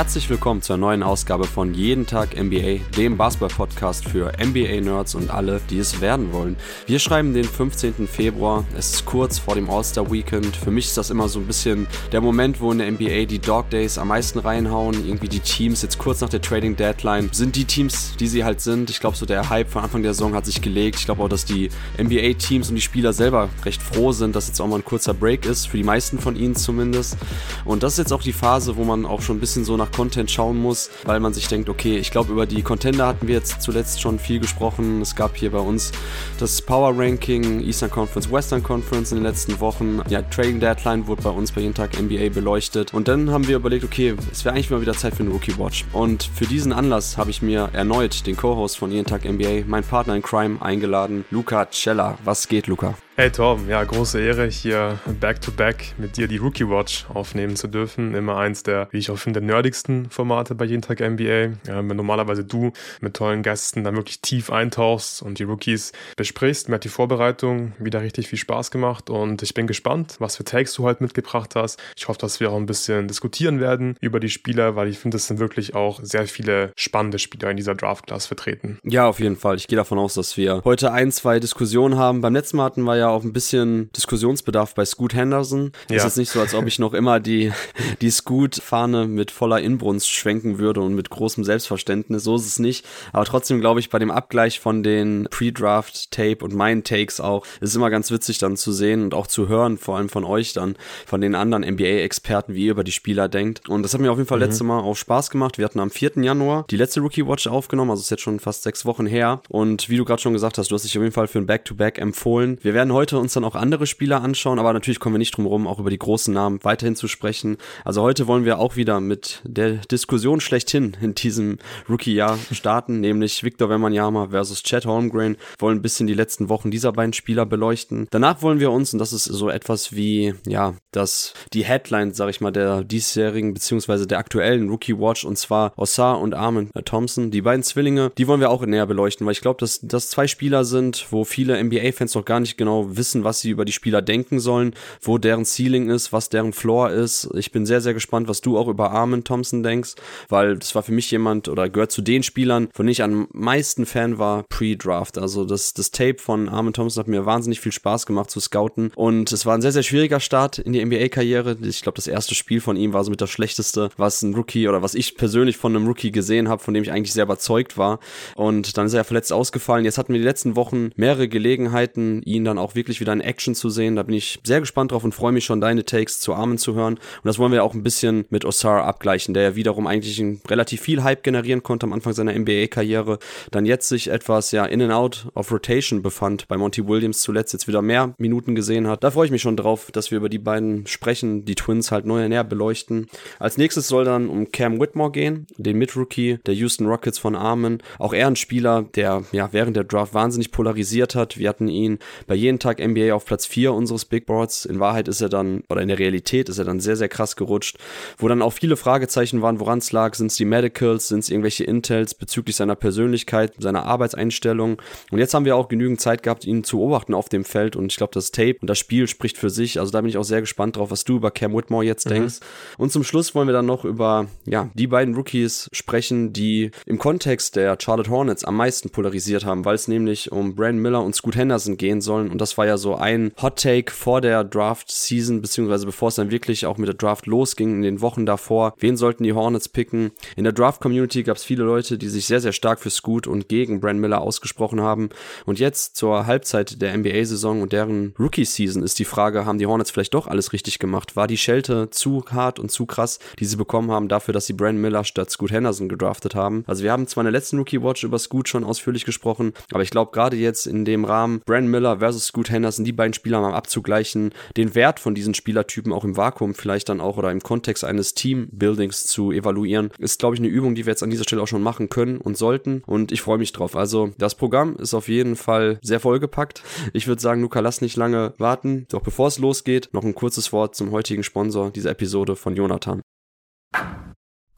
Herzlich willkommen zur neuen Ausgabe von Jeden Tag NBA, dem Basketball-Podcast für NBA-Nerds und alle, die es werden wollen. Wir schreiben den 15. Februar, es ist kurz vor dem All-Star-Weekend. Für mich ist das immer so ein bisschen der Moment, wo in der NBA die Dog Days am meisten reinhauen. Irgendwie die Teams, jetzt kurz nach der Trading Deadline, sind die Teams, die sie halt sind. Ich glaube, so der Hype von Anfang der Saison hat sich gelegt. Ich glaube auch, dass die NBA-Teams und die Spieler selber recht froh sind, dass jetzt auch mal ein kurzer Break ist, für die meisten von ihnen zumindest. Und das ist jetzt auch die Phase, wo man auch schon ein bisschen so nach Content schauen muss, weil man sich denkt, okay, ich glaube, über die Contender hatten wir jetzt zuletzt schon viel gesprochen. Es gab hier bei uns das Power Ranking, Eastern Conference, Western Conference in den letzten Wochen. Ja, Trading Deadline wurde bei uns bei jeden Tag NBA beleuchtet. Und dann haben wir überlegt, okay, es wäre eigentlich mal wieder Zeit für eine Rookie Watch. Und für diesen Anlass habe ich mir erneut den Co-Host von jeden Tag NBA, mein Partner in Crime, eingeladen, Luca Cella. Was geht, Luca? Hey Torben, ja, große Ehre, hier back-to-back -back mit dir die Rookie Watch aufnehmen zu dürfen. Immer eins der, wie ich auch finde, nerdigsten Formate bei jeden Tag NBA. Wenn normalerweise du mit tollen Gästen dann wirklich tief eintauchst und die Rookies besprichst. Mir hat die Vorbereitung wieder richtig viel Spaß gemacht und ich bin gespannt, was für Takes du halt mitgebracht hast. Ich hoffe, dass wir auch ein bisschen diskutieren werden über die Spieler, weil ich finde, es sind wirklich auch sehr viele spannende Spieler in dieser Draft-Class vertreten. Ja, auf jeden Fall. Ich gehe davon aus, dass wir heute ein, zwei Diskussionen haben. Beim letzten Mal hatten wir ja auch ein bisschen Diskussionsbedarf bei Scoot Henderson. Ja. Ist jetzt nicht so, als ob ich noch immer die, die Scoot-Fahne mit voller Inbrunst schwenken würde und mit großem Selbstverständnis. So ist es nicht. Aber trotzdem glaube ich, bei dem Abgleich von den Pre-Draft-Tape und meinen Takes auch, ist es immer ganz witzig dann zu sehen und auch zu hören, vor allem von euch dann, von den anderen NBA-Experten, wie ihr über die Spieler denkt. Und das hat mir auf jeden Fall mhm. letztes Mal auch Spaß gemacht. Wir hatten am 4. Januar die letzte Rookie Watch aufgenommen, also ist jetzt schon fast sechs Wochen her. Und wie du gerade schon gesagt hast, du hast dich auf jeden Fall für ein Back-to-Back -Back empfohlen. Wir werden heute uns dann auch andere Spieler anschauen, aber natürlich kommen wir nicht drum herum, auch über die großen Namen weiterhin zu sprechen. Also heute wollen wir auch wieder mit der Diskussion schlechthin in diesem Rookie-Jahr starten, nämlich Victor Wembanyama versus Chad Holmgren. Wollen ein bisschen die letzten Wochen dieser beiden Spieler beleuchten. Danach wollen wir uns, und das ist so etwas wie, ja, das, die Headline, sag ich mal, der diesjährigen beziehungsweise der aktuellen Rookie Watch, und zwar Ossar und Armin Thompson, die beiden Zwillinge, die wollen wir auch näher beleuchten, weil ich glaube, dass das zwei Spieler sind, wo viele NBA-Fans noch gar nicht genau wissen, was sie über die Spieler denken sollen, wo deren Ceiling ist, was deren Floor ist. Ich bin sehr, sehr gespannt, was du auch über Armin Thompson denkst, weil das war für mich jemand oder gehört zu den Spielern, von denen ich am meisten Fan war pre-Draft. Also das, das Tape von Armin Thompson hat mir wahnsinnig viel Spaß gemacht zu scouten und es war ein sehr, sehr schwieriger Start in die NBA-Karriere. Ich glaube, das erste Spiel von ihm war so mit das schlechteste, was ein Rookie oder was ich persönlich von einem Rookie gesehen habe, von dem ich eigentlich sehr überzeugt war. Und dann ist er verletzt ausgefallen. Jetzt hatten wir die letzten Wochen mehrere Gelegenheiten, ihn dann auch wirklich wieder in Action zu sehen. Da bin ich sehr gespannt drauf und freue mich schon, deine Takes zu Armen zu hören. Und das wollen wir auch ein bisschen mit Osar abgleichen, der ja wiederum eigentlich relativ viel Hype generieren konnte am Anfang seiner NBA-Karriere. Dann jetzt sich etwas ja in and out of rotation befand bei Monty Williams zuletzt jetzt wieder mehr Minuten gesehen hat. Da freue ich mich schon drauf, dass wir über die beiden sprechen, die Twins halt neu näher beleuchten. Als nächstes soll dann um Cam Whitmore gehen, den Mid-Rookie der Houston Rockets von Armen. Auch er ein Spieler, der ja während der Draft wahnsinnig polarisiert hat. Wir hatten ihn bei jeden Tag NBA auf Platz 4 unseres Big Boards. In Wahrheit ist er dann, oder in der Realität ist er dann sehr, sehr krass gerutscht, wo dann auch viele Fragezeichen waren, woran es lag. Sind es die Medicals, sind es irgendwelche Intels bezüglich seiner Persönlichkeit, seiner Arbeitseinstellung. Und jetzt haben wir auch genügend Zeit gehabt, ihn zu beobachten auf dem Feld. Und ich glaube, das Tape und das Spiel spricht für sich. Also da bin ich auch sehr gespannt drauf, was du über Cam Whitmore jetzt mhm. denkst. Und zum Schluss wollen wir dann noch über, ja, die beiden Rookies sprechen, die im Kontext der Charlotte Hornets am meisten polarisiert haben, weil es nämlich um Brandon Miller und Scoot Henderson gehen sollen. Und das war ja so ein Hot Take vor der Draft-Season, beziehungsweise bevor es dann wirklich auch mit der Draft losging, in den Wochen davor. Wen sollten die Hornets picken? In der Draft-Community gab es viele Leute, die sich sehr, sehr stark für Scoot und gegen Brand Miller ausgesprochen haben. Und jetzt zur Halbzeit der NBA-Saison und deren Rookie-Season ist die Frage, haben die Hornets vielleicht doch alles richtig gemacht? War die Schelte zu hart und zu krass, die sie bekommen haben dafür, dass sie Brand Miller statt Scoot Henderson gedraftet haben? Also wir haben zwar in der letzten Rookie-Watch über Scoot schon ausführlich gesprochen, aber ich glaube gerade jetzt in dem Rahmen Brand Miller versus Scoot Henderson, die beiden Spieler mal abzugleichen, den Wert von diesen Spielertypen auch im Vakuum vielleicht dann auch oder im Kontext eines Teambuildings zu evaluieren, ist, glaube ich, eine Übung, die wir jetzt an dieser Stelle auch schon machen können und sollten. Und ich freue mich drauf. Also das Programm ist auf jeden Fall sehr vollgepackt. Ich würde sagen, Luca, lass nicht lange warten. Doch bevor es losgeht, noch ein kurzes Wort zum heutigen Sponsor dieser Episode von Jonathan.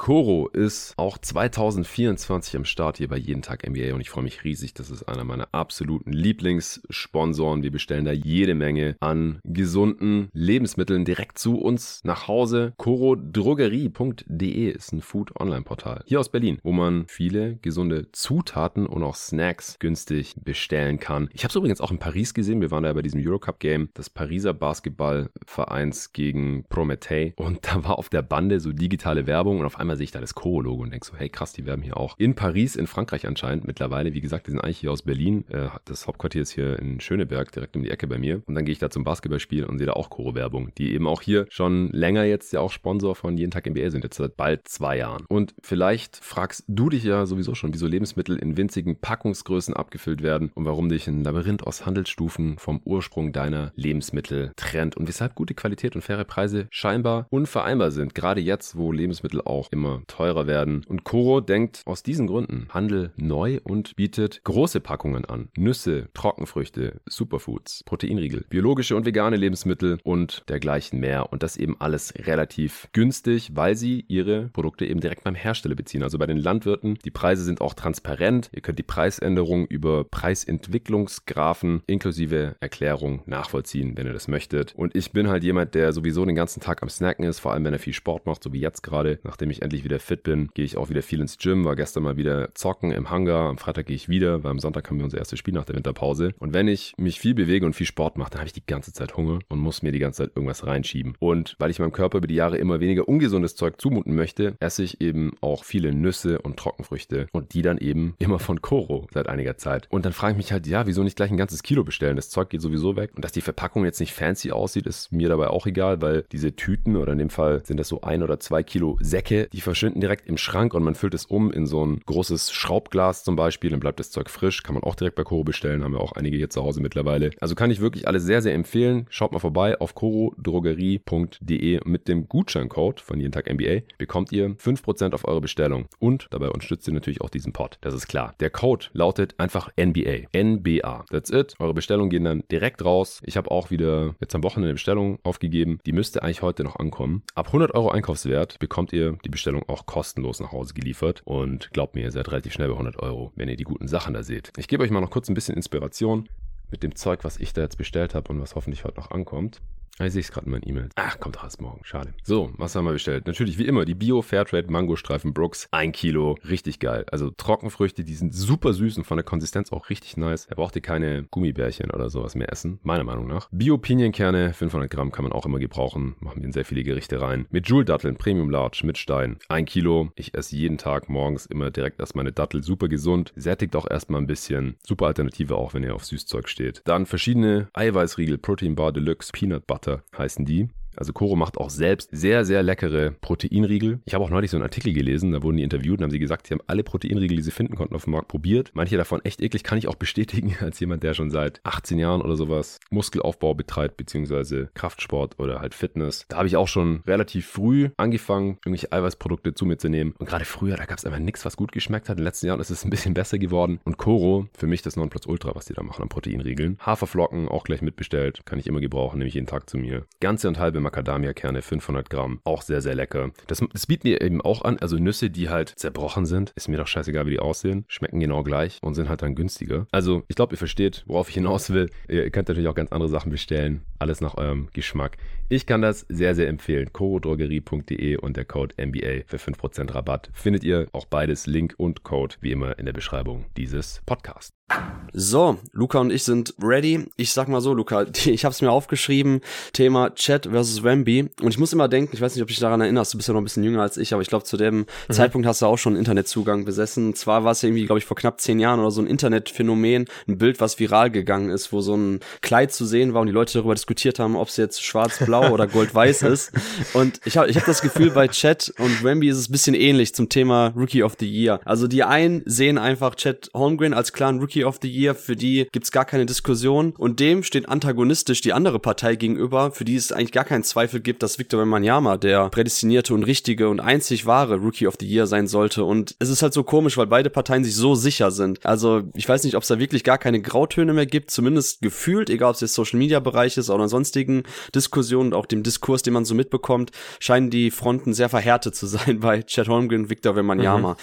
Koro ist auch 2024 am Start hier bei Jeden Tag NBA und ich freue mich riesig. Das ist einer meiner absoluten Lieblingssponsoren. Wir bestellen da jede Menge an gesunden Lebensmitteln direkt zu uns nach Hause. korodrogerie.de ist ein Food-Online-Portal hier aus Berlin, wo man viele gesunde Zutaten und auch Snacks günstig bestellen kann. Ich habe es übrigens auch in Paris gesehen. Wir waren da bei diesem Eurocup-Game des Pariser Basketballvereins gegen Prometei und da war auf der Bande so digitale Werbung und auf einmal sehe ich da das Koro-Logo und denke so, hey krass, die werben hier auch. In Paris, in Frankreich anscheinend mittlerweile. Wie gesagt, die sind eigentlich hier aus Berlin. Äh, das Hauptquartier ist hier in Schöneberg, direkt um die Ecke bei mir. Und dann gehe ich da zum Basketballspiel und sehe da auch Koro-Werbung, die eben auch hier schon länger jetzt ja auch Sponsor von Jeden Tag NBA sind, jetzt seit bald zwei Jahren. Und vielleicht fragst du dich ja sowieso schon, wieso Lebensmittel in winzigen Packungsgrößen abgefüllt werden und warum dich ein Labyrinth aus Handelsstufen vom Ursprung deiner Lebensmittel trennt und weshalb gute Qualität und faire Preise scheinbar unvereinbar sind. Gerade jetzt, wo Lebensmittel auch immer teurer werden. Und Koro denkt aus diesen Gründen Handel neu und bietet große Packungen an. Nüsse, Trockenfrüchte, Superfoods, Proteinriegel, biologische und vegane Lebensmittel und dergleichen mehr. Und das eben alles relativ günstig, weil sie ihre Produkte eben direkt beim Hersteller beziehen. Also bei den Landwirten. Die Preise sind auch transparent. Ihr könnt die Preisänderung über Preisentwicklungsgrafen inklusive Erklärung nachvollziehen, wenn ihr das möchtet. Und ich bin halt jemand, der sowieso den ganzen Tag am Snacken ist, vor allem wenn er viel Sport macht, so wie jetzt gerade. Nachdem ich endlich wieder fit bin, gehe ich auch wieder viel ins Gym, war gestern mal wieder zocken im Hangar. Am Freitag gehe ich wieder, weil am Sonntag haben wir unser erstes Spiel nach der Winterpause. Und wenn ich mich viel bewege und viel Sport mache, dann habe ich die ganze Zeit Hunger und muss mir die ganze Zeit irgendwas reinschieben. Und weil ich meinem Körper über die Jahre immer weniger ungesundes Zeug zumuten möchte, esse ich eben auch viele Nüsse und Trockenfrüchte und die dann eben immer von Koro seit einiger Zeit. Und dann frage ich mich halt, ja, wieso nicht gleich ein ganzes Kilo bestellen? Das Zeug geht sowieso weg. Und dass die Verpackung jetzt nicht fancy aussieht, ist mir dabei auch egal, weil diese Tüten oder in dem Fall sind das so ein oder zwei Kilo Säcke, die verschwinden direkt im Schrank und man füllt es um in so ein großes Schraubglas zum Beispiel, dann bleibt das Zeug frisch, kann man auch direkt bei Koro bestellen, haben wir auch einige hier zu Hause mittlerweile. Also kann ich wirklich alles sehr, sehr empfehlen. Schaut mal vorbei auf korodrogerie.de mit dem Gutscheincode von jeden Tag NBA bekommt ihr 5% auf eure Bestellung und dabei unterstützt ihr natürlich auch diesen Pod. Das ist klar. Der Code lautet einfach NBA. NBA. That's it. Eure Bestellungen gehen dann direkt raus. Ich habe auch wieder jetzt am Wochenende eine Bestellung aufgegeben. Die müsste eigentlich heute noch ankommen. Ab 100 Euro Einkaufswert bekommt ihr die Bestellung auch kostenlos nach Hause geliefert. Und glaubt mir, ihr seid relativ schnell bei 100 Euro, wenn ihr die guten Sachen da seht. Ich gebe euch mal noch kurz ein bisschen Inspiration mit dem Zeug, was ich da jetzt bestellt habe und was hoffentlich heute noch ankommt. Ah, ich sehe es gerade in meinen E-Mails. Ach, kommt erst morgen. Schade. So, was haben wir bestellt? Natürlich, wie immer, die Bio Fairtrade Mangostreifen Brooks. Ein Kilo. Richtig geil. Also Trockenfrüchte, die sind super süß und von der Konsistenz auch richtig nice. Da braucht ihr keine Gummibärchen oder sowas mehr essen. Meiner Meinung nach. Bio Pinienkerne. 500 Gramm kann man auch immer gebrauchen. Machen wir in sehr viele Gerichte rein. Mit Joule-Datteln. Premium Large. Mit Stein. Ein Kilo. Ich esse jeden Tag morgens immer direkt erst meine Dattel. Super gesund. Sättigt auch erstmal ein bisschen. Super Alternative auch, wenn ihr auf Süßzeug steht. Dann verschiedene Eiweißriegel. Protein Bar Deluxe. Peanut Butter. Butter heißen die. Also Koro macht auch selbst sehr, sehr leckere Proteinriegel. Ich habe auch neulich so einen Artikel gelesen, da wurden die interviewt und haben sie gesagt, sie haben alle Proteinriegel, die sie finden konnten, auf dem Markt probiert. Manche davon echt eklig, kann ich auch bestätigen, als jemand, der schon seit 18 Jahren oder sowas Muskelaufbau betreibt, beziehungsweise Kraftsport oder halt Fitness. Da habe ich auch schon relativ früh angefangen, irgendwelche Eiweißprodukte zu mir zu nehmen. Und gerade früher, da gab es einfach nichts, was gut geschmeckt hat. In den letzten Jahren ist es ein bisschen besser geworden. Und Koro, für mich das Nonplusultra, was die da machen an Proteinriegeln. Haferflocken auch gleich mitbestellt, kann ich immer gebrauchen, nehme ich jeden Tag zu mir. Ganze und halbe Macadamia-Kerne, 500 Gramm, auch sehr, sehr lecker. Das, das bieten die eben auch an, also Nüsse, die halt zerbrochen sind. Ist mir doch scheißegal, wie die aussehen. Schmecken genau gleich und sind halt dann günstiger. Also, ich glaube, ihr versteht, worauf ich hinaus will. Ihr könnt natürlich auch ganz andere Sachen bestellen. Alles nach eurem Geschmack. Ich kann das sehr, sehr empfehlen. corodrogerie.de und der Code MBA für 5% Rabatt. Findet ihr auch beides, Link und Code, wie immer in der Beschreibung dieses Podcasts. So, Luca und ich sind ready. Ich sag mal so, Luca, ich habe es mir aufgeschrieben, Thema Chat versus Wemby. Und ich muss immer denken, ich weiß nicht, ob du dich daran erinnerst, du bist ja noch ein bisschen jünger als ich, aber ich glaube, zu dem mhm. Zeitpunkt hast du auch schon Internetzugang besessen. Zwar war es irgendwie, glaube ich, vor knapp zehn Jahren oder so ein Internetphänomen, ein Bild, was viral gegangen ist, wo so ein Kleid zu sehen war und die Leute darüber diskutiert haben, ob es jetzt schwarz-blau oder gold-weiß ist. Und ich habe ich hab das Gefühl, bei Chat und Wemby ist es ein bisschen ähnlich zum Thema Rookie of the Year. Also die einen sehen einfach Chat Holmgren als klaren Rookie Rookie of the Year, für die gibt's gar keine Diskussion und dem steht antagonistisch die andere Partei gegenüber, für die es eigentlich gar keinen Zweifel gibt, dass Victor Wembanyama der prädestinierte und richtige und einzig wahre Rookie of the Year sein sollte und es ist halt so komisch, weil beide Parteien sich so sicher sind. Also ich weiß nicht, ob es da wirklich gar keine Grautöne mehr gibt, zumindest gefühlt, egal ob es jetzt Social Media Bereich ist oder sonstigen Diskussionen und auch dem Diskurs, den man so mitbekommt, scheinen die Fronten sehr verhärtet zu sein bei Chad Holmgren, Victor Wembanyama. Mhm.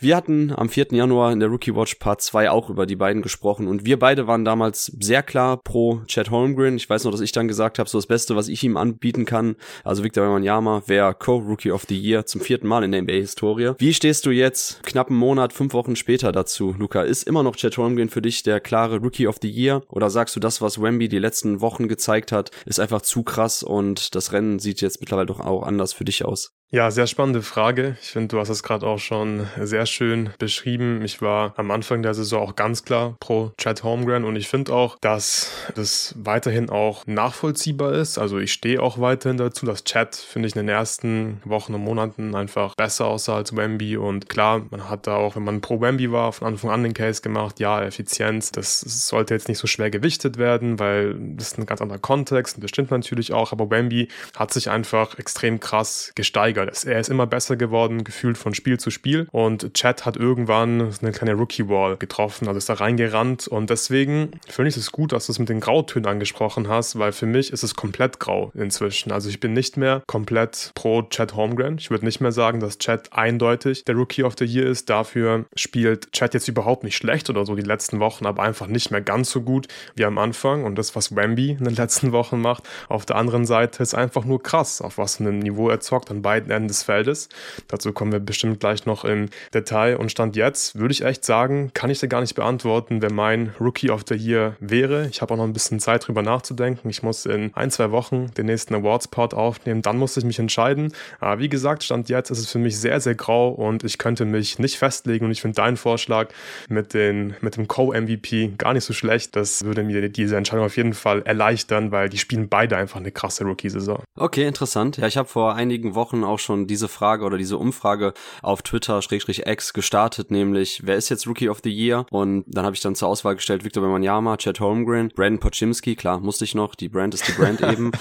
Wir hatten am 4. Januar in der Rookie Watch Part 2 auch über die beiden gesprochen und wir beide waren damals sehr klar pro Chad Holmgren. Ich weiß noch, dass ich dann gesagt habe, so das Beste, was ich ihm anbieten kann, also Victor Wembanyama wäre Co-Rookie of the Year zum vierten Mal in der NBA-Historie. Wie stehst du jetzt, knapp einen Monat, fünf Wochen später dazu, Luca? Ist immer noch Chad Holmgren für dich der klare Rookie of the Year oder sagst du, das, was Wemby die letzten Wochen gezeigt hat, ist einfach zu krass und das Rennen sieht jetzt mittlerweile doch auch anders für dich aus? Ja, sehr spannende Frage. Ich finde, du hast es gerade auch schon sehr schön beschrieben. Ich war am Anfang der Saison auch ganz klar pro Chad Holmgren und ich finde auch, dass das weiterhin auch nachvollziehbar ist. Also ich stehe auch weiterhin dazu, dass Chad, finde ich, in den ersten Wochen und Monaten einfach besser aussah als Wemby und klar, man hat da auch, wenn man pro Wemby war, von Anfang an den Case gemacht, ja, Effizienz, das sollte jetzt nicht so schwer gewichtet werden, weil das ist ein ganz anderer Kontext und das stimmt natürlich auch, aber Wemby hat sich einfach extrem krass gesteigert gesteigert. Er ist immer besser geworden, gefühlt von Spiel zu Spiel. Und Chad hat irgendwann eine kleine Rookie-Wall getroffen, also ist da reingerannt. Und deswegen finde ich es gut, dass du es mit den Grautönen angesprochen hast, weil für mich ist es komplett grau inzwischen. Also ich bin nicht mehr komplett pro Chad Holmgren. Ich würde nicht mehr sagen, dass Chad eindeutig der Rookie of the Year ist. Dafür spielt Chad jetzt überhaupt nicht schlecht oder so die letzten Wochen, aber einfach nicht mehr ganz so gut wie am Anfang. Und das, was Wemby in den letzten Wochen macht, auf der anderen Seite ist einfach nur krass, auf was für einem Niveau er zockt an beiden Ende des Feldes. Dazu kommen wir bestimmt gleich noch im Detail. Und Stand jetzt würde ich echt sagen, kann ich dir gar nicht beantworten, wer mein Rookie of the Year wäre. Ich habe auch noch ein bisschen Zeit drüber nachzudenken. Ich muss in ein, zwei Wochen den nächsten Awards-Part aufnehmen. Dann muss ich mich entscheiden. Aber wie gesagt, Stand jetzt ist es für mich sehr, sehr grau und ich könnte mich nicht festlegen. Und ich finde deinen Vorschlag mit, den, mit dem Co-MVP gar nicht so schlecht. Das würde mir diese Entscheidung auf jeden Fall erleichtern, weil die spielen beide einfach eine krasse Rookie-Saison. Okay, interessant. Ja, ich habe vor einigen Wochen auch schon diese Frage oder diese Umfrage auf Twitter X gestartet, nämlich wer ist jetzt Rookie of the Year? Und dann habe ich dann zur Auswahl gestellt Victor Wembanyama, Chad Holmgren, Brandon Pochimski, klar, musste ich noch, die Brand ist die Brand eben.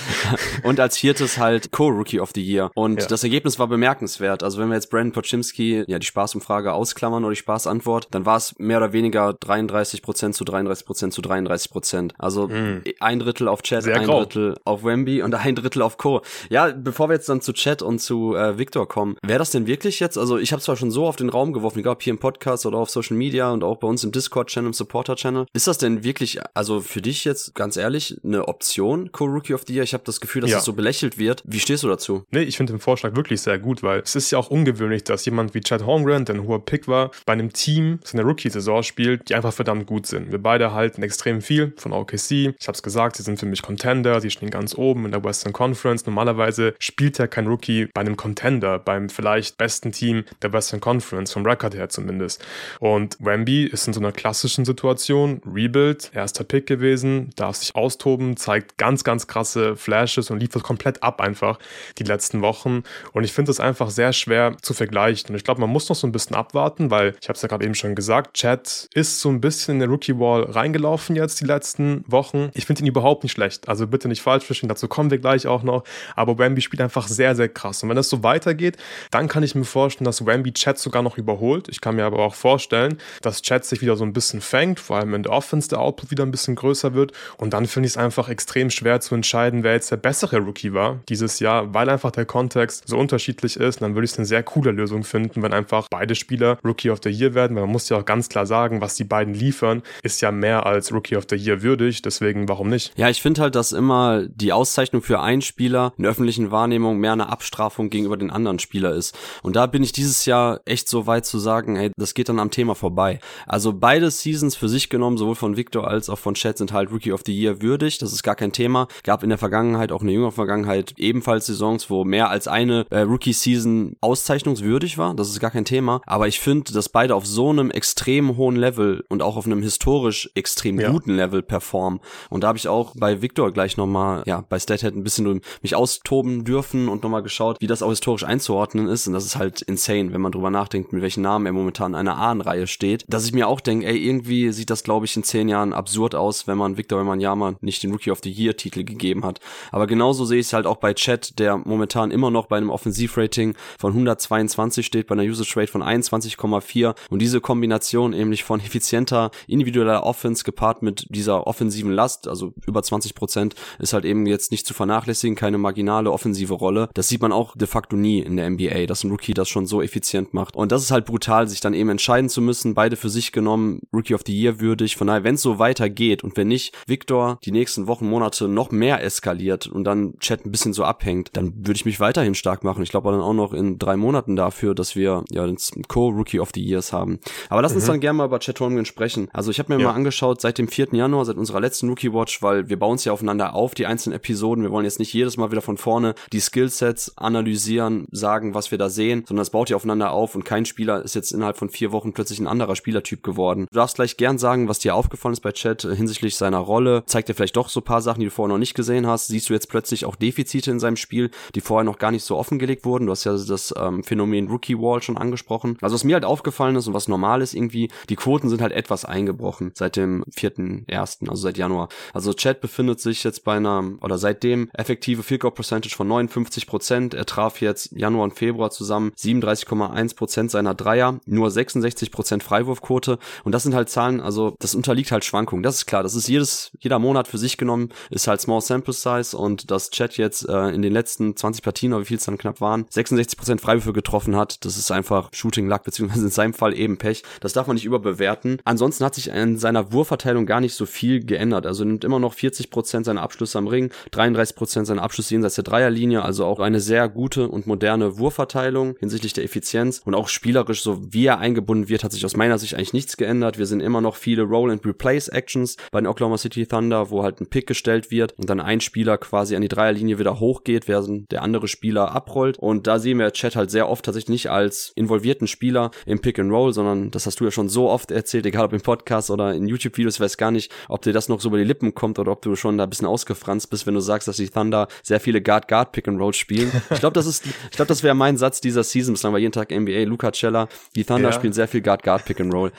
und als viertes halt Co-Rookie of the Year. Und ja. das Ergebnis war bemerkenswert. Also wenn wir jetzt Brandon Pochimski, ja, die Spaßumfrage ausklammern oder die Spaßantwort, dann war es mehr oder weniger 33% zu 33% zu 33%. Also mm. ein Drittel auf Chad, Sehr ein grau. Drittel auf Wemby und ein Drittel auf Co. Ja, bevor wir jetzt dann zu Chat und zu äh, Victor kommen. Wäre das denn wirklich jetzt? Also ich habe zwar schon so auf den Raum geworfen, egal ob hier im Podcast oder auf Social Media und auch bei uns im Discord-Channel, im Supporter-Channel. Ist das denn wirklich, also für dich jetzt ganz ehrlich, eine Option, Co-Rookie of the Year? Ich habe das Gefühl, dass ja. das so belächelt wird. Wie stehst du dazu? Nee, ich finde den Vorschlag wirklich sehr gut, weil es ist ja auch ungewöhnlich, dass jemand wie Chad Holmgren, der ein hoher Pick war, bei einem Team seine Rookie-Saison spielt, die einfach verdammt gut sind. Wir beide halten extrem viel von OKC. Ich habe es gesagt, sie sind für mich Contender, sie stehen ganz oben in der Western Conference. Normalerweise spielt ja kein Rookie bei einem Contender, beim vielleicht besten Team der Western Conference, vom Record her zumindest. Und Wemby ist in so einer klassischen Situation, Rebuild, erster Pick gewesen, darf sich austoben, zeigt ganz, ganz krasse Flashes und liefert komplett ab einfach die letzten Wochen. Und ich finde es einfach sehr schwer zu vergleichen. Und ich glaube, man muss noch so ein bisschen abwarten, weil ich habe es ja gerade eben schon gesagt, Chad ist so ein bisschen in der Rookie Wall reingelaufen jetzt die letzten Wochen. Ich finde ihn überhaupt nicht schlecht. Also bitte nicht falsch verstehen, dazu kommen wir gleich auch noch. Aber Wemby spielt einfach sehr, sehr krass. Und wenn das so weitergeht, dann kann ich mir vorstellen, dass Wemby Chat sogar noch überholt. Ich kann mir aber auch vorstellen, dass Chat sich wieder so ein bisschen fängt, vor allem in der Offense der Output wieder ein bisschen größer wird. Und dann finde ich es einfach extrem schwer zu entscheiden, wer jetzt der bessere Rookie war dieses Jahr, weil einfach der Kontext so unterschiedlich ist. Und dann würde ich es eine sehr coole Lösung finden, wenn einfach beide Spieler Rookie of the Year werden, weil man muss ja auch ganz klar sagen, was die beiden liefern, ist ja mehr als Rookie of the Year würdig. Deswegen, warum nicht? Ja, ich finde halt, dass immer die Auszeichnung für einen Spieler in öffentlichen Wahrnehmung mehr eine Abstrafung gegenüber den anderen Spieler ist. Und da bin ich dieses Jahr echt so weit zu sagen, hey, das geht dann am Thema vorbei. Also beide Seasons für sich genommen, sowohl von Victor als auch von Chad, sind halt Rookie of the Year würdig. Das ist gar kein Thema. Gab in der Vergangenheit, auch in der jüngeren Vergangenheit, ebenfalls Saisons, wo mehr als eine äh, Rookie-Season auszeichnungswürdig war. Das ist gar kein Thema. Aber ich finde, dass beide auf so einem extrem hohen Level und auch auf einem historisch extrem ja. guten Level performen. Und da habe ich auch bei Victor gleich nochmal, ja, bei Stathead ein bisschen mich austoben dürfen und nochmal geschaut, wie das das auch historisch einzuordnen ist, und das ist halt insane, wenn man drüber nachdenkt, mit welchen Namen er momentan in einer Ahnenreihe steht, dass ich mir auch denke, ey, irgendwie sieht das, glaube ich, in zehn Jahren absurd aus, wenn man Victor Wembanyama nicht den Rookie of the Year Titel gegeben hat. Aber genauso sehe ich es halt auch bei Chat, der momentan immer noch bei einem Offensivrating von 122 steht, bei einer Usage Rate von 21,4 und diese Kombination nämlich von effizienter individueller Offense gepaart mit dieser offensiven Last, also über 20 Prozent, ist halt eben jetzt nicht zu vernachlässigen, keine marginale offensive Rolle. Das sieht man auch de facto nie in der NBA, dass ein Rookie das schon so effizient macht. Und das ist halt brutal, sich dann eben entscheiden zu müssen, beide für sich genommen, Rookie of the Year würdig. Von daher, wenn es so weitergeht und wenn nicht Victor die nächsten Wochen, Monate noch mehr eskaliert und dann Chat ein bisschen so abhängt, dann würde ich mich weiterhin stark machen. Ich glaube dann auch noch in drei Monaten dafür, dass wir ja den Co-Rookie of the Years haben. Aber lass uns mhm. dann gerne mal über Chat Holmgren sprechen. Also ich habe mir ja. mal angeschaut, seit dem 4. Januar, seit unserer letzten Rookie Watch, weil wir bauen es ja aufeinander auf, die einzelnen Episoden. Wir wollen jetzt nicht jedes Mal wieder von vorne die Skillsets analysieren, sagen, was wir da sehen, sondern es baut ja aufeinander auf und kein Spieler ist jetzt innerhalb von vier Wochen plötzlich ein anderer Spielertyp geworden. Du darfst gleich gern sagen, was dir aufgefallen ist bei Chat hinsichtlich seiner Rolle. Zeigt dir vielleicht doch so paar Sachen, die du vorher noch nicht gesehen hast. Siehst du jetzt plötzlich auch Defizite in seinem Spiel, die vorher noch gar nicht so offengelegt wurden. Du hast ja das ähm, Phänomen Rookie Wall schon angesprochen. Also was mir halt aufgefallen ist und was normal ist irgendwie, die Quoten sind halt etwas eingebrochen seit dem vierten ersten, also seit Januar. Also Chat befindet sich jetzt bei einer oder seitdem effektive Field Goal Percentage von 59 Prozent. Er traf jetzt Januar und Februar zusammen 37,1 Prozent seiner Dreier, nur 66 Prozent Freiwurfquote und das sind halt Zahlen, also das unterliegt halt Schwankungen. Das ist klar, das ist jedes jeder Monat für sich genommen ist halt Small Sample Size und das Chat jetzt äh, in den letzten 20 Partien oder wie viel es dann knapp waren 66 Prozent Freiwürfe getroffen hat. Das ist einfach Shooting Luck beziehungsweise in seinem Fall eben Pech. Das darf man nicht überbewerten. Ansonsten hat sich in seiner Wurfverteilung gar nicht so viel geändert. Also nimmt immer noch 40 Prozent seiner Abschlüsse am Ring, 33 Prozent seiner Abschlüsse jenseits der Dreierlinie. Also auch eine sehr gute und moderne Wurfverteilung hinsichtlich der Effizienz und auch spielerisch, so wie er eingebunden wird, hat sich aus meiner Sicht eigentlich nichts geändert. Wir sehen immer noch viele Roll and Replace Actions bei den Oklahoma City Thunder, wo halt ein Pick gestellt wird und dann ein Spieler quasi an die Dreierlinie wieder hochgeht, während der andere Spieler abrollt. Und da sehen wir Chat halt sehr oft tatsächlich nicht als involvierten Spieler im Pick and Roll, sondern das hast du ja schon so oft erzählt, egal ob im Podcast oder in YouTube-Videos, weiß gar nicht, ob dir das noch so über die Lippen kommt oder ob du schon da ein bisschen ausgefranst bist, wenn du sagst, dass die Thunder sehr viele Guard-Guard-Pick-and-Roll spielen. Ich glaube, das ist, ich glaube, das wäre mein Satz dieser Season bislang bei jeden Tag NBA. Luca Cella, die Thunder ja. spielen sehr viel Guard-Guard-Pick-and-Roll.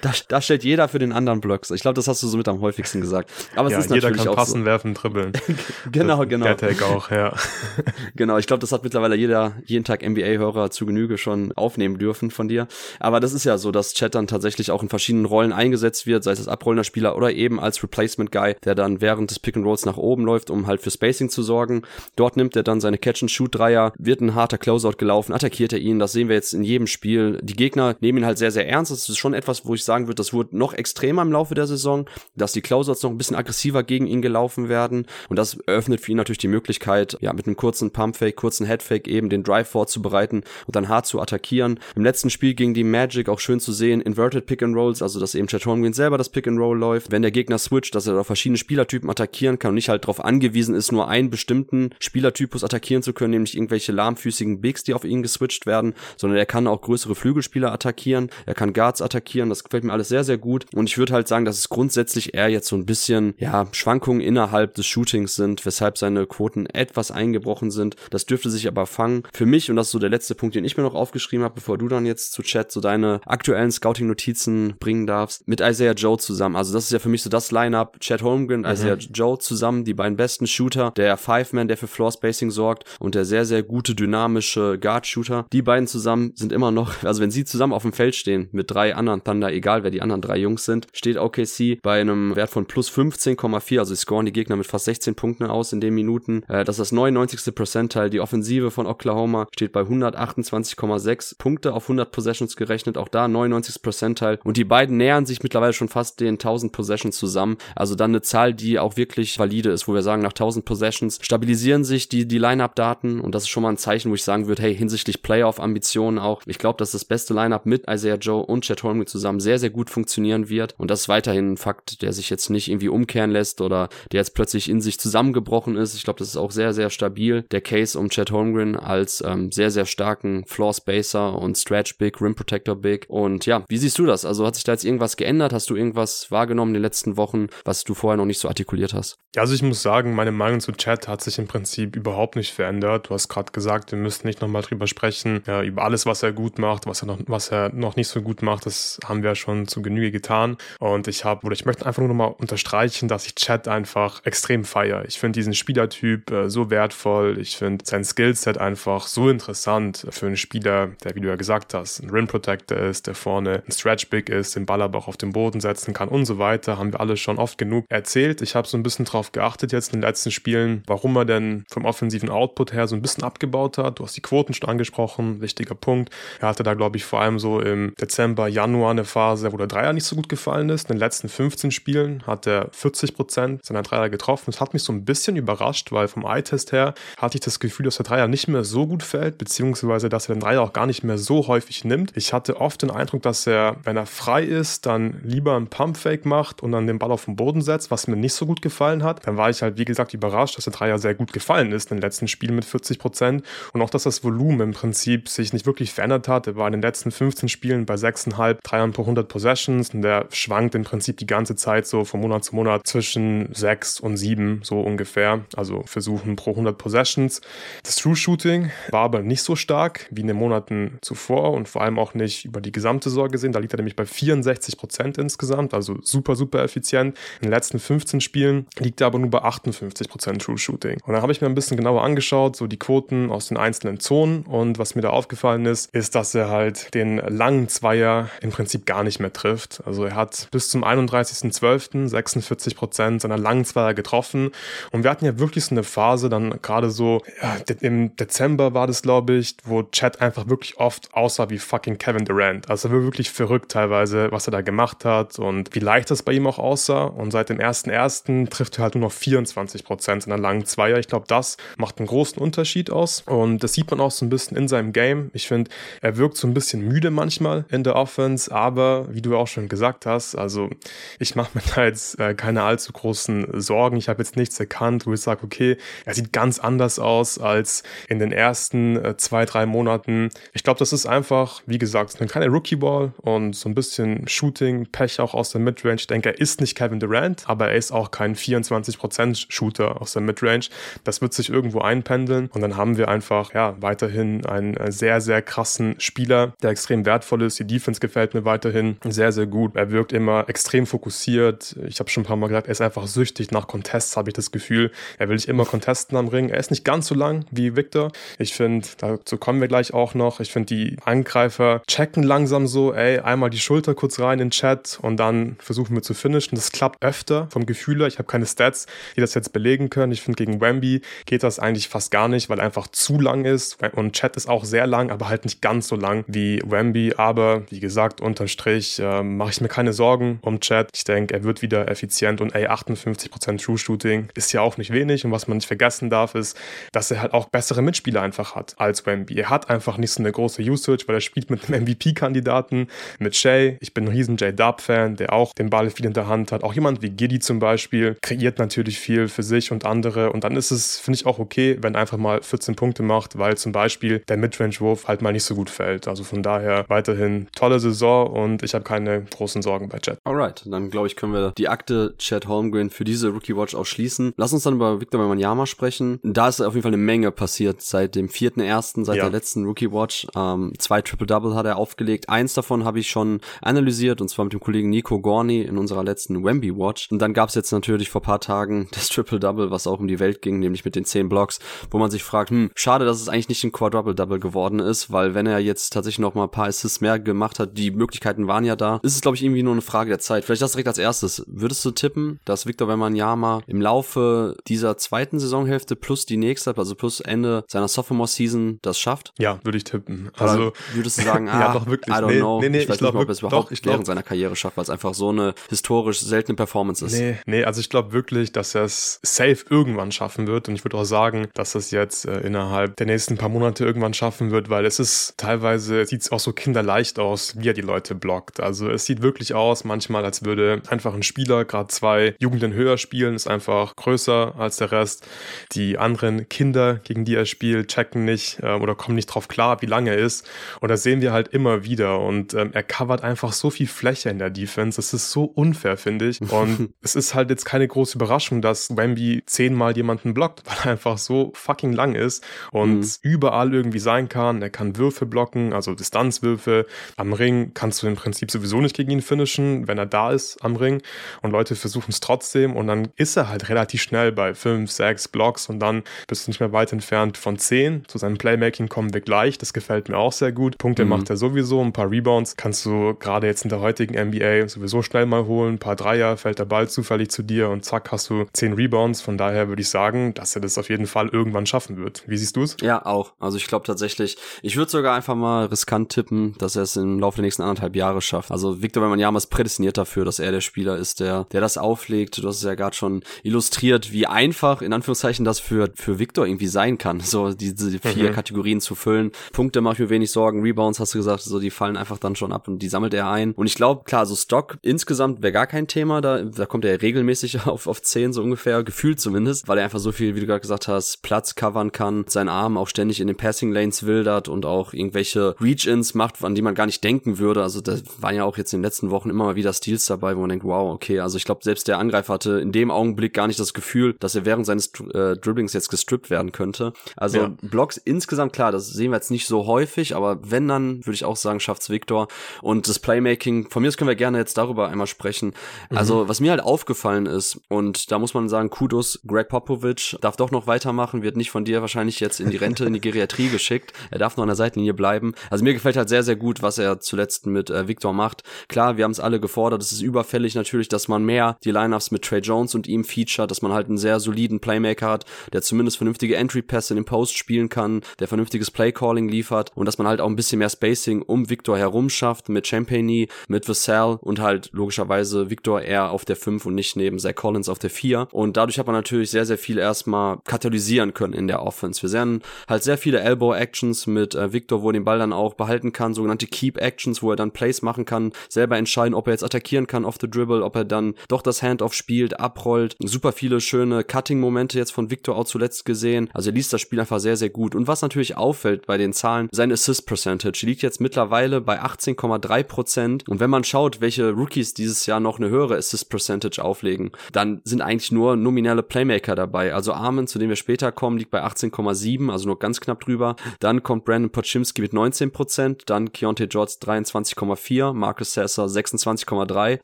Da, da, stellt jeder für den anderen Blocks. Ich glaube, das hast du so mit am häufigsten gesagt. Aber ja, es ist jeder natürlich kann passen, so. werfen, dribbeln. genau, genau. Der Tag auch, ja. genau, ich glaube, das hat mittlerweile jeder, jeden Tag NBA-Hörer zu Genüge schon aufnehmen dürfen von dir. Aber das ist ja so, dass Chat dann tatsächlich auch in verschiedenen Rollen eingesetzt wird, sei es als abrollender Spieler oder eben als Replacement-Guy, der dann während des Pick-and-Rolls nach oben läuft, um halt für Spacing zu sorgen. Dort nimmt er dann seine Catch-and-Shoot-Dreier, wird ein harter Closeout gelaufen, attackiert er ihn. Das sehen wir jetzt in jedem Spiel. Die Gegner nehmen ihn halt sehr, sehr ernst. Das ist schon etwas, wo ich sagen würde, das wurde noch extremer im Laufe der Saison, dass die Closeouts noch ein bisschen aggressiver gegen ihn gelaufen werden. Und das eröffnet für ihn natürlich die Möglichkeit, ja, mit einem kurzen Pumpfake, kurzen Headfake eben den Drive vorzubereiten und dann hart zu attackieren. Im letzten Spiel gegen die Magic auch schön zu sehen, Inverted Pick and Rolls, also dass eben Chet Holmgren selber das Pick and Roll läuft. Wenn der Gegner switcht, dass er da verschiedene Spielertypen attackieren kann und nicht halt darauf angewiesen ist, nur einen bestimmten Spielertypus attackieren zu können, nämlich irgendwelche lahmfüßigen Bigs, die auf ihn geswitcht werden, sondern er kann auch größere Flügelspieler attackieren, er kann Guards attackieren, das gefällt mir alles sehr, sehr gut. Und ich würde halt sagen, dass es grundsätzlich eher jetzt so ein bisschen, ja, Schwankungen innerhalb des Shootings sind, weshalb seine Quoten etwas eingebrochen sind. Das dürfte sich aber fangen. Für mich, und das ist so der letzte Punkt, den ich mir noch aufgeschrieben habe, bevor du dann jetzt zu Chat so deine aktuellen Scouting-Notizen bringen darfst, mit Isaiah Joe zusammen. Also das ist ja für mich so das Line-Up, Chad Holmgren, mhm. Isaiah Joe zusammen, die beiden besten Shooter, der Five-Man, der für Floor Spacing sorgt und der sehr, sehr gute, dynamische Guard-Shooter. Die beiden zusammen sind immer noch, also wenn sie zusammen auf dem Feld stehen, mit drei anderen Thunder, egal wer die anderen drei Jungs sind, steht OKC bei einem Wert von plus 15,4, also sie scoren die Gegner mit fast 16 Punkten aus in den Minuten. Äh, das ist das 99. Percentile. Die Offensive von Oklahoma steht bei 128,6 Punkte auf 100 Possessions gerechnet, auch da 99. Percentile. Und die beiden nähern sich mittlerweile schon fast den 1000 Possessions zusammen. Also dann eine Zahl, die auch wirklich valide ist, wo wir sagen, nach 1000 Possessions stabilisieren sich die, die Line-Up-Daten und das ist schon mal ein Zeichen, wo ich sagen würde, hey, hinsichtlich Playoff-Ambitionen auch, ich glaube, dass das beste Line-Up mit Isaiah Joe und Chet Holmgren zusammen sehr, sehr gut funktionieren wird und das ist weiterhin ein Fakt, der sich jetzt nicht irgendwie umkehren lässt oder der jetzt plötzlich in sich zusammengebrochen ist. Ich glaube, das ist auch sehr, sehr stabil. Der Case um Chet Holmgren als ähm, sehr, sehr starken Floor Spacer und Stretch Big, Rim Protector Big. Und ja, wie siehst du das? Also hat sich da jetzt irgendwas geändert? Hast du irgendwas wahrgenommen in den letzten Wochen, was du vorher noch nicht so artikuliert hast? Ja, also ich muss sagen, meine Meinung zu Chat hat sich im Prinzip überhaupt nicht verändert. Du hast gerade hat gesagt, wir müssen nicht nochmal drüber sprechen, ja, über alles, was er gut macht, was er noch, was er noch nicht so gut macht, das haben wir schon zu Genüge getan. Und ich habe, oder ich möchte einfach nur nochmal unterstreichen, dass ich Chat einfach extrem feiere. Ich finde diesen Spielertyp äh, so wertvoll. Ich finde sein Skillset einfach so interessant für einen Spieler, der, wie du ja gesagt hast, ein Rim Protector ist, der vorne ein Stretch Big ist, den Ball aber auch auf den Boden setzen kann und so weiter. Haben wir alle schon oft genug erzählt. Ich habe so ein bisschen drauf geachtet jetzt in den letzten Spielen, warum er denn vom offensiven Output her so ein bisschen abgebaut hat. Du hast die Quoten schon angesprochen, wichtiger Punkt. Er hatte da, glaube ich, vor allem so im Dezember, Januar eine Phase, wo der Dreier nicht so gut gefallen ist. In den letzten 15 Spielen hat er 40 Prozent seiner Dreier getroffen. Das hat mich so ein bisschen überrascht, weil vom Eye-Test her hatte ich das Gefühl, dass der Dreier nicht mehr so gut fällt, beziehungsweise dass er den Dreier auch gar nicht mehr so häufig nimmt. Ich hatte oft den Eindruck, dass er, wenn er frei ist, dann lieber einen Pump-Fake macht und dann den Ball auf den Boden setzt, was mir nicht so gut gefallen hat. Dann war ich halt, wie gesagt, überrascht, dass der Dreier sehr gut gefallen ist in den letzten Spielen mit 40 Prozent und auch, dass das Volumen im Prinzip sich nicht wirklich verändert hat. Er war in den letzten 15 Spielen bei 6,5 Dreiern pro 100 Possessions und der schwankt im Prinzip die ganze Zeit so von Monat zu Monat zwischen 6 und 7 so ungefähr. Also Versuchen pro 100 Possessions. Das True Shooting war aber nicht so stark wie in den Monaten zuvor und vor allem auch nicht über die gesamte Saison gesehen. Da liegt er nämlich bei 64 Prozent insgesamt, also super, super effizient. In den letzten 15 Spielen liegt er aber nur bei 58 Prozent True Shooting. Und dann habe ich mir ein bisschen genauer angeschaut, so die Quoten aus den einzelnen Zonen und was mir da aufgefallen ist, ist, dass er halt den langen Zweier im Prinzip gar nicht mehr trifft. Also er hat bis zum 31.12. 46 Prozent seiner langen Zweier getroffen und wir hatten ja wirklich so eine Phase, dann gerade so ja, im Dezember war das, glaube ich, wo Chad einfach wirklich oft aussah wie fucking Kevin Durant. Also er war wirklich verrückt teilweise, was er da gemacht hat und wie leicht das bei ihm auch aussah. Und seit dem 1.1. trifft er halt nur noch 24 Prozent seiner langen Zweier. Ich glaube, das macht einen großen Unterschied aus. Und das sieht man auch so ein bisschen in seinem Game. Ich finde, er wirkt so ein bisschen müde manchmal in der Offense, aber wie du auch schon gesagt hast, also ich mache mir da jetzt äh, keine allzu großen Sorgen. Ich habe jetzt nichts erkannt, wo ich sage, okay, er sieht ganz anders aus als in den ersten äh, zwei, drei Monaten. Ich glaube, das ist einfach, wie gesagt, eine kleine Rookie-Ball und so ein bisschen Shooting, Pech auch aus der Midrange. Ich denke, er ist nicht Kevin Durant, aber er ist auch kein 24% Shooter aus der Midrange. Das wird sich irgendwo einpendeln und dann haben wir einfach, ja, weiterhin einen äh, sehr, sehr krassen Spieler, der extrem wertvoll ist. Die Defense gefällt mir weiterhin sehr, sehr gut. Er wirkt immer extrem fokussiert. Ich habe schon ein paar Mal gesagt, er ist einfach süchtig nach Contests, habe ich das Gefühl. Er will sich immer contesten am Ring. Er ist nicht ganz so lang wie Victor. Ich finde, dazu kommen wir gleich auch noch. Ich finde, die Angreifer checken langsam so, ey, einmal die Schulter kurz rein in den Chat und dann versuchen wir zu finishen. Das klappt öfter vom Gefühl her. Ich habe keine Stats, die das jetzt belegen können. Ich finde, gegen Wemby geht das eigentlich fast gar nicht, weil er einfach zu lang ist. Und Chat ist auch sehr lang, aber halt nicht ganz so lang wie Wemby. Aber wie gesagt, unterm Strich äh, mache ich mir keine Sorgen um Chat. Ich denke, er wird wieder effizient und ey, 58% True Shooting ist ja auch nicht wenig. Und was man nicht vergessen darf, ist, dass er halt auch bessere Mitspieler einfach hat als Wemby. Er hat einfach nicht so eine große Usage, weil er spielt mit einem MVP-Kandidaten, mit Shay. Ich bin ein riesen J-Dub-Fan, der auch den Ball viel in der Hand hat. Auch jemand wie Giddy zum Beispiel kreiert natürlich viel für sich und andere. Und dann ist es, finde ich, auch okay, wenn einfach mal 14 Punkte macht, weil zum Beispiel der Midrange-Wurf halt mal nicht so gut fällt. Also von daher weiterhin tolle Saison und ich habe keine großen Sorgen bei Chat. Alright, dann glaube ich, können wir die Akte Chad Holmgren für diese Rookie Watch auch schließen. Lass uns dann über Victor Wembanyama sprechen. Da ist auf jeden Fall eine Menge passiert seit dem 4.1., seit ja. der letzten Rookie Watch. Ähm, zwei Triple-Double hat er aufgelegt. Eins davon habe ich schon analysiert und zwar mit dem Kollegen Nico Gorni in unserer letzten Wemby Watch. Und dann gab es jetzt natürlich vor paar Tagen das Triple-Double, was auch um die Welt ging, nämlich mit den 10 Blocks, wo man sich fragt, hm, schade, dass es eigentlich nicht ein Quadruple-Double geworden ist, weil wenn er jetzt tatsächlich noch mal ein paar Assists mehr gemacht hat, die Möglichkeiten waren ja da, ist es, glaube ich, irgendwie nur eine Frage der Zeit. Vielleicht das direkt als erstes. Würdest du tippen, dass Victor Wembanyama im Laufe dieser zweiten Saisonhälfte plus die nächste, also plus Ende seiner Sophomore-Season das schafft? Ja, würde ich tippen. Also würdest du sagen, ah, ja, doch wirklich. I don't nee, know. Nee, nee, ich weiß ich glaub, nicht, ob es überhaupt doch, ich während seiner Karriere schafft, weil es einfach so eine historisch seltene Performance ist. Nee, nee also ich glaube wirklich, dass er es safe irgendwann schaffen wird und ich würde auch sagen, dass das jetzt äh, innerhalb der nächsten paar Monate irgendwann schaffen wird, weil es ist teilweise, sieht es auch so kinderleicht aus, wie er die Leute blockt. Also es sieht wirklich aus, manchmal als würde einfach ein Spieler gerade zwei Jugenden höher spielen, ist einfach größer als der Rest. Die anderen Kinder, gegen die er spielt, checken nicht äh, oder kommen nicht drauf klar, wie lange er ist. Und das sehen wir halt immer wieder. Und ähm, er covert einfach so viel Fläche in der Defense. Das ist so unfair, finde ich. Und es ist halt jetzt keine große Überraschung, dass Wemby zehnmal jemanden blockt, weil er einfach so fucking lang ist ist und mhm. überall irgendwie sein kann. Er kann Würfe blocken, also Distanzwürfe. Am Ring kannst du im Prinzip sowieso nicht gegen ihn finishen, wenn er da ist am Ring. Und Leute versuchen es trotzdem und dann ist er halt relativ schnell bei 5, 6 Blocks und dann bist du nicht mehr weit entfernt von 10. Zu seinem Playmaking kommen wir gleich. Das gefällt mir auch sehr gut. Punkte mhm. macht er sowieso, ein paar Rebounds kannst du gerade jetzt in der heutigen NBA sowieso schnell mal holen. Ein paar Dreier, fällt der Ball zufällig zu dir und zack, hast du 10 Rebounds. Von daher würde ich sagen, dass er das auf jeden Fall irgendwann schaffen wird. Wie siehst du es? Ja, auch. Also ich glaube tatsächlich, ich würde sogar einfach mal riskant tippen, dass er es im Laufe der nächsten anderthalb Jahre schafft. Also Victor Wembanyama ist prädestiniert dafür, dass er der Spieler ist, der, der das auflegt. Du hast es ja gerade schon illustriert, wie einfach, in Anführungszeichen, das für, für Victor irgendwie sein kann, so diese vier mhm. Kategorien zu füllen. Punkte mache ich mir wenig Sorgen. Rebounds hast du gesagt, so die fallen einfach dann schon ab und die sammelt er ein. Und ich glaube, klar, so Stock insgesamt wäre gar kein Thema. Da, da kommt er regelmäßig auf, auf 10 so ungefähr, gefühlt zumindest, weil er einfach so viel, wie du gerade gesagt hast, Platz covern kann, seinen Arm auch ständig in den Passing Lanes wildert und auch irgendwelche Reach-Ins macht, an die man gar nicht denken würde. Also da waren ja auch jetzt in den letzten Wochen immer mal wieder Steals dabei, wo man denkt, wow, okay, also ich glaube, selbst der Angreifer hatte in dem Augenblick gar nicht das Gefühl, dass er während seines äh, Dribblings jetzt gestrippt werden könnte. Also ja. Blocks insgesamt, klar, das sehen wir jetzt nicht so häufig, aber wenn dann, würde ich auch sagen, schafft's Victor. Und das Playmaking, von mir aus können wir gerne jetzt darüber einmal sprechen. Mhm. Also, was mir halt aufgefallen ist, und da muss man sagen, Kudos, Greg Popovich darf doch noch weitermachen, wird nicht von dir wahrscheinlich jetzt in die Rente, in die Geriatrie geschickt. Er darf noch an der Seitenlinie bleiben. Also mir gefällt halt sehr, sehr gut, was er zuletzt mit äh, Victor macht. Klar, wir haben es alle gefordert. Es ist überfällig natürlich, dass man mehr die Lineups mit Trey Jones und ihm feature, dass man halt einen sehr soliden Playmaker hat, der zumindest vernünftige Entry-Pässe in den Post spielen kann, der vernünftiges Play-Calling liefert und dass man halt auch ein bisschen mehr Spacing um Victor herum schafft mit Champagne, mit Vassell und halt logischerweise Victor eher auf der 5 und nicht neben Zach Collins auf der 4. Und dadurch hat man natürlich sehr, sehr viel erstmal katalysieren können in der Offense. Wir sehen halt sehr viele Elbow-Actions mit äh, Victor, wo er den Ball dann auch behalten kann, sogenannte Keep-Actions, wo er dann Plays machen kann, selber entscheiden, ob er jetzt attackieren kann off the dribble, ob er dann doch das Handoff spielt, abrollt. Super viele schöne Cutting-Momente jetzt von Victor auch zuletzt gesehen. Also er liest das Spiel einfach sehr, sehr gut. Und was natürlich auffällt bei den Zahlen, sein Assist-Percentage liegt jetzt mittlerweile bei 18,3 Prozent. Und wenn man schaut, welche Rookies dieses Jahr noch eine höhere Assist-Percentage auflegen, dann sind eigentlich nur nominelle Playmaker dabei. Also Armin, zu dem wir später kommen, liegt bei 18,7, also nur ganz knapp drüber. Dann kommt Brandon Pochimski mit 19 Prozent, dann Keontae George 23,4, Marcus Sasser 26,3,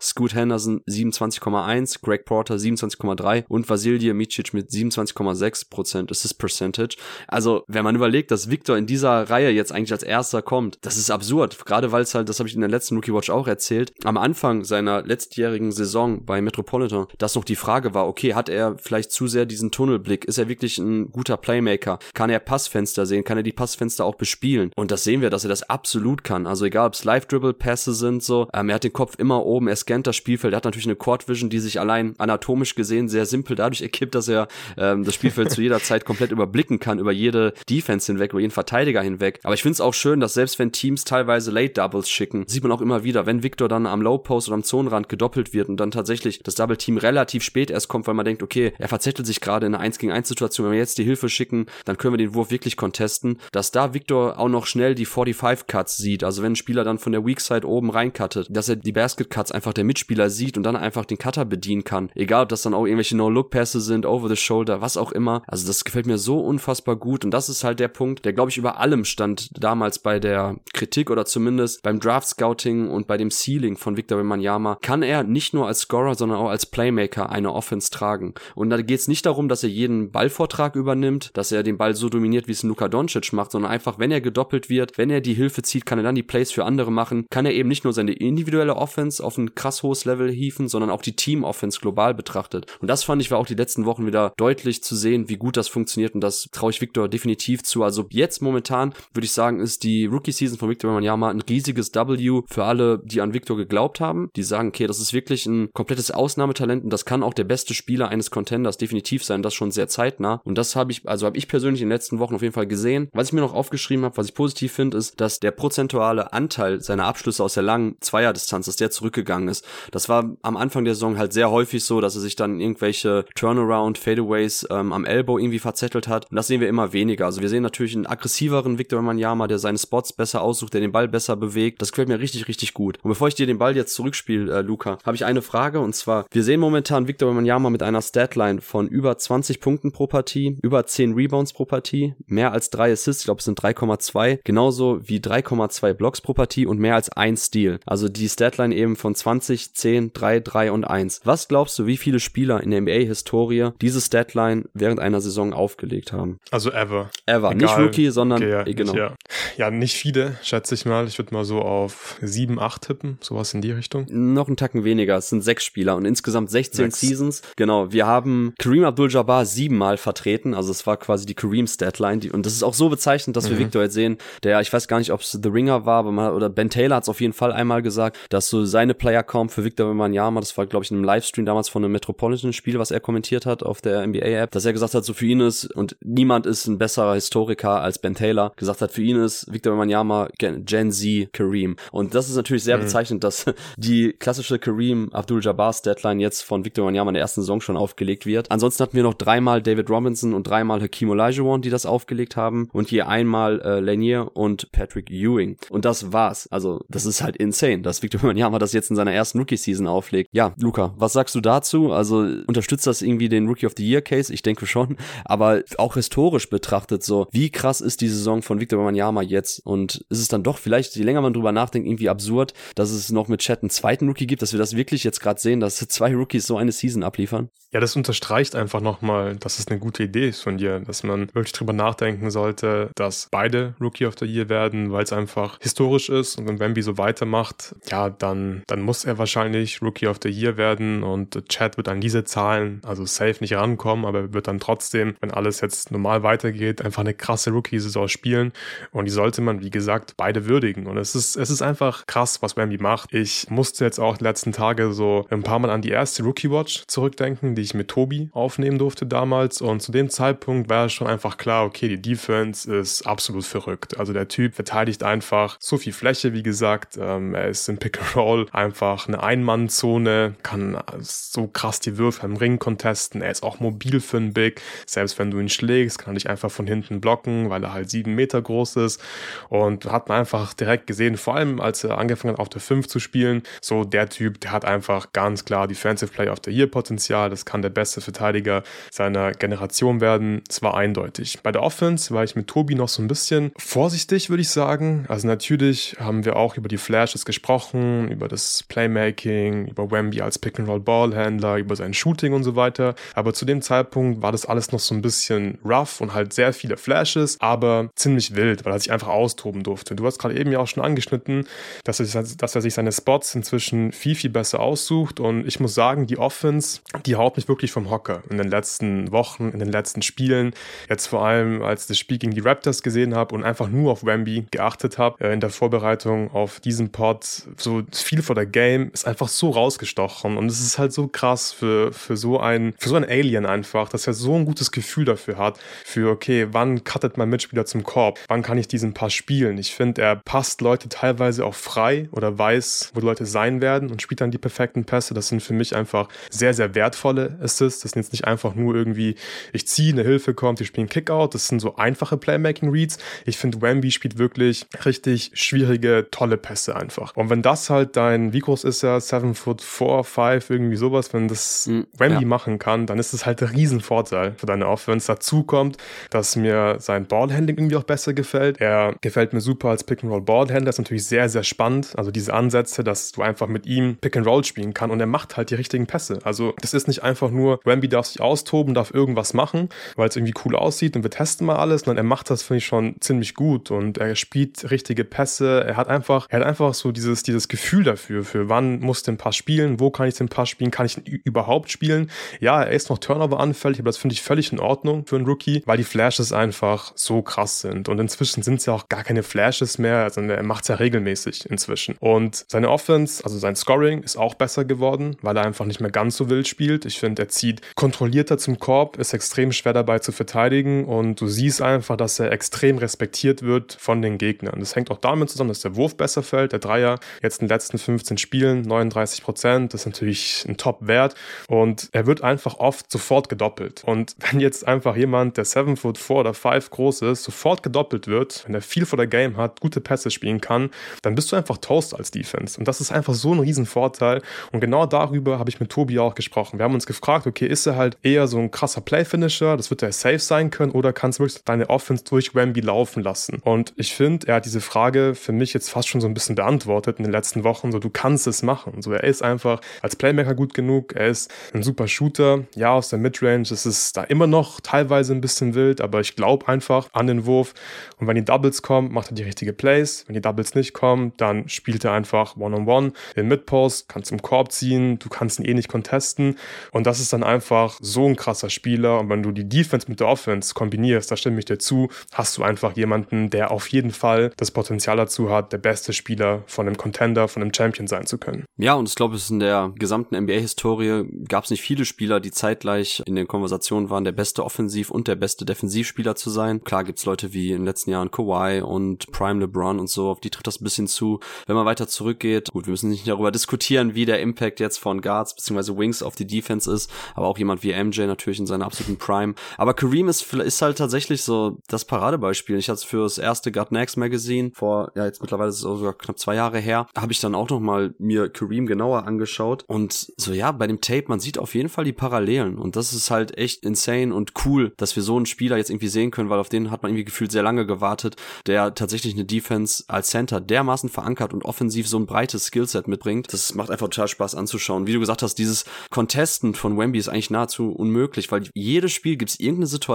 Scoot Henderson 27,1, Greg Porter 27,3 und Vasilje Micic mit 27,6 Prozent Assist Percentage. Also, wenn man überlegt, dass Victor in dieser Reihe jetzt eigentlich als erster kommt, das ist absurd. Gerade weil es halt, das habe ich in der letzten Rookie Watch auch erzählt, am Anfang seiner letztjährigen Saison bei Metropolitan, dass noch die Frage war, okay, hat er vielleicht zu sehr diesen Tunnelblick? Ist er wirklich ein guter Playmaker? Kann er Passfenster sehen? Kann er die Passfenster auch bespielen? Und das sehen wir, dass er das absolut kann. Also egal, ob es Live-Dribble-Pässe sind, so, ähm, er hat den Kopf immer oben, er scannt das Spielfeld, er hat natürlich eine Court Vision, die sich allein anatomisch gesehen sehr simpel dadurch ergibt, dass er ähm, das Spielfeld zu jeder Zeit komplett überblicken kann, über jede Defense hinweg, über jeden Verteidiger hinweg. Aber ich finde es auch schön, dass selbst wenn Teams teilweise Late Doubles schicken, sieht man auch immer wieder, wenn Victor dann am Low Post oder am Zonenrand gedoppelt wird und dann tatsächlich das Double Team relativ spät erst kommt, weil man denkt, okay, er verzettelt sich gerade in einer 1 gegen 1 Situation, wenn wir jetzt die Hilfe schicken, dann können wir den Wurf wirklich contesten, dass da Victor auch noch schnell die 45 Cuts sieht, also wenn ein Spieler dann von der Weak Side oben reinkattet, dass er die Basket Cuts einfach der Mitspieler sieht und dann einfach den Cutter bedienen kann. Egal, ob das dann auch irgendwelche No-Look-Pässe sind, over the shoulder, was auch immer. Also das gefällt mir so unfassbar gut und das ist halt der Punkt, der glaube ich über allem stand damals bei der Kritik oder zumindest beim Draft Scouting und bei dem Ceiling von Victor Wembanyama kann er nicht nur als Scorer, sondern auch als Playmaker eine Offense tragen. Und da geht es nicht darum, dass er jeden Ballvortrag übernimmt, dass er den Ball so dominiert, wie es Luka Doncic macht, sondern einfach, wenn er gedoppelt wird, wenn er die Hilfe zieht, kann er dann die Plays für andere machen, kann er eben nicht nur seine individuelle Offense auf ein krass hohes Level hieven, sondern auch die Team-Offense global betrachtet. Und das fand ich war auch die letzten Wochen wieder deutlich zu sehen, wie gut das funktioniert und das traue ich Victor definitiv zu. Also jetzt momentan würde ich sagen, ist die Rookie-Season von Victor Wembanyama ein riesiges W für alle, die an Victor geglaubt haben. Die sagen, okay, das ist wirklich ein komplettes Ausnahmetalent und das kann auch der beste Spieler eines Contenders definitiv sein, das schon sehr zeitnah. Und das habe ich, also habe ich persönlich in den letzten Wochen auf jeden Fall gesehen. Was ich mir noch aufgeschrieben habe, was ich positiv finde, ist, dass der prozentuale Anteil seiner Abschlüsse aus der langen Zweierdistanz, dass der zurückgegangen ist. Das war am Anfang der Saison halt sehr häufig so, dass er sich dann irgendwelche Turnaround, Fadeaways ähm, am Elbow irgendwie verzettelt hat. Und das sehen wir immer weniger. Also wir sehen natürlich einen aggressiveren Victor Manjama, der seine Spots besser aussucht, der den Ball besser bewegt. Das gefällt mir richtig, richtig gut. Und bevor ich dir den Ball jetzt zurückspiele, äh, Luca, habe ich eine Frage und zwar, wir sehen momentan Victor Manjama mit einer Statline von über 20 Punkten pro Partie, über 10 Rebounds Rebounds pro Partie, mehr als drei Assists, ich glaube es sind 3,2, genauso wie 3,2 Blocks pro Partie und mehr als ein Steal. Also die Statline eben von 20, 10, 3, 3 und 1. Was glaubst du, wie viele Spieler in der NBA-Historie diese Statline während einer Saison aufgelegt haben? Also ever. Ever. Egal. Nicht Rookie, sondern okay, ja, genau. ja. ja, nicht viele, schätze ich mal. Ich würde mal so auf 7, 8 tippen, sowas in die Richtung. Noch einen Tacken weniger. Es sind sechs Spieler und insgesamt 16 sechs. Seasons. Genau. Wir haben Kareem Abdul-Jabbar siebenmal vertreten. Also es war quasi die Kareem-Statline. Und das ist auch so bezeichnend, dass wir mhm. Victor jetzt sehen, der, ich weiß gar nicht, ob es The Ringer war, aber man, oder Ben Taylor hat es auf jeden Fall einmal gesagt, dass so seine Player kommt für Victor Wembanyama, das war glaube ich in einem Livestream damals von einem Metropolitan-Spiel, was er kommentiert hat auf der NBA-App, dass er gesagt hat, so für ihn ist, und niemand ist ein besserer Historiker als Ben Taylor, gesagt hat, für ihn ist Victor Wembanyama Gen Z Kareem. Und das ist natürlich sehr mhm. bezeichnend, dass die klassische Kareem Abdul-Jabbar-Statline jetzt von Victor Wembanyama in der ersten Saison schon aufgelegt wird. Ansonsten hatten wir noch dreimal David Robinson und dreimal Hakeem Olajuwon, die das aufgelegt haben und hier einmal äh, Lanier und Patrick Ewing. Und das war's. Also das ist halt insane, dass Victor Wembanyama das jetzt in seiner ersten Rookie-Season auflegt. Ja, Luca, was sagst du dazu? Also unterstützt das irgendwie den Rookie of the Year Case? Ich denke schon. Aber auch historisch betrachtet so, wie krass ist die Saison von Victor Wembanyama jetzt? Und ist es dann doch vielleicht, je länger man drüber nachdenkt, irgendwie absurd, dass es noch mit Chat einen zweiten Rookie gibt, dass wir das wirklich jetzt gerade sehen, dass zwei Rookies so eine Season abliefern? Ja, das unterstreicht einfach nochmal, dass es eine gute Idee ist von dir, dass man wirklich drüber nachdenken sollte, dass beide Rookie of the Year werden, weil es einfach historisch ist und wenn Wemby so weitermacht, ja, dann, dann muss er wahrscheinlich Rookie of the Year werden und Chad wird an diese Zahlen, also safe nicht rankommen, aber wird dann trotzdem, wenn alles jetzt normal weitergeht, einfach eine krasse Rookie-Saison spielen und die sollte man, wie gesagt, beide würdigen und es ist, es ist einfach krass, was Wemby macht. Ich musste jetzt auch die letzten Tage so ein paar Mal an die erste Rookie-Watch zurückdenken, die ich mit Tobi aufnehmen durfte damals. Und zu dem Zeitpunkt war schon einfach klar, okay, die Defense ist absolut verrückt. Also der Typ verteidigt einfach so viel Fläche, wie gesagt. Ähm, er ist im Pick and Roll einfach eine Einmannzone, kann so krass die Würfe im Ring contesten. Er ist auch mobil für einen Big. Selbst wenn du ihn schlägst, kann er dich einfach von hinten blocken, weil er halt sieben Meter groß ist. Und hat man einfach direkt gesehen, vor allem als er angefangen hat, auf der 5 zu spielen, so der Typ, der hat einfach ganz klar Defensive Player of the Year Potenzial. Das kann der beste Verteidiger seiner Generation werden. Es war eindeutig. Bei der Offense war ich mit Tobi noch so ein bisschen vorsichtig, würde ich sagen. Also natürlich haben wir auch über die Flashes gesprochen, über das Playmaking, über Wemby als Pick-and-Roll-Ballhändler, über sein Shooting und so weiter. Aber zu dem Zeitpunkt war das alles noch so ein bisschen rough und halt sehr viele Flashes, aber ziemlich wild, weil er sich einfach austoben durfte. Du hast gerade eben ja auch schon angeschnitten, dass er, dass er sich seine Spots inzwischen viel, viel besser aussucht und ich muss sagen, die Offense, die haut mich wirklich vom Hocker in den letzten Wochen, in den letzten Spielen. Jetzt vor allem, als das Spiel gegen die Raptors gesehen habe und einfach nur auf Wemby geachtet habe äh, in der Vorbereitung auf diesen Pod. So viel vor der Game ist einfach so rausgestochen und es ist halt so krass für, für so ein, für so ein Alien einfach, dass er so ein gutes Gefühl dafür hat, für okay, wann cuttet mein Mitspieler zum Korb? Wann kann ich diesen Pass spielen? Ich finde, er passt Leute teilweise auch frei oder weiß, wo Leute sein werden und spielt dann die perfekten Pässe. Das sind für mich einfach sehr, sehr wertvolle Assists. Das sind jetzt nicht einfach nur irgendwie, ich ziehe, eine Hilfe kommt, ich spiele einen Kickout. Das sind so einfache Playmaking-Reads. Ich finde, Wemby spielt wirklich richtig schwierige, tolle Pässe einfach. Und wenn das halt dein, wie groß ist er? 7 foot 4, 5, irgendwie sowas, wenn das mhm, Wemby ja. machen kann, dann ist es halt ein Riesenvorteil für deine Offense. Dazu kommt, dass mir sein Ballhandling irgendwie auch besser gefällt. Er gefällt mir super als Pick-and-Roll-Ballhändler. Ist natürlich sehr, sehr spannend. Also diese Ansätze, dass du einfach mit ihm Pick-and-Roll spielen kann und er macht halt die richtigen Pässe. Also das ist nicht einfach nur, Wemby darf sich austoben, darf irgendwas machen, weil es irgendwie cool aussieht und wir testen mal alles. Und er macht das, finde ich, schon ziemlich gut und er spielt richtige Pässe. Er hat einfach, er hat einfach so dieses, dieses Gefühl dafür, für wann muss den Pass spielen, wo kann ich den Pass spielen, kann ich ihn überhaupt spielen. Ja, er ist noch Turnover anfällig, aber das finde ich völlig in Ordnung für einen Rookie, weil die Flashes einfach so krass sind. Und inzwischen sind es ja auch gar keine Flashes mehr, also er macht es ja regelmäßig inzwischen. Und seine Offense, also sein Scoring ist auch besser geworden, weil er einfach nicht mehr ganz so wild spielt. Ich finde, er zieht kontrollierter zum Korb, ist extrem schwer dabei zu verteidigen und du siehst einfach, dass er extrem respektiert wird von den Gegnern. Das hängt auch damit zusammen, dass der Wurf besser fällt. Der Dreier jetzt in den letzten 15 Spielen 39 Prozent, das ist natürlich ein Top-Wert und er wird einfach oft sofort gedoppelt. Und wenn jetzt einfach jemand, der 7 foot 4 oder 5 groß ist, sofort gedoppelt wird, wenn er viel vor der Game hat, gute Pässe spielen kann, dann bist du einfach Toast als Defense. Und das ist einfach so ein Riesenvorteil. Und genau darüber habe ich mit Tobi auch gesprochen. Wir haben uns gefragt, okay, ist er halt eher so ein krasser Play-Finisher? Das wird er safe sein können oder kannst du wirklich deine Offense durch Wemby laufen lassen? Und ich finde, er hat diese Frage für mich jetzt fast schon so ein bisschen beantwortet in den letzten Wochen. So, du kannst es machen. So, er ist einfach als Playmaker gut genug. Er ist ein super Shooter. Ja, aus der Midrange. Es ist da immer noch teilweise ein bisschen wild, aber ich glaube einfach an den Wurf. Und wenn die Doubles kommen, macht er die richtige Plays. Wenn die Doubles nicht kommen, dann spielt er einfach One-on-One -on -one, den Midpost, kann zum Korb ziehen. Du kannst ihn eh nicht contesten. Und das ist dann einfach so ein krasser Spieler. Und wenn du die Defense mit der Offense kombinierst, da stimme ich dir zu, hast du einfach jemanden, der auf jeden Fall das Potenzial dazu hat, der beste Spieler von einem Contender, von einem Champion sein zu können. Ja, und ich glaube, es in der gesamten NBA-Historie gab es nicht viele Spieler, die zeitgleich in den Konversationen waren, der beste Offensiv- und der beste Defensivspieler zu sein. Klar gibt's Leute wie in den letzten Jahren Kawhi und Prime LeBron und so, auf die trifft das ein bisschen zu. Wenn man weiter zurückgeht, gut, wir müssen nicht darüber diskutieren, wie der Impact jetzt von Guards bzw. Wings auf die Defense ist, aber auch jemand wie MJ natürlich in seiner absoluten Prime. Aber Kareem ist, ist halt tatsächlich so das Paradebeispiel. Ich hatte es für das erste God Next Magazine vor, ja jetzt mittlerweile ist es sogar knapp zwei Jahre her, habe ich dann auch noch mal mir Kareem genauer angeschaut und so ja, bei dem Tape, man sieht auf jeden Fall die Parallelen und das ist halt echt insane und cool, dass wir so einen Spieler jetzt irgendwie sehen können, weil auf den hat man irgendwie gefühlt sehr lange gewartet, der tatsächlich eine Defense als Center dermaßen verankert und offensiv so ein breites Skillset mitbringt. Das macht einfach total Spaß anzuschauen. Wie du gesagt hast, dieses Contesten von Wemby ist eigentlich nahezu unmöglich, weil jedes Spiel gibt es irgendeine Situation,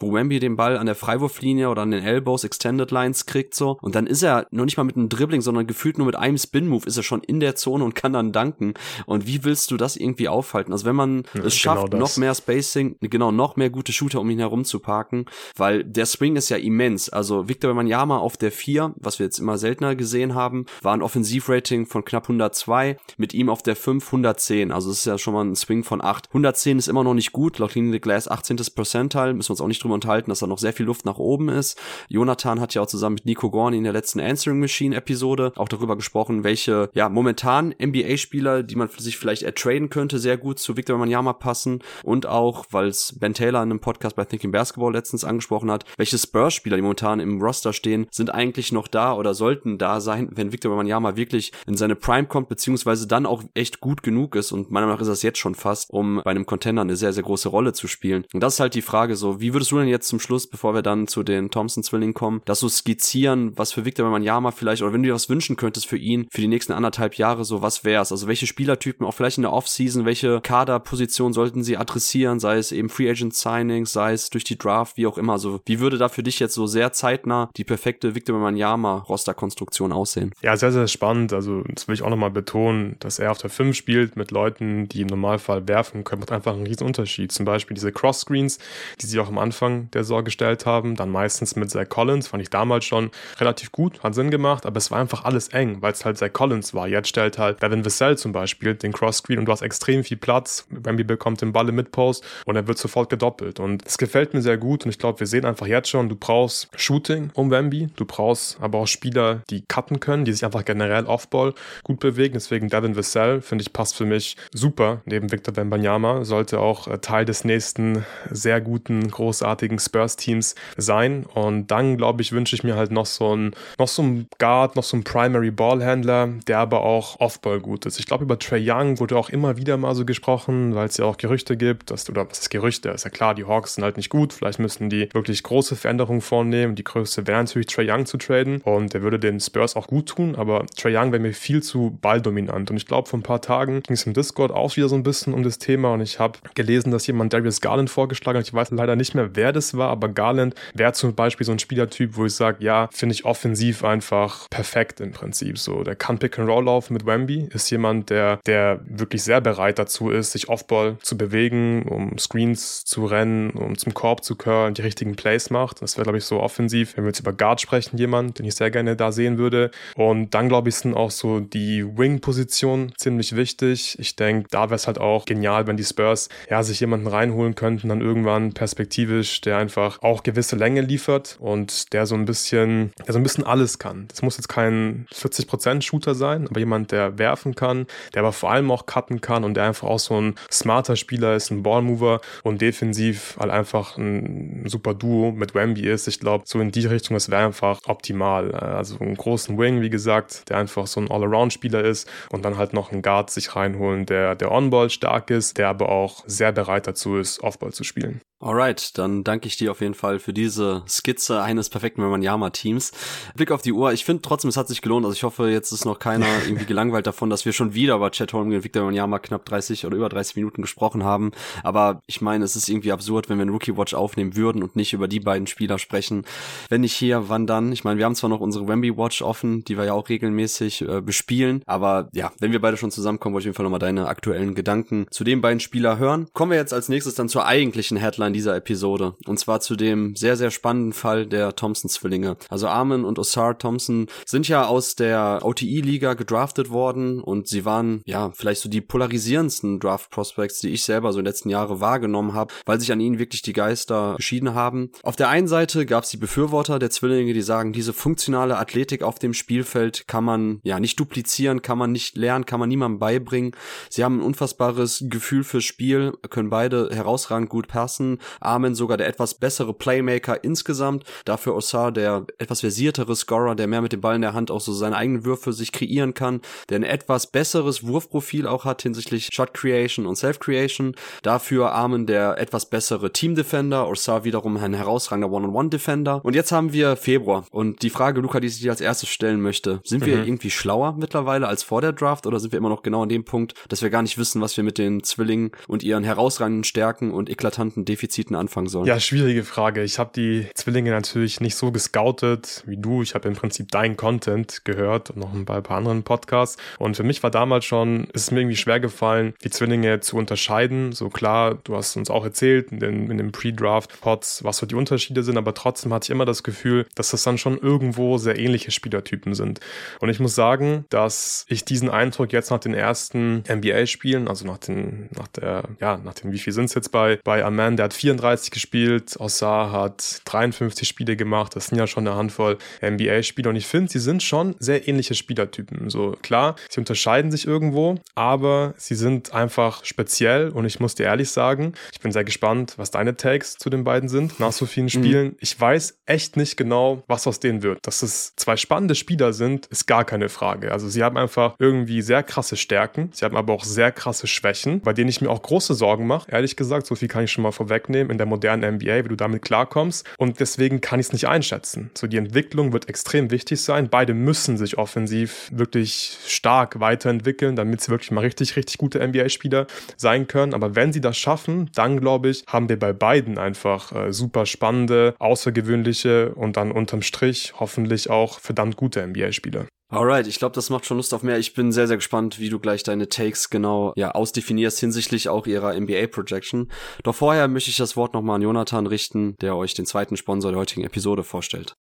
wo Wemby den Ball an der Freiwurflinie oder an den Elbows, Extended Lines kriegt so und dann ist er noch nicht mal mit einem Dribbling, sondern gefühlt nur mit einem Spin-Move ist er schon in der Zone und kann dann danken. Und wie willst du das irgendwie aufhalten? Also wenn man ja, es schafft, genau noch mehr Spacing, genau, noch mehr gute Shooter um ihn herum zu parken, weil der Swing ist ja immens. Also Victor Wembanyama auf der 4, was wir jetzt immer seltener gesehen haben, war ein Offensivrating von knapp 102, mit ihm auf der 5 110. Also es ist ja schon mal ein Swing von 8. 110 ist immer noch nicht gut, laut Linie Glass 18. Percentile, müssen wir uns auch nicht drüber unterhalten, dass da noch sehr viel Luft nach oben ist. Jonathan hat ja auch zusammen mit Nico Gorni in der letzten Answering Machine Episode auch darüber gesprochen, welche ja momentan NBA Spieler, die man sich vielleicht ertraden könnte, sehr gut zu Victor Wembanyama passen und auch, weil es Ben Taylor in einem Podcast bei Thinking Basketball letztens angesprochen hat, welche Spurs Spieler, die momentan im Roster stehen, sind eigentlich noch da oder sollten da sein, wenn Victor Wembanyama wirklich in seine Prime kommt, beziehungsweise dann auch echt gut genug ist und meiner Meinung nach ist das jetzt schon fast, um bei einem Contender eine sehr, sehr große Rolle zu spielen. Und das ist halt die Frage so, wie würdest du denn jetzt zum Schluss, bevor wir dann zu den Thompson-Zwillingen kommen, das so skizzieren, was für Victor Wembanyama vielleicht, oder wenn du dir was wünschen könntest für ihn, für die nächsten anderthalb Jahre, so was wär's? Also welche Spielertypen, auch vielleicht in der Offseason, welche Kaderposition sollten sie adressieren, sei es eben Free Agent Signings, sei es durch die Draft, wie auch immer. So, wie würde da für dich jetzt so sehr zeitnah die perfekte Victor Wembanyama Rosterkonstruktion aussehen? Ja, sehr, sehr spannend. Also, das will ich auch nochmal betonen, dass er auf der 5 spielt mit Leuten, die im Normalfall werfen können, macht einfach einen riesen Unterschied. Zum Beispiel diese Cross Screens, die sie auch am Anfang der Saison gestellt haben, dann meistens mit Zach Collins, fand ich damals schon relativ gut, hat Sinn gemacht, aber es war einfach alles eng, weil es halt Zach Collins war. Jetzt stellt halt Devin Vassell zum Beispiel den Cross Screen und du hast extrem viel Platz. Wemby bekommt den Ball im Midpost und er wird sofort gedoppelt. Und es gefällt mir sehr gut und ich glaube, wir sehen einfach jetzt schon, du brauchst Shooting um Wemby, du brauchst aber auch Spieler, die cutten können, die sich einfach generell Offball gut bewegen. Deswegen Devin Vassell, finde ich, passt für mich super. Neben Victor Wembanyama sollte auch äh, Teil des nächsten sehr guten, großartigen Spurs-Teams sein. Und dann, glaube ich, wünsche ich mir halt noch so ein, noch so ein Guard, noch so ein Primary Ballhändler, der aber auch Offball gut ist. Ich glaube, über Trey Young wurde auch immer wieder mal so gesprochen, weil es ja auch Gerüchte gibt, dass, oder was ist Gerüchte? Ist ja klar, die Hawks sind halt nicht gut. Vielleicht müssen die wirklich große Veränderungen vornehmen. Die größte wäre natürlich Trey Young zu traden und der würde den Spurs auch gut tun, aber Trey Young wäre mir viel zu balldominant. Und ich glaube, vor ein paar Tagen ging es im Discord auch wieder so ein bisschen um das Thema und ich habe gelesen, dass jemand Darius Garland vorgeschlagen hat. Ich weiß leider nicht mehr, wer das war, aber Garland wäre zum Beispiel so ein Spielertyp, wo ich sage, ja, finde ich offensiv einfach perfekt im Prinzip. So, der kann Pick and Roll laufen mit Wemby, ist jemand, der, der wirklich sehr bereit dazu ist, sich Offball zu bewegen, um Screens zu rennen, um zum Korb zu curlen, die richtigen Plays macht. Das wäre, glaube ich, so offensiv. Wenn wir jetzt über Guard sprechen, jemand, den ich sehr gerne da sehen würde. Und dann, glaube ich, sind auch so die Wing-Positionen ziemlich wichtig. Ich denke, da wäre es halt auch genial, wenn die Spurs ja sich jemanden reinholen könnten, dann irgendwann perspektivisch, der einfach auch gewisse Länge liefert und der so ein bisschen, der so ein bisschen alles kann. Das muss jetzt kein 40% Shooter sein, aber jemand, der werfen kann, der aber vor allem auch cutten kann und der einfach auch so ein smarter Spieler ist, ein Ballmover und defensiv halt einfach ein super Duo mit Wemby ist. Ich glaube, so in die Richtung, das wäre einfach optimal. Also einen großen Wing, wie gesagt, der einfach so ein All-Around-Spieler ist und dann halt noch einen Guard sich reinholen, der, der On-Ball stark ist, der aber auch sehr bereit dazu ist, Off-Ball zu spielen. Alright, dann danke ich dir auf jeden Fall für diese Skizze eines perfekten Wembanyama-Teams. Blick auf die Uhr. Ich finde trotzdem, es hat sich gelohnt. Also ich hoffe, jetzt ist noch keiner irgendwie gelangweilt davon, dass wir schon wieder über Chet Holmgren und Victor Wembanyama knapp 30 oder über 30 Minuten gesprochen haben. Aber ich meine, es ist irgendwie absurd, wenn wir einen Rookie Watch aufnehmen würden und nicht über die beiden Spieler sprechen. Wenn nicht hier, wann dann? Ich meine, wir haben zwar noch unsere Wemby Watch offen, die wir ja auch regelmäßig äh, bespielen. Aber ja, wenn wir beide schon zusammenkommen, wollte ich auf jeden Fall nochmal deine aktuellen Gedanken zu den beiden Spieler hören. Kommen wir jetzt als nächstes dann zur eigentlichen Headline dieser Episode. Und zwar zu dem sehr, sehr spannenden Fall der Thompson-Zwillinge. Also Armin und Osar Thompson sind ja aus der OTI-Liga gedraftet worden und sie waren ja vielleicht so die polarisierendsten Draft-Prospects, die ich selber so in den letzten Jahren wahrgenommen habe, weil sich an ihnen wirklich die Geister geschieden haben. Auf der einen Seite gab es die Befürworter der Zwillinge, die sagen, diese funktionale Athletik auf dem Spielfeld kann man ja nicht duplizieren, kann man nicht lernen, kann man niemandem beibringen. Sie haben ein unfassbares Gefühl fürs Spiel, können beide herausragend gut passen. Armin sogar der etwas bessere Playmaker insgesamt. Dafür Osar der etwas versiertere Scorer, der mehr mit dem Ball in der Hand auch so seine eigenen Würfe sich kreieren kann, der ein etwas besseres Wurfprofil auch hat hinsichtlich Shot Creation und Self Creation. Dafür Armin der etwas bessere Team Defender, Osar wiederum ein herausragender One-on-One Defender. Und jetzt haben wir Februar und die Frage, Luca, die ich dir als erstes stellen möchte, sind wir mhm. irgendwie schlauer mittlerweile als vor der Draft oder sind wir immer noch genau an dem Punkt, dass wir gar nicht wissen, was wir mit den Zwillingen und ihren herausragenden Stärken und eklatanten Defiziten anfangen sollen? Ja, schwierige Frage. Ich habe die Zwillinge natürlich nicht so gescoutet wie du. Ich habe im Prinzip deinen Content gehört und noch ein paar, anderen Podcasts. Und für mich war damals schon, ist es mir irgendwie schwer gefallen, die Zwillinge zu unterscheiden. So klar, du hast uns auch erzählt in den, in den Pre-Draft-Pods, was so die Unterschiede sind, aber trotzdem hatte ich immer das Gefühl, dass das dann schon irgendwo sehr ähnliche Spielertypen sind. Und ich muss sagen, dass ich diesen Eindruck jetzt nach den ersten NBA-Spielen, also nach den, nach der, ja, nach dem, wie viel sind es jetzt bei, bei Aman, der hat 34 gespielt, Ossar hat 53 Spiele gemacht, das sind ja schon eine Handvoll NBA-Spieler und ich finde, sie sind schon sehr ähnliche Spielertypen. So klar, sie unterscheiden sich irgendwo, aber sie sind einfach speziell und ich muss dir ehrlich sagen, ich bin sehr gespannt, was deine Takes zu den beiden sind nach so vielen mhm. Spielen. Mhm. Ich weiß echt nicht genau, was aus denen wird. Dass es zwei spannende Spieler sind, ist gar keine Frage. Also sie haben einfach irgendwie sehr krasse Stärken, sie haben aber auch sehr krasse Schwächen, bei denen ich mir auch große Sorgen mache. Ehrlich gesagt, so viel kann ich schon mal vorwegnehmen in der modernen NBA, wie du damit klarkommst. Und deswegen kann ich es nicht einschätzen. So die Entwicklung wird extrem wichtig sein. Beide müssen sich offensiv wirklich stark weiterentwickeln, damit sie wirklich mal richtig, richtig gute NBA-Spieler sein können. Aber wenn sie das schaffen, dann glaube ich, haben wir bei beiden einfach äh, super spannende, außergewöhnliche und dann unterm Strich hoffentlich auch verdammt gute NBA-Spieler. Alright, ich glaube, das macht schon Lust auf mehr. Ich bin sehr, sehr gespannt, wie du gleich deine Takes genau ja, ausdefinierst hinsichtlich auch ihrer NBA-Projection. Doch vorher möchte ich das Wort nochmal an Jonathan richten, der euch den zweiten Sponsor der heutigen Episode vorstellt.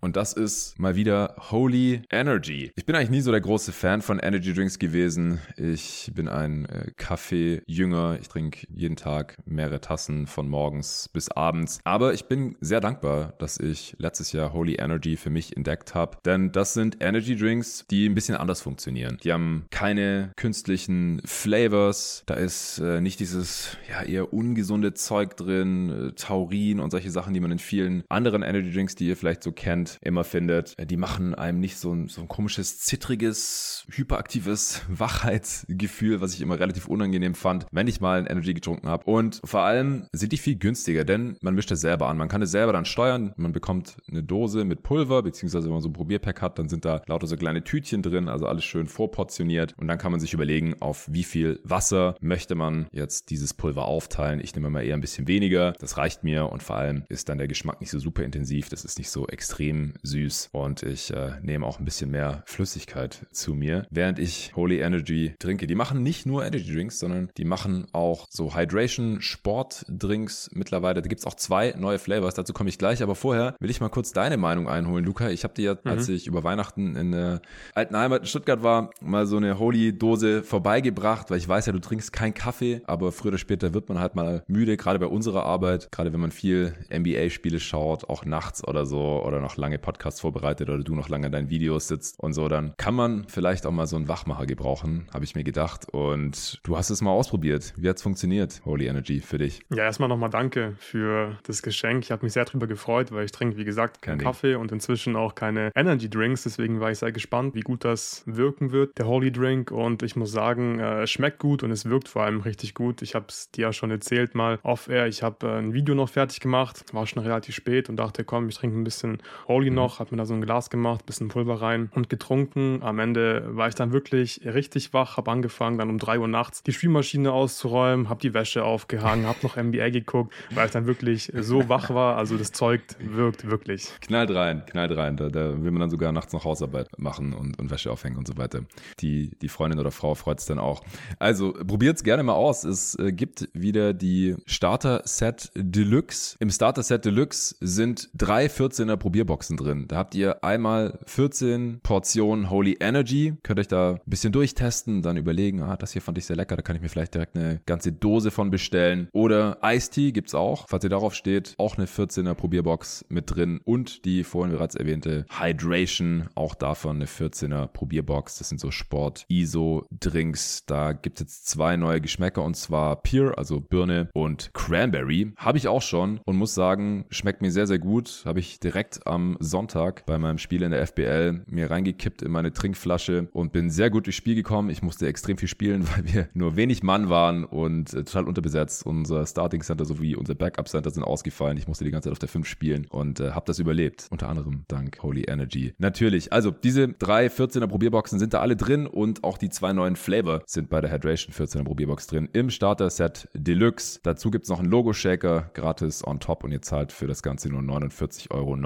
Und das ist mal wieder Holy Energy. Ich bin eigentlich nie so der große Fan von Energy Drinks gewesen. Ich bin ein äh, Kaffee-Jünger. Ich trinke jeden Tag mehrere Tassen von morgens bis abends. Aber ich bin sehr dankbar, dass ich letztes Jahr Holy Energy für mich entdeckt habe. Denn das sind Energy Drinks, die ein bisschen anders funktionieren. Die haben keine künstlichen Flavors. Da ist äh, nicht dieses ja, eher ungesunde Zeug drin, äh, Taurin und solche Sachen, die man in vielen anderen Energy Drinks, die ihr vielleicht so kennt, immer findet. Die machen einem nicht so ein, so ein komisches, zittriges, hyperaktives Wachheitsgefühl, was ich immer relativ unangenehm fand, wenn ich mal ein Energy getrunken habe. Und vor allem sind die viel günstiger, denn man mischt es selber an. Man kann es selber dann steuern. Man bekommt eine Dose mit Pulver, beziehungsweise wenn man so ein Probierpack hat, dann sind da lauter so kleine Tütchen drin, also alles schön vorportioniert. Und dann kann man sich überlegen, auf wie viel Wasser möchte man jetzt dieses Pulver aufteilen. Ich nehme mal eher ein bisschen weniger. Das reicht mir und vor allem ist dann der Geschmack nicht so super intensiv. Das ist nicht so extrem süß und ich äh, nehme auch ein bisschen mehr Flüssigkeit zu mir, während ich Holy Energy trinke. Die machen nicht nur Energy Drinks, sondern die machen auch so Hydration Sport Drinks mittlerweile. Da gibt es auch zwei neue Flavors, dazu komme ich gleich, aber vorher will ich mal kurz deine Meinung einholen, Luca. Ich habe dir ja, mhm. als ich über Weihnachten in der alten Heimat in Stuttgart war, mal so eine Holy Dose vorbeigebracht, weil ich weiß ja, du trinkst keinen Kaffee, aber früher oder später wird man halt mal müde, gerade bei unserer Arbeit, gerade wenn man viel NBA Spiele schaut, auch nachts oder so oder noch lange Podcasts vorbereitet oder du noch lange an deinen Videos sitzt und so, dann kann man vielleicht auch mal so einen Wachmacher gebrauchen, habe ich mir gedacht. Und du hast es mal ausprobiert. Wie hat es funktioniert, Holy Energy, für dich? Ja, erstmal nochmal danke für das Geschenk. Ich habe mich sehr darüber gefreut, weil ich trinke, wie gesagt, keinen Kaffee und inzwischen auch keine Energy Drinks. Deswegen war ich sehr gespannt, wie gut das wirken wird, der Holy Drink. Und ich muss sagen, äh, es schmeckt gut und es wirkt vor allem richtig gut. Ich habe es dir ja schon erzählt mal off-air. Ich habe äh, ein Video noch fertig gemacht, war schon relativ spät und dachte, komm, ich trinke ein bisschen Holy mhm. noch, habe mir da so ein Glas gemacht, bisschen Pulver rein und getrunken. Am Ende war ich dann wirklich richtig wach, habe angefangen, dann um 3 Uhr nachts die Spülmaschine auszuräumen, habe die Wäsche aufgehangen, habe noch NBA geguckt, weil ich dann wirklich so wach war. Also das Zeug wirkt wirklich. Knallt rein, knallt rein. Da, da will man dann sogar nachts noch Hausarbeit machen und, und Wäsche aufhängen und so weiter. Die, die Freundin oder Frau freut es dann auch. Also probiert es gerne mal aus. Es äh, gibt wieder die Starter Set Deluxe. Im Starter Set Deluxe sind drei 14er Probierboxen drin. Da habt ihr einmal 14 Portionen Holy Energy. Könnt euch da ein bisschen durchtesten, dann überlegen, ah, das hier fand ich sehr lecker, da kann ich mir vielleicht direkt eine ganze Dose von bestellen. Oder Ice Tea gibt's auch. Falls ihr darauf steht, auch eine 14er Probierbox mit drin und die vorhin bereits erwähnte Hydration, auch davon eine 14er Probierbox. Das sind so Sport-ISO-Drinks. Da gibt es jetzt zwei neue Geschmäcker und zwar Pear, also Birne und Cranberry. Habe ich auch schon und muss sagen, schmeckt mir sehr, sehr gut. Habe ich direkt am Sonntag bei meinem Spiel in der FBL mir reingekippt in meine Trinkflasche und bin sehr gut durchs Spiel gekommen. Ich musste extrem viel spielen, weil wir nur wenig Mann waren und äh, total unterbesetzt. Unser Starting Center sowie unser Backup Center sind ausgefallen. Ich musste die ganze Zeit auf der 5 spielen und äh, habe das überlebt. Unter anderem dank Holy Energy. Natürlich. Also diese drei 14er Probierboxen sind da alle drin und auch die zwei neuen Flavor sind bei der Hydration 14er Probierbox drin im Starter Set Deluxe. Dazu gibt es noch einen Logo Shaker gratis on top und ihr zahlt für das Ganze nur 49,99 Euro.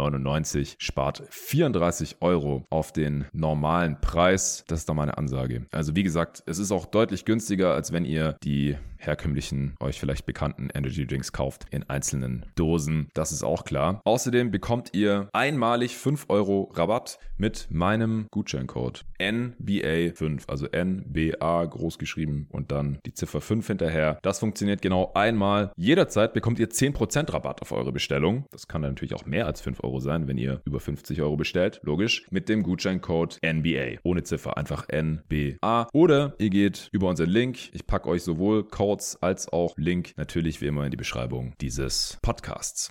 Spart 34 Euro auf den normalen Preis. Das ist doch meine Ansage. Also wie gesagt, es ist auch deutlich günstiger, als wenn ihr die herkömmlichen, euch vielleicht bekannten Energy Drinks kauft in einzelnen Dosen. Das ist auch klar. Außerdem bekommt ihr einmalig 5 Euro Rabatt mit meinem Gutscheincode NBA5, also NBA groß geschrieben und dann die Ziffer 5 hinterher. Das funktioniert genau einmal. Jederzeit bekommt ihr 10% Rabatt auf eure Bestellung. Das kann dann natürlich auch mehr als 5 Euro sein, wenn ihr über 50 Euro bestellt. Logisch. Mit dem Gutscheincode NBA. Ohne Ziffer. Einfach NBA. Oder ihr geht über unseren Link. Ich packe euch sowohl Code Notes als auch Link natürlich wie immer in die Beschreibung dieses Podcasts.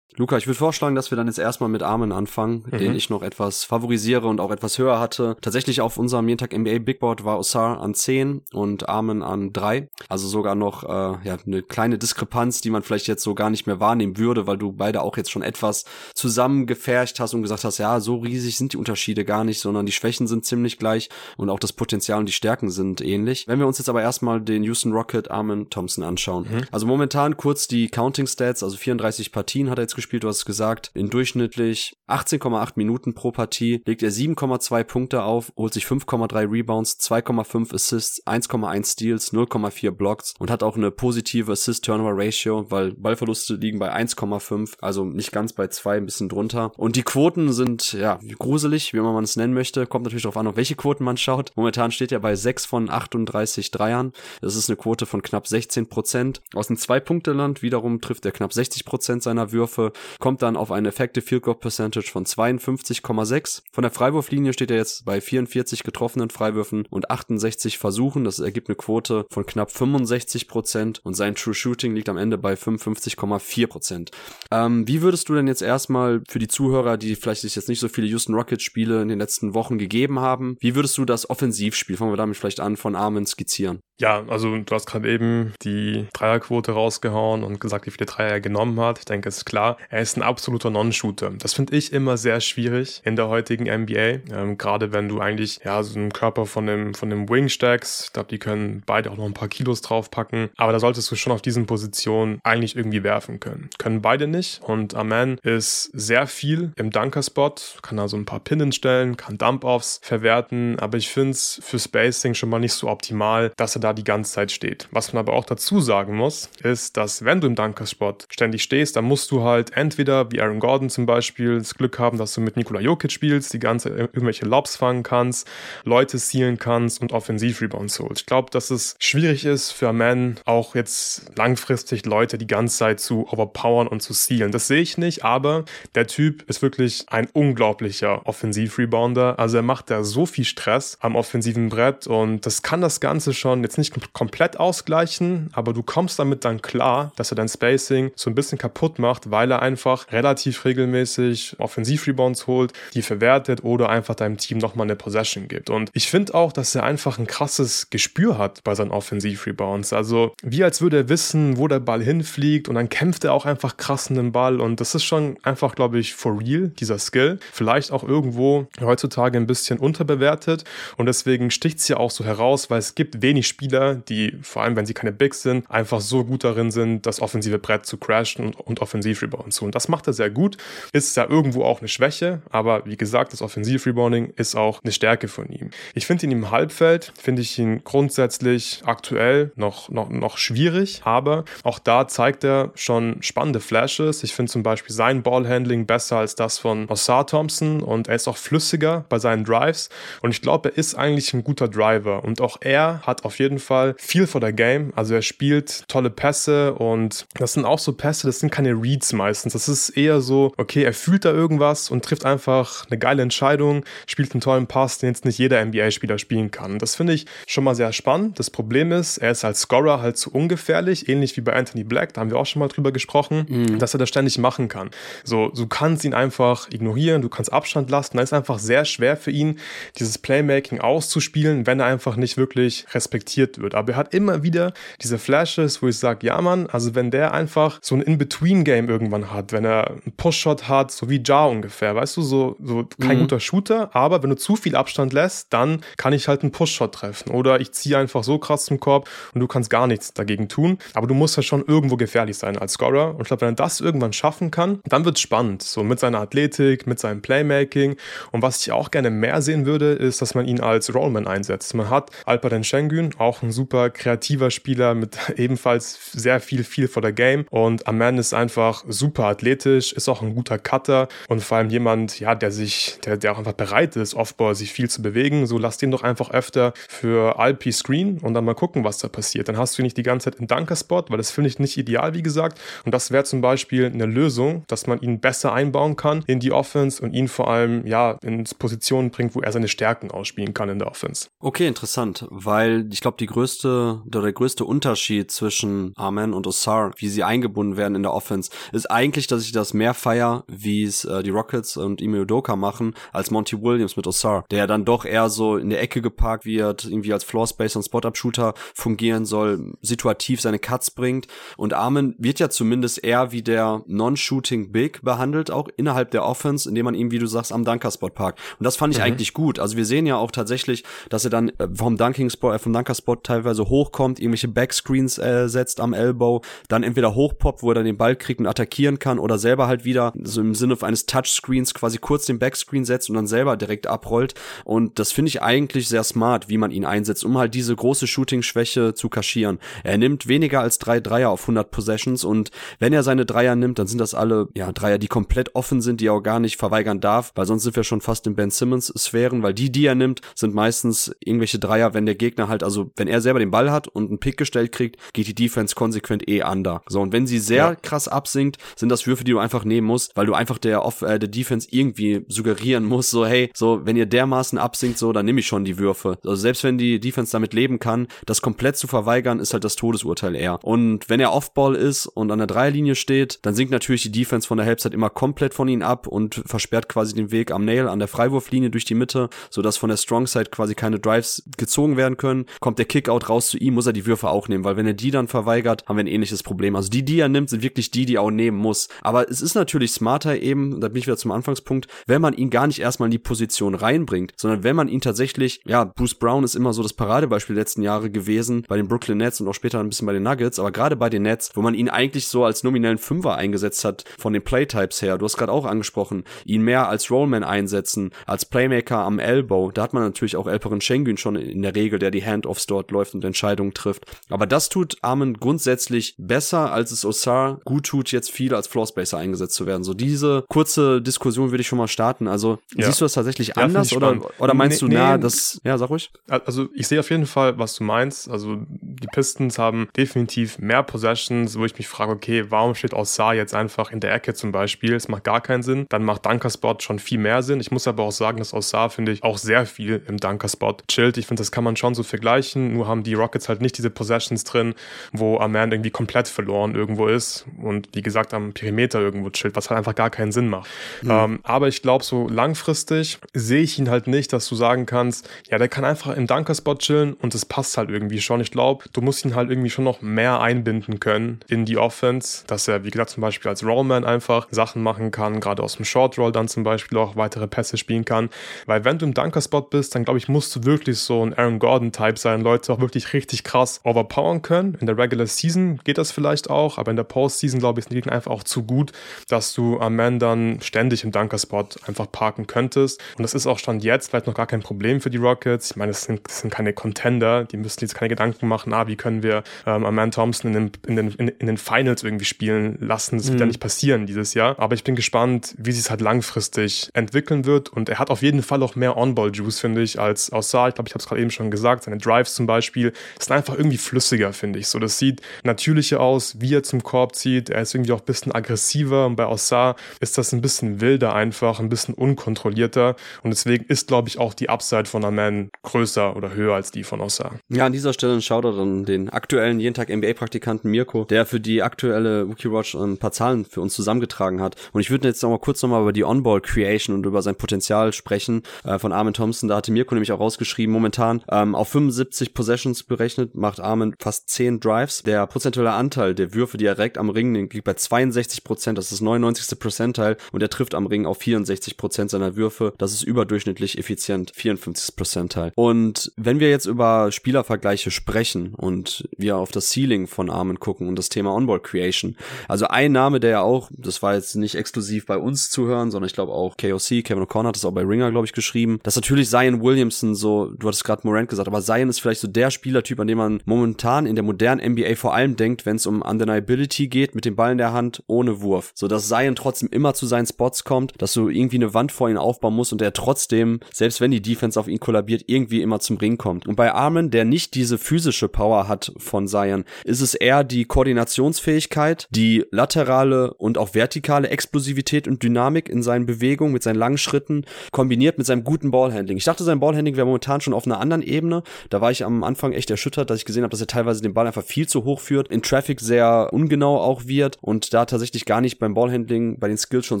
Luca, ich würde vorschlagen, dass wir dann jetzt erstmal mit Armen anfangen, mhm. den ich noch etwas favorisiere und auch etwas höher hatte. Tatsächlich auf unserem jeden Tag NBA Big Board war Osar an 10 und Armen an 3. Also sogar noch äh, ja, eine kleine Diskrepanz, die man vielleicht jetzt so gar nicht mehr wahrnehmen würde, weil du beide auch jetzt schon etwas zusammengefärcht hast und gesagt hast, ja, so riesig sind die Unterschiede gar nicht, sondern die Schwächen sind ziemlich gleich und auch das Potenzial und die Stärken sind ähnlich. Wenn wir uns jetzt aber erstmal den Houston Rocket Armin Thompson anschauen. Mhm. Also momentan kurz die Counting Stats, also 34 Partien hat er jetzt gespielt, du hast gesagt, in durchschnittlich 18,8 Minuten pro Partie legt er 7,2 Punkte auf, holt sich 5,3 Rebounds, 2,5 Assists, 1,1 Steals, 0,4 Blocks und hat auch eine positive Assist-Turnover-Ratio, weil Ballverluste liegen bei 1,5, also nicht ganz bei 2, ein bisschen drunter. Und die Quoten sind, ja, gruselig, wie man es nennen möchte. Kommt natürlich darauf an, auf welche Quoten man schaut. Momentan steht er bei 6 von 38 Dreiern. Das ist eine Quote von knapp 16 Prozent. Aus dem Zwei-Punkte-Land wiederum trifft er knapp 60 Prozent seiner Würfe, kommt dann auf eine Effective Field Goal Percentage von 52,6. Von der Freiwurflinie steht er jetzt bei 44 getroffenen Freiwürfen und 68 Versuchen. Das ergibt eine Quote von knapp 65 Prozent und sein True Shooting liegt am Ende bei 55,4 Prozent. Ähm, wie würdest du denn jetzt erstmal für die Zuhörer, die vielleicht sich jetzt nicht so viele Houston Rockets Spiele in den letzten Wochen gegeben haben, wie würdest du das Offensivspiel, fangen wir damit vielleicht an, von Armin skizzieren? Ja, also du hast gerade eben die Dreierquote rausgehauen und gesagt, wie viele Dreier er genommen hat. Ich denke, es ist klar, er ist ein absoluter Non-Shooter. Das finde ich immer sehr schwierig in der heutigen NBA. Ähm, gerade wenn du eigentlich ja so einen Körper von dem, von dem Wing stackst. Ich glaube, die können beide auch noch ein paar Kilos draufpacken. Aber da solltest du schon auf diesen Positionen eigentlich irgendwie werfen können. Können beide nicht. Und Aman ist sehr viel im Dunker-Spot, kann da so ein paar Pinnen stellen, kann Dump-Offs verwerten. Aber ich finde es für Spacing schon mal nicht so optimal, dass er da die ganze Zeit steht. Was man aber auch dazu sagen muss, ist, dass wenn du im Dunkerspot ständig stehst, dann musst du halt entweder, wie Aaron Gordon zum Beispiel, das Glück haben, dass du mit Nikola Jokic spielst, die ganze irgendwelche Lobs fangen kannst, Leute sealen kannst und Offensiv-Rebounds holst. Ich glaube, dass es schwierig ist für Man auch jetzt langfristig Leute die ganze Zeit zu overpowern und zu sealen. Das sehe ich nicht, aber der Typ ist wirklich ein unglaublicher Offensiv-Rebounder. Also er macht da so viel Stress am offensiven Brett und das kann das Ganze schon jetzt nicht komplett ausgleichen, aber du kommst damit dann klar, dass er dein Spacing so ein bisschen kaputt macht, weil er einfach relativ regelmäßig Offensiv-Rebounds holt, die verwertet oder einfach deinem Team nochmal eine Possession gibt. Und ich finde auch, dass er einfach ein krasses Gespür hat bei seinen Offensiv-Rebounds. Also wie als würde er wissen, wo der Ball hinfliegt und dann kämpft er auch einfach krass in den Ball und das ist schon einfach, glaube ich, for real, dieser Skill. Vielleicht auch irgendwo heutzutage ein bisschen unterbewertet und deswegen sticht es ja auch so heraus, weil es gibt wenig Spieler, die, vor allem wenn sie keine Bigs sind, einfach so gut darin sind, das offensive Brett zu crashen und, und Offensiv-Rebound zu. Und das macht er sehr gut. Ist ja irgendwo auch eine Schwäche, aber wie gesagt, das Offensiv-Rebounding ist auch eine Stärke von ihm. Ich finde ihn im Halbfeld, finde ich ihn grundsätzlich aktuell noch, noch, noch schwierig, aber auch da zeigt er schon spannende Flashes. Ich finde zum Beispiel sein Ballhandling besser als das von Ossar Thompson und er ist auch flüssiger bei seinen Drives und ich glaube, er ist eigentlich ein guter Driver und auch er hat auf jeden Fall viel vor der Game. Also er spielt tolle Pässe und das sind auch so Pässe, das sind keine Reads meistens. Das ist eher so, okay, er fühlt da irgendwas und trifft einfach eine geile Entscheidung, spielt einen tollen Pass, den jetzt nicht jeder NBA-Spieler spielen kann. Das finde ich schon mal sehr spannend. Das Problem ist, er ist als Scorer halt zu ungefährlich, ähnlich wie bei Anthony Black, da haben wir auch schon mal drüber gesprochen, mhm. dass er das ständig machen kann. So, du kannst ihn einfach ignorieren, du kannst Abstand lassen. Da ist einfach sehr schwer für ihn, dieses Playmaking auszuspielen, wenn er einfach nicht wirklich respektiert wird. Aber er hat immer wieder diese Flashes, wo ich sage, ja Mann, also wenn der einfach so ein In-Between-Game irgendwann hat, wenn er einen Push-Shot hat, so wie Ja ungefähr, weißt du, so, so kein mhm. guter Shooter, aber wenn du zu viel Abstand lässt, dann kann ich halt einen Push-Shot treffen. Oder ich ziehe einfach so krass zum Korb und du kannst gar nichts dagegen tun. Aber du musst ja schon irgendwo gefährlich sein als Scorer. Und ich glaube, wenn er das irgendwann schaffen kann, dann wird es spannend. So mit seiner Athletik, mit seinem Playmaking. Und was ich auch gerne mehr sehen würde, ist, dass man ihn als Rollman einsetzt. Man hat Alperen Schengen, auch ein super kreativer Spieler mit ebenfalls sehr viel, viel vor der Game. Und Aman ist einfach super athletisch, ist auch ein guter Cutter und vor allem jemand, ja, der sich, der, der auch einfach bereit ist, Offball sich viel zu bewegen. So lasst ihn doch einfach öfter für Alpi screen und dann mal gucken, was da passiert. Dann hast du ihn nicht die ganze Zeit im Dunkerspot, weil das finde ich nicht ideal, wie gesagt. Und das wäre zum Beispiel eine Lösung, dass man ihn besser einbauen kann in die Offense und ihn vor allem, ja, in Positionen bringt, wo er seine Stärken ausspielen kann in der Offense. Okay, interessant, weil ich glaube, die größte oder der größte Unterschied zwischen Amen und Osar, wie sie eingebunden werden in der Offense, ist eigentlich, dass ich das mehr feier, wie es äh, die Rockets und Ime Udoka machen, als Monty Williams mit Osar, der dann doch eher so in der Ecke geparkt wird, irgendwie als Floor Space und Spot-Up-Shooter fungieren soll, situativ seine Cuts bringt. Und Armin wird ja zumindest eher wie der Non-Shooting Big behandelt, auch innerhalb der Offense, indem man ihm, wie du sagst, am Dunker-Spot parkt. Und das fand ich mhm. eigentlich gut. Also wir sehen ja auch tatsächlich, dass er dann äh, vom Dunking-Spot, äh, vom Dunker-Spot teilweise hochkommt, irgendwelche Backscreens äh, setzt am Elbow, dann entweder hochpoppt, wo er dann den Ball kriegt und attackieren kann, oder selber halt wieder so im Sinne eines Touchscreens quasi kurz den Backscreen setzt und dann selber direkt abrollt. Und das finde ich eigentlich sehr smart, wie man ihn einsetzt, um halt diese große Shooting-Schwäche zu kaschieren. Er nimmt weniger als drei Dreier auf 100 Possessions und wenn er seine Dreier nimmt, dann sind das alle, ja, Dreier, die komplett offen sind, die er auch gar nicht verweigern darf, weil sonst sind wir schon fast in Ben Simmons-Sphären, weil die, die er nimmt, sind meistens irgendwelche Dreier, wenn der Gegner halt, also wenn er selber den Ball hat und einen Pick gestellt kriegt, geht die Defense konsequent eh under. So, und wenn sie sehr ja. krass absinkt, sind das Würfe, die du einfach nehmen musst, weil du einfach der, Off äh, der Defense irgendwie suggerieren musst, so, hey, so, wenn ihr dermaßen absinkt, so, dann nehme ich schon die Würfe. Also selbst wenn die Defense damit leben kann, das komplett zu verweigern, ist halt das Todesurteil eher. Und wenn er Offball ist und an der Dreierlinie steht, dann sinkt natürlich die Defense von der Halbzeit immer komplett von ihm ab und versperrt quasi den Weg am Nail an der Freiwurflinie durch die Mitte, sodass von der Strong Side quasi keine Drives gezogen werden können. Kommt der Kickout raus zu ihm, muss er die Würfe auch nehmen, weil wenn er die dann verweigert, haben wir ein ähnliches Problem. Also die, die er nimmt, sind wirklich die, die er auch nehmen muss. Aber es ist natürlich smarter eben, da bin ich wieder zum Anfangspunkt, wenn man ihn gar nicht erstmal in die Position reinbringt, sondern wenn man ihn tatsächlich, ja, Bruce Brown ist immer so das Paradebeispiel der letzten Jahre gewesen, bei den Brooklyn Nets und auch später ein bisschen bei den Nuggets, aber gerade bei den Nets, wo man ihn eigentlich so als nominellen Fünfer eingesetzt hat, von den Playtypes her, du hast gerade auch angesprochen, ihn mehr als Rollman einsetzen, als Playmaker am Elbow, da hat man natürlich auch Elperin Schengen schon in der Regel, der die Hand-Offs dort läuft und Entscheidungen trifft. Aber das tut Armin grundsätzlich besser, als es Osar gut tut, jetzt viel als Floorspacer eingesetzt zu werden. So diese kurze Diskussion würde ich schon mal starten. Also ja. siehst du das tatsächlich ja, anders oder, oder meinst nee, du, na, nee, das, ja, sag ruhig. Also ich sehe auf jeden Fall, was du meinst. Also die Pistons haben definitiv mehr Possessions, wo ich mich frage, okay, warum steht Osar jetzt einfach in der Ecke zum Beispiel? Es macht gar keinen Sinn. Dann macht Dunkerspot schon viel mehr Sinn. Ich muss aber auch sagen, dass Osar, finde ich, auch sehr viel im Dunkerspot chillt. Ich finde, das kann man schon so vergleichen. Nur haben die Rockets halt nicht diese Possessions drin, wo Amand irgendwie komplett verloren irgendwo ist und wie gesagt am Perimeter irgendwo chillt, was halt einfach gar keinen Sinn macht. Mhm. Ähm, aber ich glaube, so langfristig sehe ich ihn halt nicht, dass du sagen kannst, ja, der kann einfach im Dunkerspot chillen und das passt halt irgendwie schon. Ich glaube, du musst ihn halt irgendwie schon noch mehr einbinden können in die Offense, dass er, wie gesagt, zum Beispiel als Rollman einfach Sachen machen kann, gerade aus dem Short Roll dann zum Beispiel auch weitere Pässe spielen kann. Weil wenn du im Dunkerspot bist, dann glaube ich, musst du wirklich so ein Aaron Gordon-Type sein, Leute auch wirklich richtig krass overpowern können. In der Regular Season geht das vielleicht auch, aber in der Postseason, glaube ich, ist Gegner einfach auch zu gut, dass du am Ende dann ständig im Dunkerspot einfach parken könntest. Und das ist auch Stand jetzt vielleicht noch gar kein Problem für die Rockets. Ich meine, es sind, das sind keine Contender, die müssen jetzt keine Gedanken machen, ah, wie können wir ähm, Aman Thompson in den, in, den, in, in den Finals irgendwie spielen lassen. Das wird ja mhm. nicht passieren dieses Jahr. Aber ich bin gespannt, wie sich es halt langfristig entwickeln wird. Und er hat auf jeden Fall auch mehr On-Ball-Juice, finde ich, als Aussah. Ich glaube, ich habe es gerade eben schon gesagt. Seine Drives zum Beispiel sind einfach irgendwie flüssiger, finde ich. So, das sieht natürlicher aus, wie er zum Korb zieht. Er ist irgendwie auch ein bisschen aggressiver. Und bei Aussah ist das ein bisschen wilder einfach, ein bisschen unkontrollierter. Und deswegen ist, glaube ich, auch die Upside von Aman größer oder höher als die von Aussah. Ja, an dieser Stelle ein Shoutout an den aktuellen jeden Tag NBA-Praktikanten Mirko, der für die aktuelle Wookie Watch ein paar Zahlen für uns zusammengetragen hat. Und ich würde jetzt noch mal kurz noch mal über die On-Ball Creation und über sein Potenzial sprechen äh, von Armin Thompson. Da hatte Mirko nämlich auch rausgeschrieben, momentan ähm, auf 75 Possessions berechnet, macht Armin fast 10 Drives. Der prozentuelle Anteil der Würfe, die er direkt am Ring nimmt, liegt bei 62 Prozent. Das ist das 99. Percentile und er trifft am Ring auf 64 Prozent seiner Würfe. Das ist überdurchschnittlich effizient, 54. Percentile. Und wenn wir jetzt über Spielervergleiche sprechen und wir auf das Ceiling von Armin gucken und das Thema Onboard Creation. Also ein Name, der ja auch, das war jetzt nicht exklusiv bei uns zu hören, sondern ich glaube auch KOC, Kevin O'Connor hat das auch bei Ringer, glaube ich, geschrieben, dass natürlich Zion Williamson so, du hattest gerade Morant gesagt, aber Zion ist vielleicht so der Spielertyp, an dem man momentan in der modernen NBA vor allem denkt, wenn es um Undeniability geht, mit dem Ball in der Hand, ohne Wurf. So dass Zion trotzdem immer zu seinen Spots kommt, dass du irgendwie eine Wand vor ihn aufbauen musst und er trotzdem, selbst wenn die Defense auf ihn kollabiert, irgendwie immer zum Ring kommt. Und bei Armin, der nicht diese physische Power hat von Zion, ist es eher die Koordinationsfähigkeit, die laterale und auch vertikale Explosivität und Dynamik in seinen Bewegungen mit seinen langen Schritten kombiniert mit seinem guten Ballhandling. Ich dachte, sein Ballhandling wäre momentan schon auf einer anderen Ebene. Da war ich am Anfang echt erschüttert, dass ich gesehen habe, dass er teilweise den Ball einfach viel zu hoch führt, in Traffic sehr ungenau auch wird und da tatsächlich gar nicht beim Ballhandling bei den Skills schon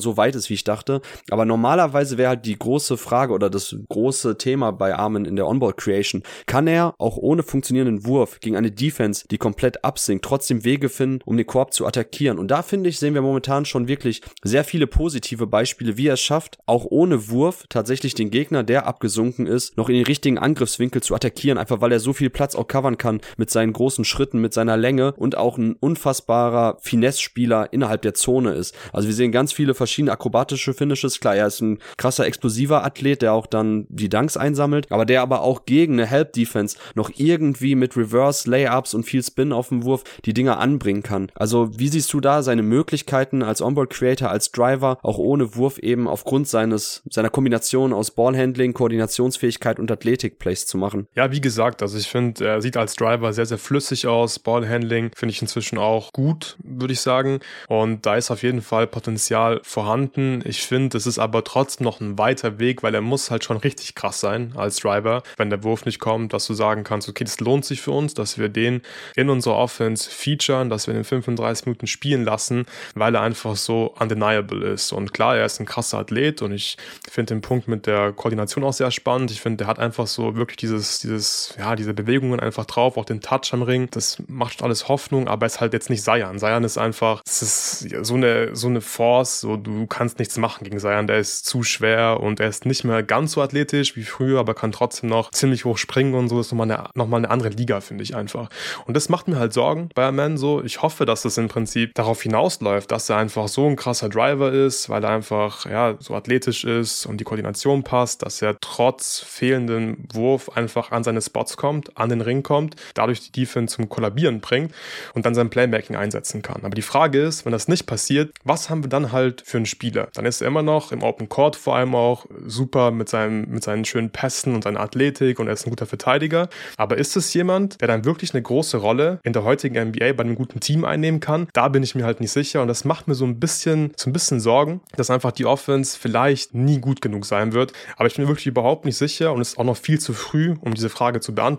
so weit ist, wie ich dachte. Aber normalerweise wäre halt die große Frage oder das große Thema bei Armin in der Onboard Creation. Kann er auch ohne funktionierenden Wurf gegen eine Defense, die komplett absinkt, trotzdem Wege finden, um den Korb zu attackieren? Und da finde ich, sehen wir momentan schon wirklich sehr viele positive Beispiele, wie er es schafft, auch ohne Wurf tatsächlich den Gegner, der abgesunken ist, noch in den richtigen Angriffswinkel zu attackieren, einfach weil er so viel Platz auch covern kann mit seinen großen Schritten, mit seiner Länge und auch ein unfassbarer Finesse-Spieler innerhalb der Zone ist. Also wir sehen ganz viele verschiedene akrobatische Finishes. Klar, er ist ein krasser explosiver Athlet, der auch dann die Dunks einsammelt, aber der aber auch gegen eine Help-Defense noch irgendwie mit Reverse, Layups und viel Spin auf dem Wurf die Dinger anbringen kann. Also wie siehst du da seine Möglichkeiten als Onboard Creator, als Driver, auch ohne Wurf eben aufgrund seines, seiner Kombination aus Ballhandling, Koordinationsfähigkeit und Athletik-Plays zu machen? Ja, wie gesagt, also ich finde, er sieht als Driver sehr, sehr flüssig aus. Ballhandling finde ich inzwischen auch gut, würde ich sagen. Und da ist auf jeden Fall Potenzial vorhanden. Ich finde, es ist aber trotzdem noch ein weiter Weg, weil er muss halt schon richtig krass sein als Driver, wenn der Wurf nicht kommt, dass du sagen kannst, okay, das lohnt sich für uns, dass wir den in unserer Offense featuren, dass wir den 35 Minuten spielen lassen, weil er einfach so undeniable ist. Und klar, er ist ein krasser Athlet und ich finde den Punkt mit der Koordination auch sehr spannend. Ich finde, der hat einfach so wirklich dieses, dieses, ja, diese Bewegungen einfach drauf, auch den Touch am Ring. Das macht alles Hoffnung, aber es ist halt jetzt nicht Seiern. Seiern ist einfach, es ist so eine, so eine Force, so du kannst nichts machen gegen Seiern. Der ist zu schwer und er ist nicht mehr ganz so athletisch wie früher, aber kann trotzdem noch ziemlich hoch springen und so. Das ist nochmal eine, nochmal eine andere Liga, finde ich einfach. Und das macht mir halt Sorgen bei Man so. Ich hoffe, dass das im Prinzip darauf hinausläuft, dass er einfach so ein krasser Driver ist, weil er einfach, ja, so athletisch ist und die Koordination passt, dass er trotz fehlendem Wurf einfach an seine Spots rauskommt, an den Ring kommt, dadurch die Defense zum Kollabieren bringt und dann sein Playmaking einsetzen kann. Aber die Frage ist, wenn das nicht passiert, was haben wir dann halt für einen Spieler? Dann ist er immer noch im Open Court vor allem auch super mit, seinem, mit seinen schönen Pässen und seiner Athletik und er ist ein guter Verteidiger. Aber ist es jemand, der dann wirklich eine große Rolle in der heutigen NBA bei einem guten Team einnehmen kann? Da bin ich mir halt nicht sicher und das macht mir so ein bisschen, so ein bisschen Sorgen, dass einfach die Offense vielleicht nie gut genug sein wird. Aber ich bin wirklich überhaupt nicht sicher und es ist auch noch viel zu früh, um diese Frage zu beantworten.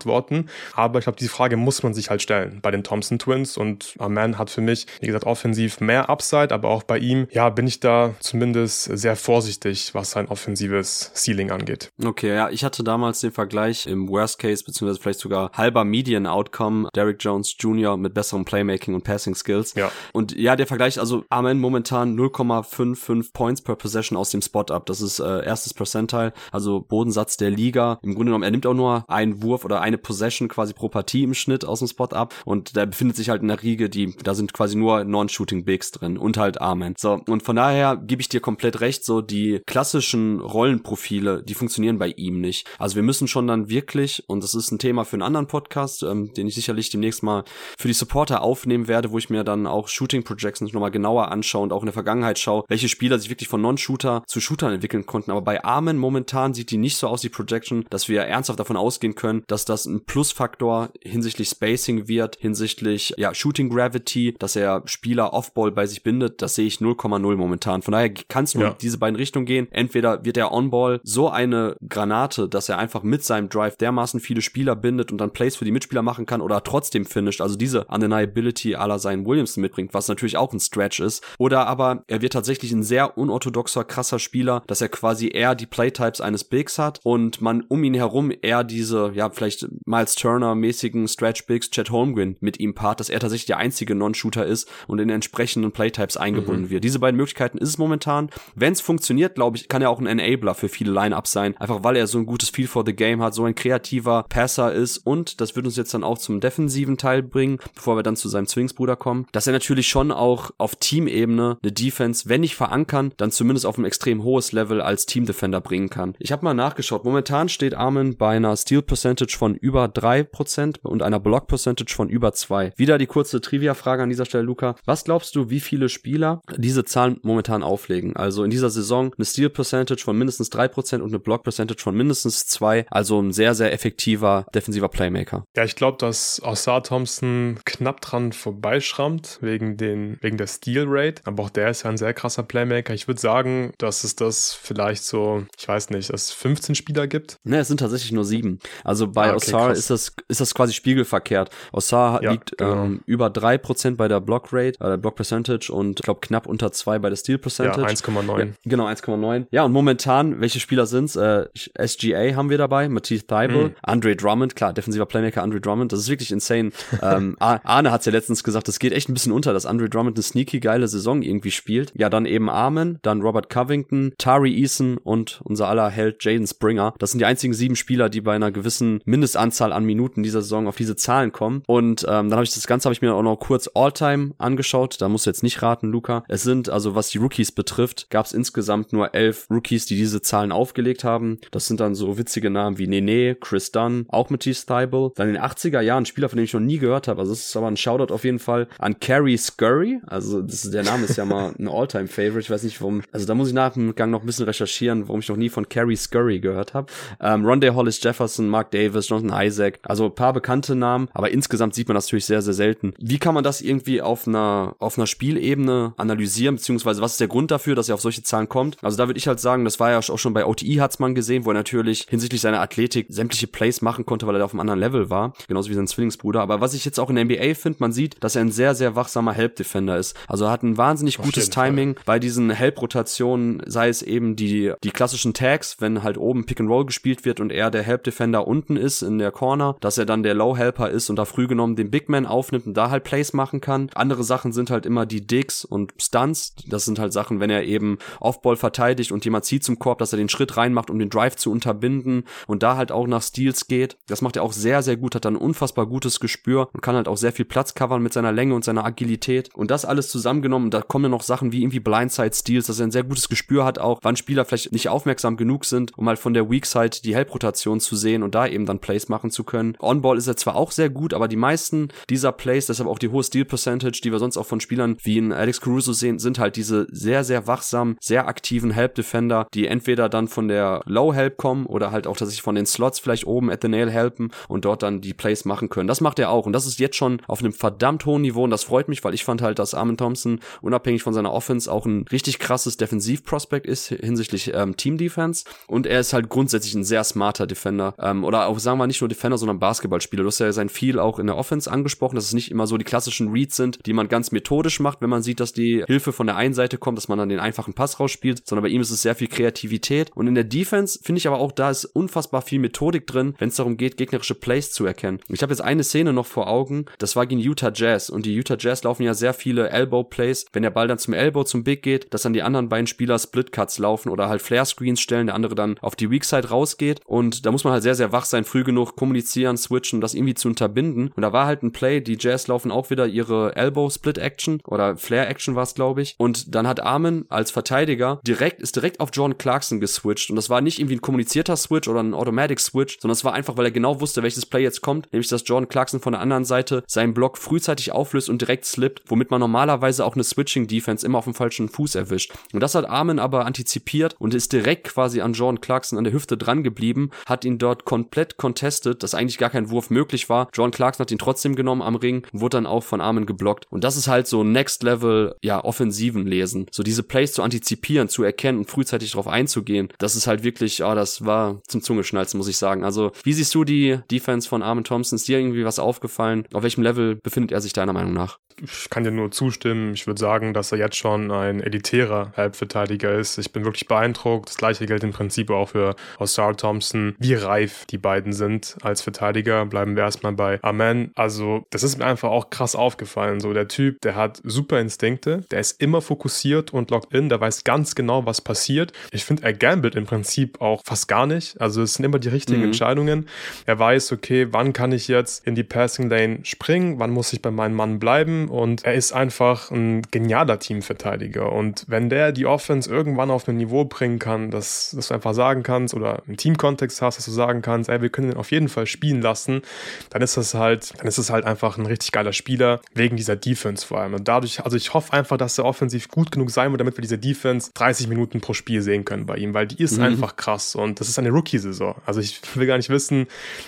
Aber ich glaube, diese Frage muss man sich halt stellen bei den Thompson Twins und Amen hat für mich, wie gesagt, offensiv mehr Upside, aber auch bei ihm, ja, bin ich da zumindest sehr vorsichtig, was sein offensives Ceiling angeht. Okay, ja, ich hatte damals den Vergleich im Worst Case, beziehungsweise vielleicht sogar halber Median Outcome, Derrick Jones Jr. mit besserem Playmaking und Passing Skills. Ja. Und ja, der Vergleich, also Amen momentan 0,55 Points per Possession aus dem Spot ab. Das ist äh, erstes Percentile, also Bodensatz der Liga. Im Grunde genommen, er nimmt auch nur einen Wurf oder eine Possession quasi pro Partie im Schnitt aus dem Spot ab und der befindet sich halt in der Riege, die, da sind quasi nur Non-Shooting Bigs drin und halt Amen. So, und von daher gebe ich dir komplett recht, so die klassischen Rollenprofile, die funktionieren bei ihm nicht. Also wir müssen schon dann wirklich, und das ist ein Thema für einen anderen Podcast, ähm, den ich sicherlich demnächst mal für die Supporter aufnehmen werde, wo ich mir dann auch Shooting Projections nochmal genauer anschaue und auch in der Vergangenheit schaue, welche Spieler sich wirklich von Non-Shooter zu Shootern entwickeln konnten. Aber bei Armen momentan sieht die nicht so aus, die Projection, dass wir ernsthaft davon ausgehen können, dass das ein Plusfaktor hinsichtlich Spacing wird, hinsichtlich ja, Shooting Gravity, dass er Spieler Offball bei sich bindet. Das sehe ich 0,0 momentan. Von daher kannst du ja. in diese beiden Richtungen gehen. Entweder wird er On-Ball so eine Granate, dass er einfach mit seinem Drive dermaßen viele Spieler bindet und dann Plays für die Mitspieler machen kann oder trotzdem finisht, also diese Undeniability aller seinen Williamson mitbringt, was natürlich auch ein Stretch ist. Oder aber er wird tatsächlich ein sehr unorthodoxer, krasser Spieler, dass er quasi eher die Playtypes eines Bigs hat und man um ihn herum eher diese, ja, vielleicht Miles Turner-mäßigen Stretch Bigs, Chet Holmgren mit ihm paart, dass er tatsächlich der einzige Non-Shooter ist und in entsprechenden Playtypes eingebunden mhm. wird. Diese beiden Möglichkeiten ist es momentan. Wenn es funktioniert, glaube ich, kann er auch ein Enabler für viele Lineups sein, einfach weil er so ein gutes Feel for the Game hat, so ein kreativer Passer ist und das wird uns jetzt dann auch zum defensiven Teil bringen, bevor wir dann zu seinem Zwillingsbruder kommen, dass er natürlich schon auch auf Teamebene eine Defense, wenn nicht verankern, dann zumindest auf ein extrem hohes Level als Team Defender bringen kann. Ich habe mal nachgeschaut. Momentan steht Armin bei einer Steal Percentage von über drei Prozent und einer Block Percentage von über zwei. Wieder die kurze Trivia-Frage an dieser Stelle, Luca. Was glaubst du, wie viele Spieler diese Zahlen momentan auflegen? Also in dieser Saison eine Steal Percentage von mindestens drei Prozent und eine Block Percentage von mindestens zwei. Also ein sehr, sehr effektiver defensiver Playmaker. Ja, ich glaube, dass Osar Thompson knapp dran vorbeischrammt wegen den, wegen der Steal Rate. Aber auch der ist ja ein sehr krasser Playmaker. Ich würde sagen, dass es das vielleicht so, ich weiß nicht, dass es 15 Spieler gibt. Ne, es sind tatsächlich nur sieben. Also bei okay, Osar ist das, ist das quasi spiegelverkehrt. Osar ja, liegt genau. ähm, über drei Prozent bei der Block Rate, äh, Block Percentage und ich glaube knapp unter zwei bei der Steal Percentage. Ja, 1,9. Ja, genau, 1,9. Ja, und momentan, welche Spieler sind's? Äh, SGA haben wir dabei, Matisse Thibault, mhm. Andre Drummond, klar, defensiver Playmaker Andre Drummond, das ist wirklich insane. ähm, Arne hat's ja letztens gesagt, es geht echt ein bisschen unter, dass Andre Drummond eine sneaky geile Saison irgendwie spielt. Ja, dann eben Armen, dann Robert Covington, Tari Eason und unser aller Held Jaden Springer. Das sind die einzigen sieben Spieler, die bei einer gewissen Mindestanzahl an Minuten dieser Saison auf diese Zahlen kommen. Und ähm, dann habe ich das Ganze habe ich mir auch noch kurz All-Time angeschaut. Da musst du jetzt nicht raten, Luca. Es sind also was die Rookies betrifft, gab es insgesamt nur elf Rookies, die diese Zahlen aufgelegt haben. Das sind dann so witzige Namen wie Nene, Chris Dunn, auch Matisse Thibault. Dann in den 80er Jahren Spieler, von dem ich noch nie gehört habe. Also das ist aber ein Shoutout auf jeden Fall an Carrie Scurry. Also das der Name ist ja mal ein All-Time-Favorite. Ich weiß nicht, warum. Also da muss ich nach dem Gang noch ein bisschen recherchieren, warum ich noch nie von Carrie Scurry gehört habe. Ähm, Rondé Hollis Jefferson, Mark Davis, Jonathan Isaac. Also ein paar bekannte Namen, aber insgesamt sieht man das natürlich sehr, sehr selten. Wie kann man das irgendwie auf einer, auf einer Spielebene analysieren, beziehungsweise was ist der Grund dafür, dass er auf solche Zahlen kommt? Also da würde ich halt sagen, das war ja auch schon bei OTI hat's man gesehen, wo er natürlich hinsichtlich seiner Athletik sämtliche Plays machen konnte, weil er auf einem anderen Level war. Genauso wie sein Zwillingsbruder. Aber was ich jetzt auch in der NBA finde, man sieht, dass er ein sehr, sehr wachsamer Help-Defender ist. Also er hat ein wahnsinnig auf gutes Timing Fall. bei diesen Help-Rotationen, sei es eben die, die klassischen Tags, wenn halt oben Pick and Roll gespielt wird und er der Help-Defender unten ist in der Corner, dass er dann der Low-Helper ist und da früh genommen den Big Man aufnimmt und da halt Plays machen kann. Andere Sachen sind halt immer die Digs und Stunts. Das sind halt Sachen, wenn er eben Offball verteidigt und jemand zieht zum Korb, dass er den Schritt reinmacht, um den Drive zu unterbinden und da halt auch nach Steals geht. Das macht er auch sehr, sehr gut, hat dann unfassbar gutes Gespür und kann halt auch sehr viel Platz covern mit seiner Länge und seiner Agilität. Und das alles zusammengenommen, da kommen dann noch Sachen wie irgendwie Blindside Steals, dass er ein sehr gutes Gespür hat auch, wann Spieler vielleicht nicht aufmerksam genug sind, um halt von der Weak Side die Help-Rotation zu sehen und da eben dann Plays Plays machen zu können. On-Ball ist er zwar auch sehr gut, aber die meisten dieser Plays, deshalb auch die hohe Steal Percentage, die wir sonst auch von Spielern wie in Alex Caruso sehen, sind halt diese sehr, sehr wachsamen, sehr aktiven Help Defender, die entweder dann von der Low Help kommen oder halt auch tatsächlich von den Slots vielleicht oben at the nail helpen und dort dann die Plays machen können. Das macht er auch und das ist jetzt schon auf einem verdammt hohen Niveau und das freut mich, weil ich fand halt, dass Armin Thompson unabhängig von seiner Offense auch ein richtig krasses Defensivprospekt ist hinsichtlich ähm, Team Defense und er ist halt grundsätzlich ein sehr smarter Defender ähm, oder auch sagen wir nicht nur Defender, sondern Basketballspieler. Du hast ja sein viel auch in der Offense angesprochen, dass es nicht immer so die klassischen Reads sind, die man ganz methodisch macht, wenn man sieht, dass die Hilfe von der einen Seite kommt, dass man dann den einfachen Pass rausspielt, sondern bei ihm ist es sehr viel Kreativität und in der Defense finde ich aber auch, da ist unfassbar viel Methodik drin, wenn es darum geht, gegnerische Plays zu erkennen. Ich habe jetzt eine Szene noch vor Augen, das war gegen Utah Jazz und die Utah Jazz laufen ja sehr viele Elbow Plays, wenn der Ball dann zum Elbow zum Big geht, dass dann die anderen beiden Spieler Split Cuts laufen oder halt Flare Screens stellen, der andere dann auf die Weak Side rausgeht und da muss man halt sehr sehr wach sein, früh genug kommunizieren, switchen, das irgendwie zu unterbinden. Und da war halt ein Play, die Jazz laufen auch wieder ihre Elbow Split Action oder Flare Action war es glaube ich. Und dann hat Armin als Verteidiger direkt ist direkt auf John Clarkson geswitcht. Und das war nicht irgendwie ein kommunizierter Switch oder ein Automatic Switch, sondern es war einfach, weil er genau wusste, welches Play jetzt kommt, nämlich dass Jordan Clarkson von der anderen Seite seinen Block frühzeitig auflöst und direkt slippt, womit man normalerweise auch eine Switching Defense immer auf dem falschen Fuß erwischt. Und das hat Armin aber antizipiert und ist direkt quasi an Jordan Clarkson an der Hüfte dran geblieben, hat ihn dort komplett contested, dass eigentlich gar kein Wurf möglich war. Jordan Clarkson hat ihn trotzdem genommen am Ring wurde dann auch von Armin geblockt. Und das ist halt so Next Level, ja, Offensiven lesen. So diese Plays zu antizipieren, zu erkennen und frühzeitig darauf einzugehen. Das ist halt wirklich, ah, oh, das war zum Zungeschnalzen, muss ich sagen. Also, wie siehst du die Defense von Armin Thompson? Ist dir irgendwie was aufgefallen? Auf welchem Level befindet er sich deiner Meinung nach? Ich kann dir nur zustimmen. Ich würde sagen, dass er jetzt schon ein elitärer Halbverteidiger ist. Ich bin wirklich beeindruckt. Das gleiche gilt im Prinzip auch für Osar Thompson. Wie reif die beiden sind als Verteidiger. Bleiben wir erstmal bei Amen. Also, das ist mir einfach auch krass aufgefallen. So, der Typ, der hat super Instinkte. Der ist immer fokussiert und locked in. Der weiß ganz genau, was passiert. Ich finde, er gambelt im Prinzip auch fast gar nicht. Also, es sind immer die richtigen mhm. Entscheidungen. Er weiß, okay, wann kann ich jetzt in die Passing Lane springen? Wann muss ich bei meinem Mann bleiben? Und er ist einfach ein genialer Teamverteidiger. Und wenn der die Offense irgendwann auf ein Niveau bringen kann, dass, dass du einfach sagen kannst oder im Teamkontext hast, dass du sagen kannst, ey, wir können ihn auf jeden Fall spielen lassen, dann ist das halt, dann ist es halt einfach ein richtig geiler Spieler wegen dieser Defense vor allem. Und dadurch, also ich hoffe einfach, dass er offensiv gut genug sein wird, damit wir diese Defense 30 Minuten pro Spiel sehen können bei ihm, weil die ist mhm. einfach krass und das ist eine Rookie-Saison. Also ich will gar nicht wissen,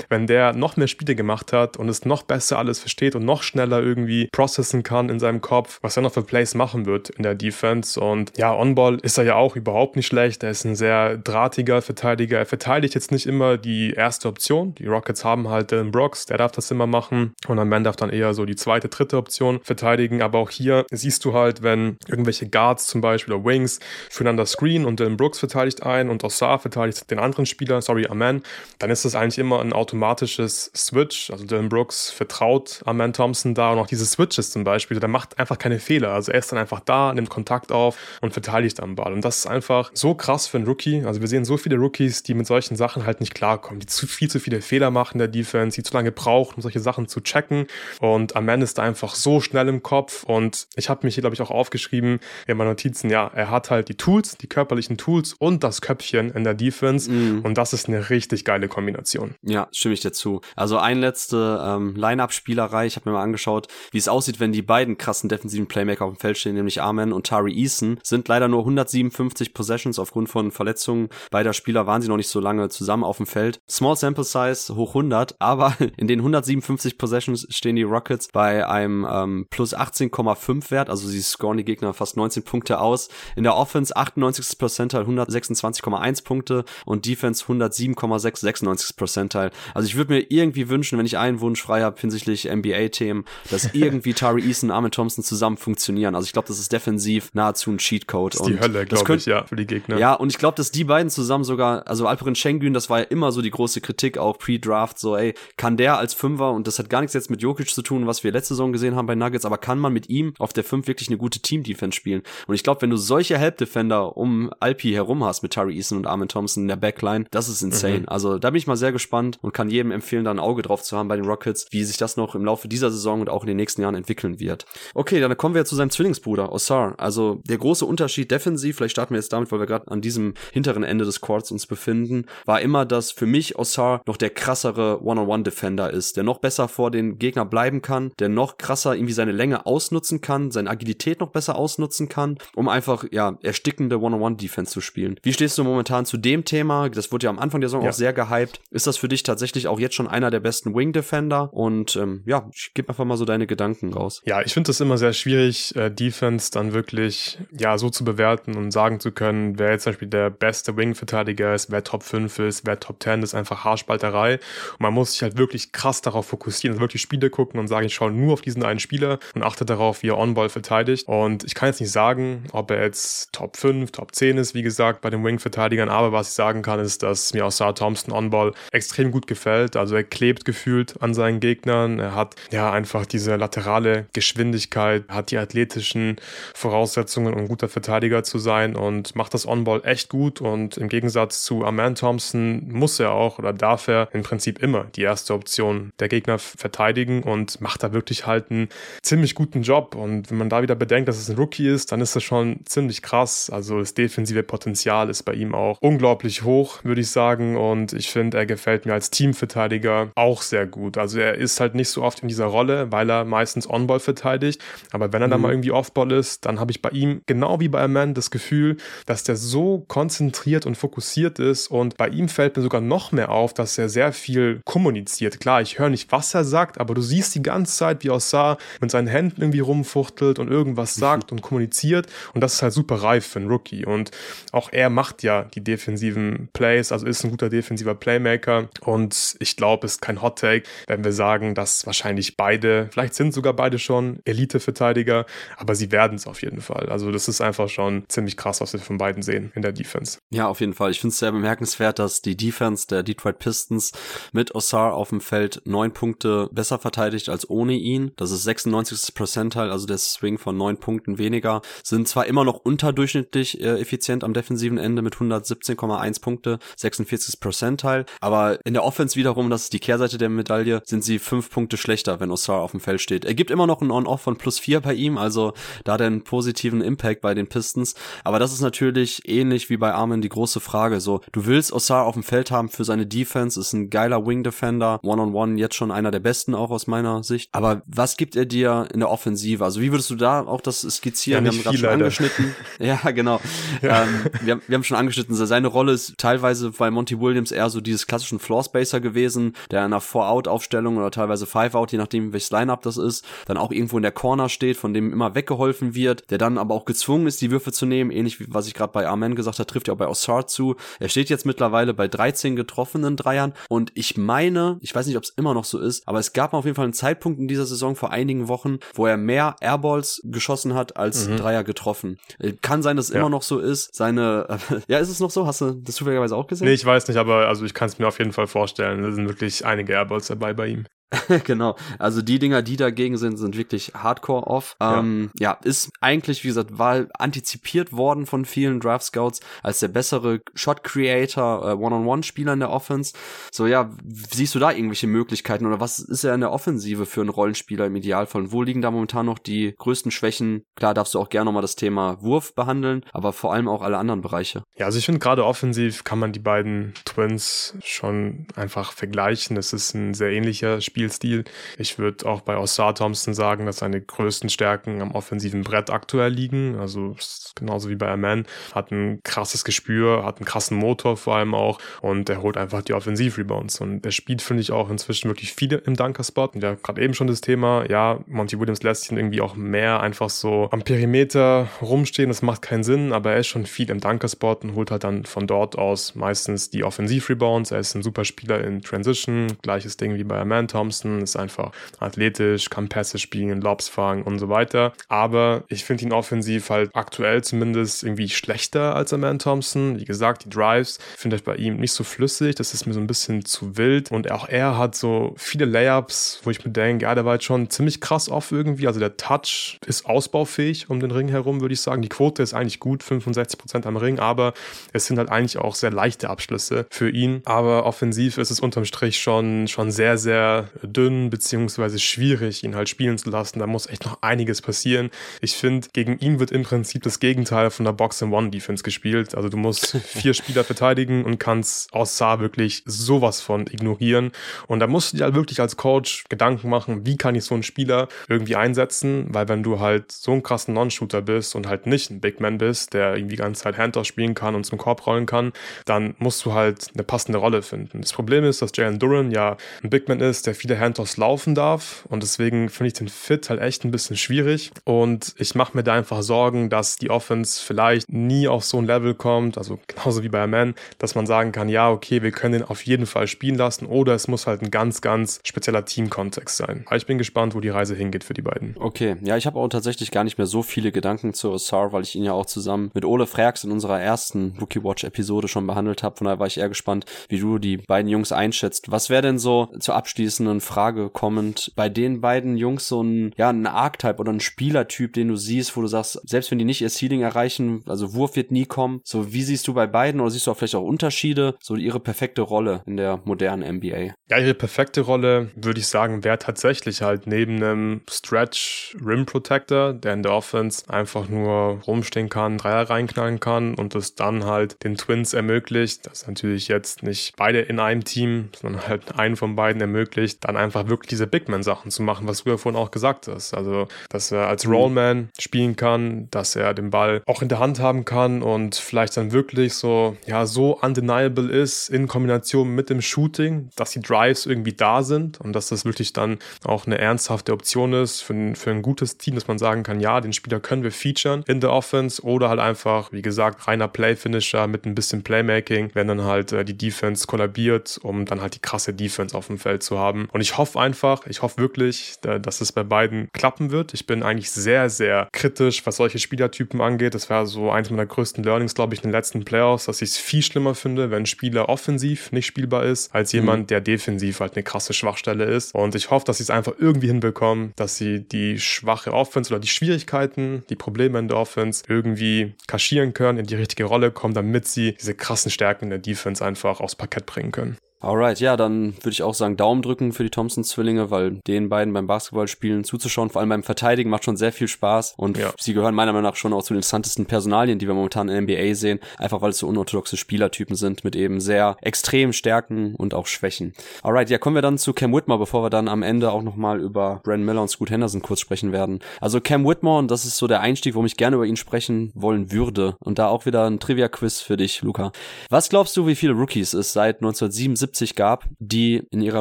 wenn der noch mehr Spiele gemacht hat und es noch besser alles versteht und noch schneller irgendwie process wissen kann in seinem Kopf, was er noch für Plays machen wird in der Defense. Und ja, On-Ball ist er ja auch überhaupt nicht schlecht. Er ist ein sehr drahtiger Verteidiger. Er verteidigt jetzt nicht immer die erste Option. Die Rockets haben halt Dylan Brooks, der darf das immer machen. Und ein Man darf dann eher so die zweite, dritte Option verteidigen. Aber auch hier siehst du halt, wenn irgendwelche Guards zum Beispiel oder Wings füreinander screen und Dylan Brooks verteidigt ein und Ossar verteidigt den anderen Spieler, sorry, Amen, dann ist das eigentlich immer ein automatisches Switch. Also Dylan Brooks vertraut Amen Thompson da und auch diese Switches zum Beispiel, der macht einfach keine Fehler. Also er ist dann einfach da, nimmt Kontakt auf und verteidigt am Ball. Und das ist einfach so krass für einen Rookie. Also wir sehen so viele Rookies, die mit solchen Sachen halt nicht klarkommen, die zu viel zu viele Fehler machen in der Defense, die zu lange brauchen, um solche Sachen zu checken. Und am Ende ist er einfach so schnell im Kopf. Und ich habe mich hier, glaube ich, auch aufgeschrieben in meinen Notizen, ja, er hat halt die Tools, die körperlichen Tools und das Köpfchen in der Defense. Mm. Und das ist eine richtig geile Kombination. Ja, stimme ich dir zu. Also ein letzte ähm, Line-Up-Spielerei. Ich habe mir mal angeschaut, wie es aussieht, wenn wenn die beiden krassen defensiven Playmaker auf dem Feld stehen, nämlich Arman und Tari Eason, sind leider nur 157 Possessions aufgrund von Verletzungen beider Spieler waren sie noch nicht so lange zusammen auf dem Feld. Small Sample Size hoch 100, aber in den 157 Possessions stehen die Rockets bei einem ähm, plus 18,5 Wert, also sie scoren die Gegner fast 19 Punkte aus. In der Offense 98. Percentile 126,1 Punkte und Defense 107,6 96. Percentile. Also ich würde mir irgendwie wünschen, wenn ich einen Wunsch frei habe hinsichtlich NBA-Themen, dass irgendwie Tari Tari Eason, Armin Thompson zusammen funktionieren. Also ich glaube, das ist defensiv nahezu ein Cheatcode. Das ist die Hölle, glaube ich, ja, für die Gegner. Ja, und ich glaube, dass die beiden zusammen sogar, also Alperin Schengen, das war ja immer so die große Kritik, auch pre-Draft, so, ey, kann der als Fünfer, und das hat gar nichts jetzt mit Jokic zu tun, was wir letzte Saison gesehen haben bei Nuggets, aber kann man mit ihm auf der Fünf wirklich eine gute Team-Defense spielen? Und ich glaube, wenn du solche Help-Defender um Alpi herum hast mit Tari Eason und Armin Thompson in der Backline, das ist insane. Mhm. Also da bin ich mal sehr gespannt und kann jedem empfehlen, da ein Auge drauf zu haben bei den Rockets, wie sich das noch im Laufe dieser Saison und auch in den nächsten Jahren entwickeln wird. Okay, dann kommen wir zu seinem Zwillingsbruder, Osar. Also der große Unterschied defensiv, vielleicht starten wir jetzt damit, weil wir gerade an diesem hinteren Ende des Courts uns befinden, war immer, dass für mich Osar noch der krassere One-on-One-Defender ist, der noch besser vor den Gegner bleiben kann, der noch krasser irgendwie seine Länge ausnutzen kann, seine Agilität noch besser ausnutzen kann, um einfach, ja, erstickende One-on-One-Defense zu spielen. Wie stehst du momentan zu dem Thema? Das wurde ja am Anfang der Saison ja. auch sehr gehypt. Ist das für dich tatsächlich auch jetzt schon einer der besten Wing-Defender? Und ähm, ja, gib einfach mal so deine Gedanken raus. Ja, ich finde das immer sehr schwierig, äh, Defense dann wirklich ja so zu bewerten und sagen zu können, wer jetzt zum Beispiel der beste Wing-Verteidiger ist, wer Top 5 ist, wer Top 10 ist, einfach Haarspalterei. Und man muss sich halt wirklich krass darauf fokussieren und wirklich Spiele gucken und sagen, ich schaue nur auf diesen einen Spieler und achte darauf, wie er On-Ball verteidigt. Und ich kann jetzt nicht sagen, ob er jetzt Top 5, Top 10 ist, wie gesagt, bei den Wing-Verteidigern, aber was ich sagen kann, ist, dass mir auch Sarah Thompson On-Ball extrem gut gefällt. Also er klebt gefühlt an seinen Gegnern. Er hat ja einfach diese laterale Geschwindigkeit, hat die athletischen Voraussetzungen, um ein guter Verteidiger zu sein und macht das On-Ball echt gut. Und im Gegensatz zu Aman Thompson muss er auch oder darf er im Prinzip immer die erste Option der Gegner verteidigen und macht da wirklich halt einen ziemlich guten Job. Und wenn man da wieder bedenkt, dass es ein Rookie ist, dann ist das schon ziemlich krass. Also das defensive Potenzial ist bei ihm auch unglaublich hoch, würde ich sagen. Und ich finde, er gefällt mir als Teamverteidiger auch sehr gut. Also er ist halt nicht so oft in dieser Rolle, weil er meistens On-Ball verteidigt. Aber wenn er mhm. dann mal irgendwie Off-Ball ist, dann habe ich bei ihm, genau wie bei Aman, das Gefühl, dass der so konzentriert und fokussiert ist. Und bei ihm fällt mir sogar noch mehr auf, dass er sehr viel kommuniziert. Klar, ich höre nicht, was er sagt, aber du siehst die ganze Zeit, wie Ossar mit seinen Händen irgendwie rumfuchtelt und irgendwas mhm. sagt und kommuniziert. Und das ist halt super reif für einen Rookie. Und auch er macht ja die defensiven Plays, also ist ein guter defensiver Playmaker. Und ich glaube, es ist kein Hot Take, wenn wir sagen, dass wahrscheinlich beide, vielleicht sind sogar beide schon Elite-Verteidiger, aber sie werden es auf jeden Fall. Also das ist einfach schon ziemlich krass, was wir von beiden sehen in der Defense. Ja, auf jeden Fall. Ich finde es sehr bemerkenswert, dass die Defense der Detroit Pistons mit Osar auf dem Feld neun Punkte besser verteidigt als ohne ihn. Das ist 96. Percentile, also der Swing von neun Punkten weniger. Sind zwar immer noch unterdurchschnittlich äh, effizient am defensiven Ende mit 117,1 Punkte, 46. Percentile, aber in der Offense wiederum, das ist die Kehrseite der Medaille, sind sie fünf Punkte schlechter, wenn Osar auf dem Feld steht. Er gibt immer noch ein On-Off von plus vier bei ihm, also da hat er einen positiven Impact bei den Pistons. Aber das ist natürlich ähnlich wie bei Armin die große Frage. So, du willst Osar auf dem Feld haben für seine Defense, ist ein geiler Wing Defender, One-on-One -on -one, jetzt schon einer der besten auch aus meiner Sicht. Aber was gibt er dir in der Offensive? Also wie würdest du da auch das skizzieren? Ja, wir haben gerade schon angeschnitten. ja, genau. Ja. Ähm, wir, wir haben schon angeschnitten, seine Rolle ist teilweise bei Monty Williams eher so dieses klassischen Floor Spacer gewesen, der in einer Four-Out-Aufstellung oder teilweise Five-Out, je nachdem welches Line-Up das ist, dann auch irgendwo in der Corner steht, von dem immer weggeholfen wird, der dann aber auch gezwungen ist, die Würfe zu nehmen, ähnlich wie was ich gerade bei Amen gesagt habe, trifft ja auch bei Ossard zu. Er steht jetzt mittlerweile bei 13 getroffenen Dreiern und ich meine, ich weiß nicht, ob es immer noch so ist, aber es gab auf jeden Fall einen Zeitpunkt in dieser Saison vor einigen Wochen, wo er mehr Airballs geschossen hat als mhm. Dreier getroffen. Äh, kann sein, dass es ja. immer noch so ist. Seine, äh, ja, ist es noch so? Hast du das zufälligerweise auch gesehen? Nee, ich weiß nicht, aber also ich kann es mir auf jeden Fall vorstellen. Da sind wirklich einige Airballs dabei bei ihm. genau. Also die Dinger, die dagegen sind, sind wirklich hardcore off. Ähm, ja. ja. ist eigentlich, wie gesagt, war antizipiert worden von vielen Draft Scouts als der bessere Shot Creator, äh, One-on-One-Spieler in der Offense. So, ja, siehst du da irgendwelche Möglichkeiten oder was ist er in der Offensive für einen Rollenspieler im Idealfall? Und wo liegen da momentan noch die größten Schwächen? Klar darfst du auch gerne nochmal das Thema Wurf behandeln, aber vor allem auch alle anderen Bereiche. Ja, also ich finde gerade offensiv kann man die beiden Twins schon einfach vergleichen. Es ist ein sehr ähnlicher Spieler Spielstil. Ich würde auch bei Ossar Thompson sagen, dass seine größten Stärken am offensiven Brett aktuell liegen. Also genauso wie bei Aman. Hat ein krasses Gespür, hat einen krassen Motor vor allem auch und er holt einfach die Offensiv-Rebounds. Und er spielt, finde ich, auch inzwischen wirklich viele im Dunker-Spot. Und ja, gerade eben schon das Thema, ja, Monty Williams lässt ihn irgendwie auch mehr einfach so am Perimeter rumstehen. Das macht keinen Sinn, aber er ist schon viel im Dunker-Spot und holt halt dann von dort aus meistens die Offensiv-Rebounds. Er ist ein super Spieler in Transition. Gleiches Ding wie bei Aman Thompson. Thompson ist einfach athletisch, kann Pässe spielen, Lobs fangen und so weiter. Aber ich finde ihn offensiv halt aktuell zumindest irgendwie schlechter als Aman Thompson. Wie gesagt, die Drives finde ich bei ihm nicht so flüssig. Das ist mir so ein bisschen zu wild. Und auch er hat so viele Layups, wo ich mir denke, ja, der war jetzt schon ziemlich krass off irgendwie. Also der Touch ist ausbaufähig um den Ring herum, würde ich sagen. Die Quote ist eigentlich gut, 65% am Ring, aber es sind halt eigentlich auch sehr leichte Abschlüsse für ihn. Aber offensiv ist es unterm Strich schon, schon sehr, sehr dünn beziehungsweise schwierig, ihn halt spielen zu lassen. Da muss echt noch einiges passieren. Ich finde, gegen ihn wird im Prinzip das Gegenteil von der Box-and-One-Defense gespielt. Also du musst vier Spieler verteidigen und kannst aus Saar wirklich sowas von ignorieren. Und da musst du dir halt wirklich als Coach Gedanken machen, wie kann ich so einen Spieler irgendwie einsetzen, weil wenn du halt so ein krassen Non-Shooter bist und halt nicht ein Big Man bist, der irgendwie die ganze Zeit Handoff spielen kann und zum Korb rollen kann, dann musst du halt eine passende Rolle finden. Das Problem ist, dass Jalen Duran ja ein Big Man ist, der viele Handoffs laufen darf und deswegen finde ich den Fit halt echt ein bisschen schwierig und ich mache mir da einfach Sorgen, dass die Offense vielleicht nie auf so ein Level kommt, also genauso wie bei Man, dass man sagen kann, ja, okay, wir können den auf jeden Fall spielen lassen oder es muss halt ein ganz, ganz spezieller Teamkontext sein. Aber ich bin gespannt, wo die Reise hingeht für die beiden. Okay, ja, ich habe auch tatsächlich gar nicht mehr so viele Gedanken zu Osar, weil ich ihn ja auch zusammen mit Ole Frags in unserer ersten Rookie Watch Episode schon behandelt habe. Von daher war ich eher gespannt, wie du die beiden Jungs einschätzt. Was wäre denn so zur abschließenden Frage kommend bei den beiden Jungs so ein, ja, ein Archetype oder ein Spielertyp, den du siehst, wo du sagst, selbst wenn die nicht ihr Ceiling erreichen, also Wurf wird nie kommen. So, wie siehst du bei beiden oder siehst du auch vielleicht auch Unterschiede, so ihre perfekte Rolle in der modernen NBA? Ja, ihre perfekte Rolle, würde ich sagen, wäre tatsächlich halt neben einem Stretch Rim Protector, der in der Offense einfach nur rumstehen kann, Dreier reinknallen kann und es dann halt den Twins ermöglicht, das natürlich jetzt nicht beide in einem Team, sondern halt einen von beiden ermöglicht, dann einfach wirklich diese Big Man Sachen zu machen, was du ja vorhin auch gesagt hast. Also, dass er als Rollman spielen kann, dass er den Ball auch in der Hand haben kann und vielleicht dann wirklich so, ja, so undeniable ist in Kombination mit dem Shooting, dass die Drives irgendwie da sind und dass das wirklich dann auch eine ernsthafte Option ist für ein, für ein gutes Team, dass man sagen kann, ja, den Spieler können wir featuren in der Offense oder halt einfach, wie gesagt, reiner Play-Finisher mit ein bisschen Playmaking, wenn dann halt äh, die Defense kollabiert, um dann halt die krasse Defense auf dem Feld zu haben. Und ich hoffe einfach, ich hoffe wirklich, dass es bei beiden klappen wird. Ich bin eigentlich sehr, sehr kritisch, was solche Spielertypen angeht. Das war so eins meiner größten Learnings, glaube ich, in den letzten Playoffs, dass ich es viel schlimmer finde, wenn ein Spieler offensiv nicht spielbar ist, als jemand, mhm. der defensiv halt eine krasse Schwachstelle ist. Und ich hoffe, dass sie es einfach irgendwie hinbekommen, dass sie die schwache Offense oder die Schwierigkeiten, die Probleme in der Offense irgendwie kaschieren können, in die richtige Rolle kommen, damit sie diese krassen Stärken in der Defense einfach aufs Parkett bringen können. Alright, ja, dann würde ich auch sagen, Daumen drücken für die Thompson-Zwillinge, weil den beiden beim Basketballspielen zuzuschauen, vor allem beim Verteidigen, macht schon sehr viel Spaß. Und ja. sie gehören meiner Meinung nach schon auch zu den interessantesten Personalien, die wir momentan in der NBA sehen, einfach weil es so unorthodoxe Spielertypen sind mit eben sehr extremen Stärken und auch Schwächen. Alright, ja, kommen wir dann zu Cam Whitmore, bevor wir dann am Ende auch nochmal über Brandon Miller und Scoot Henderson kurz sprechen werden. Also Cam Whitmore, und das ist so der Einstieg, warum ich gerne über ihn sprechen wollen würde. Und da auch wieder ein Trivia-Quiz für dich, Luca. Was glaubst du, wie viele Rookies es seit 1977 gab, die in ihrer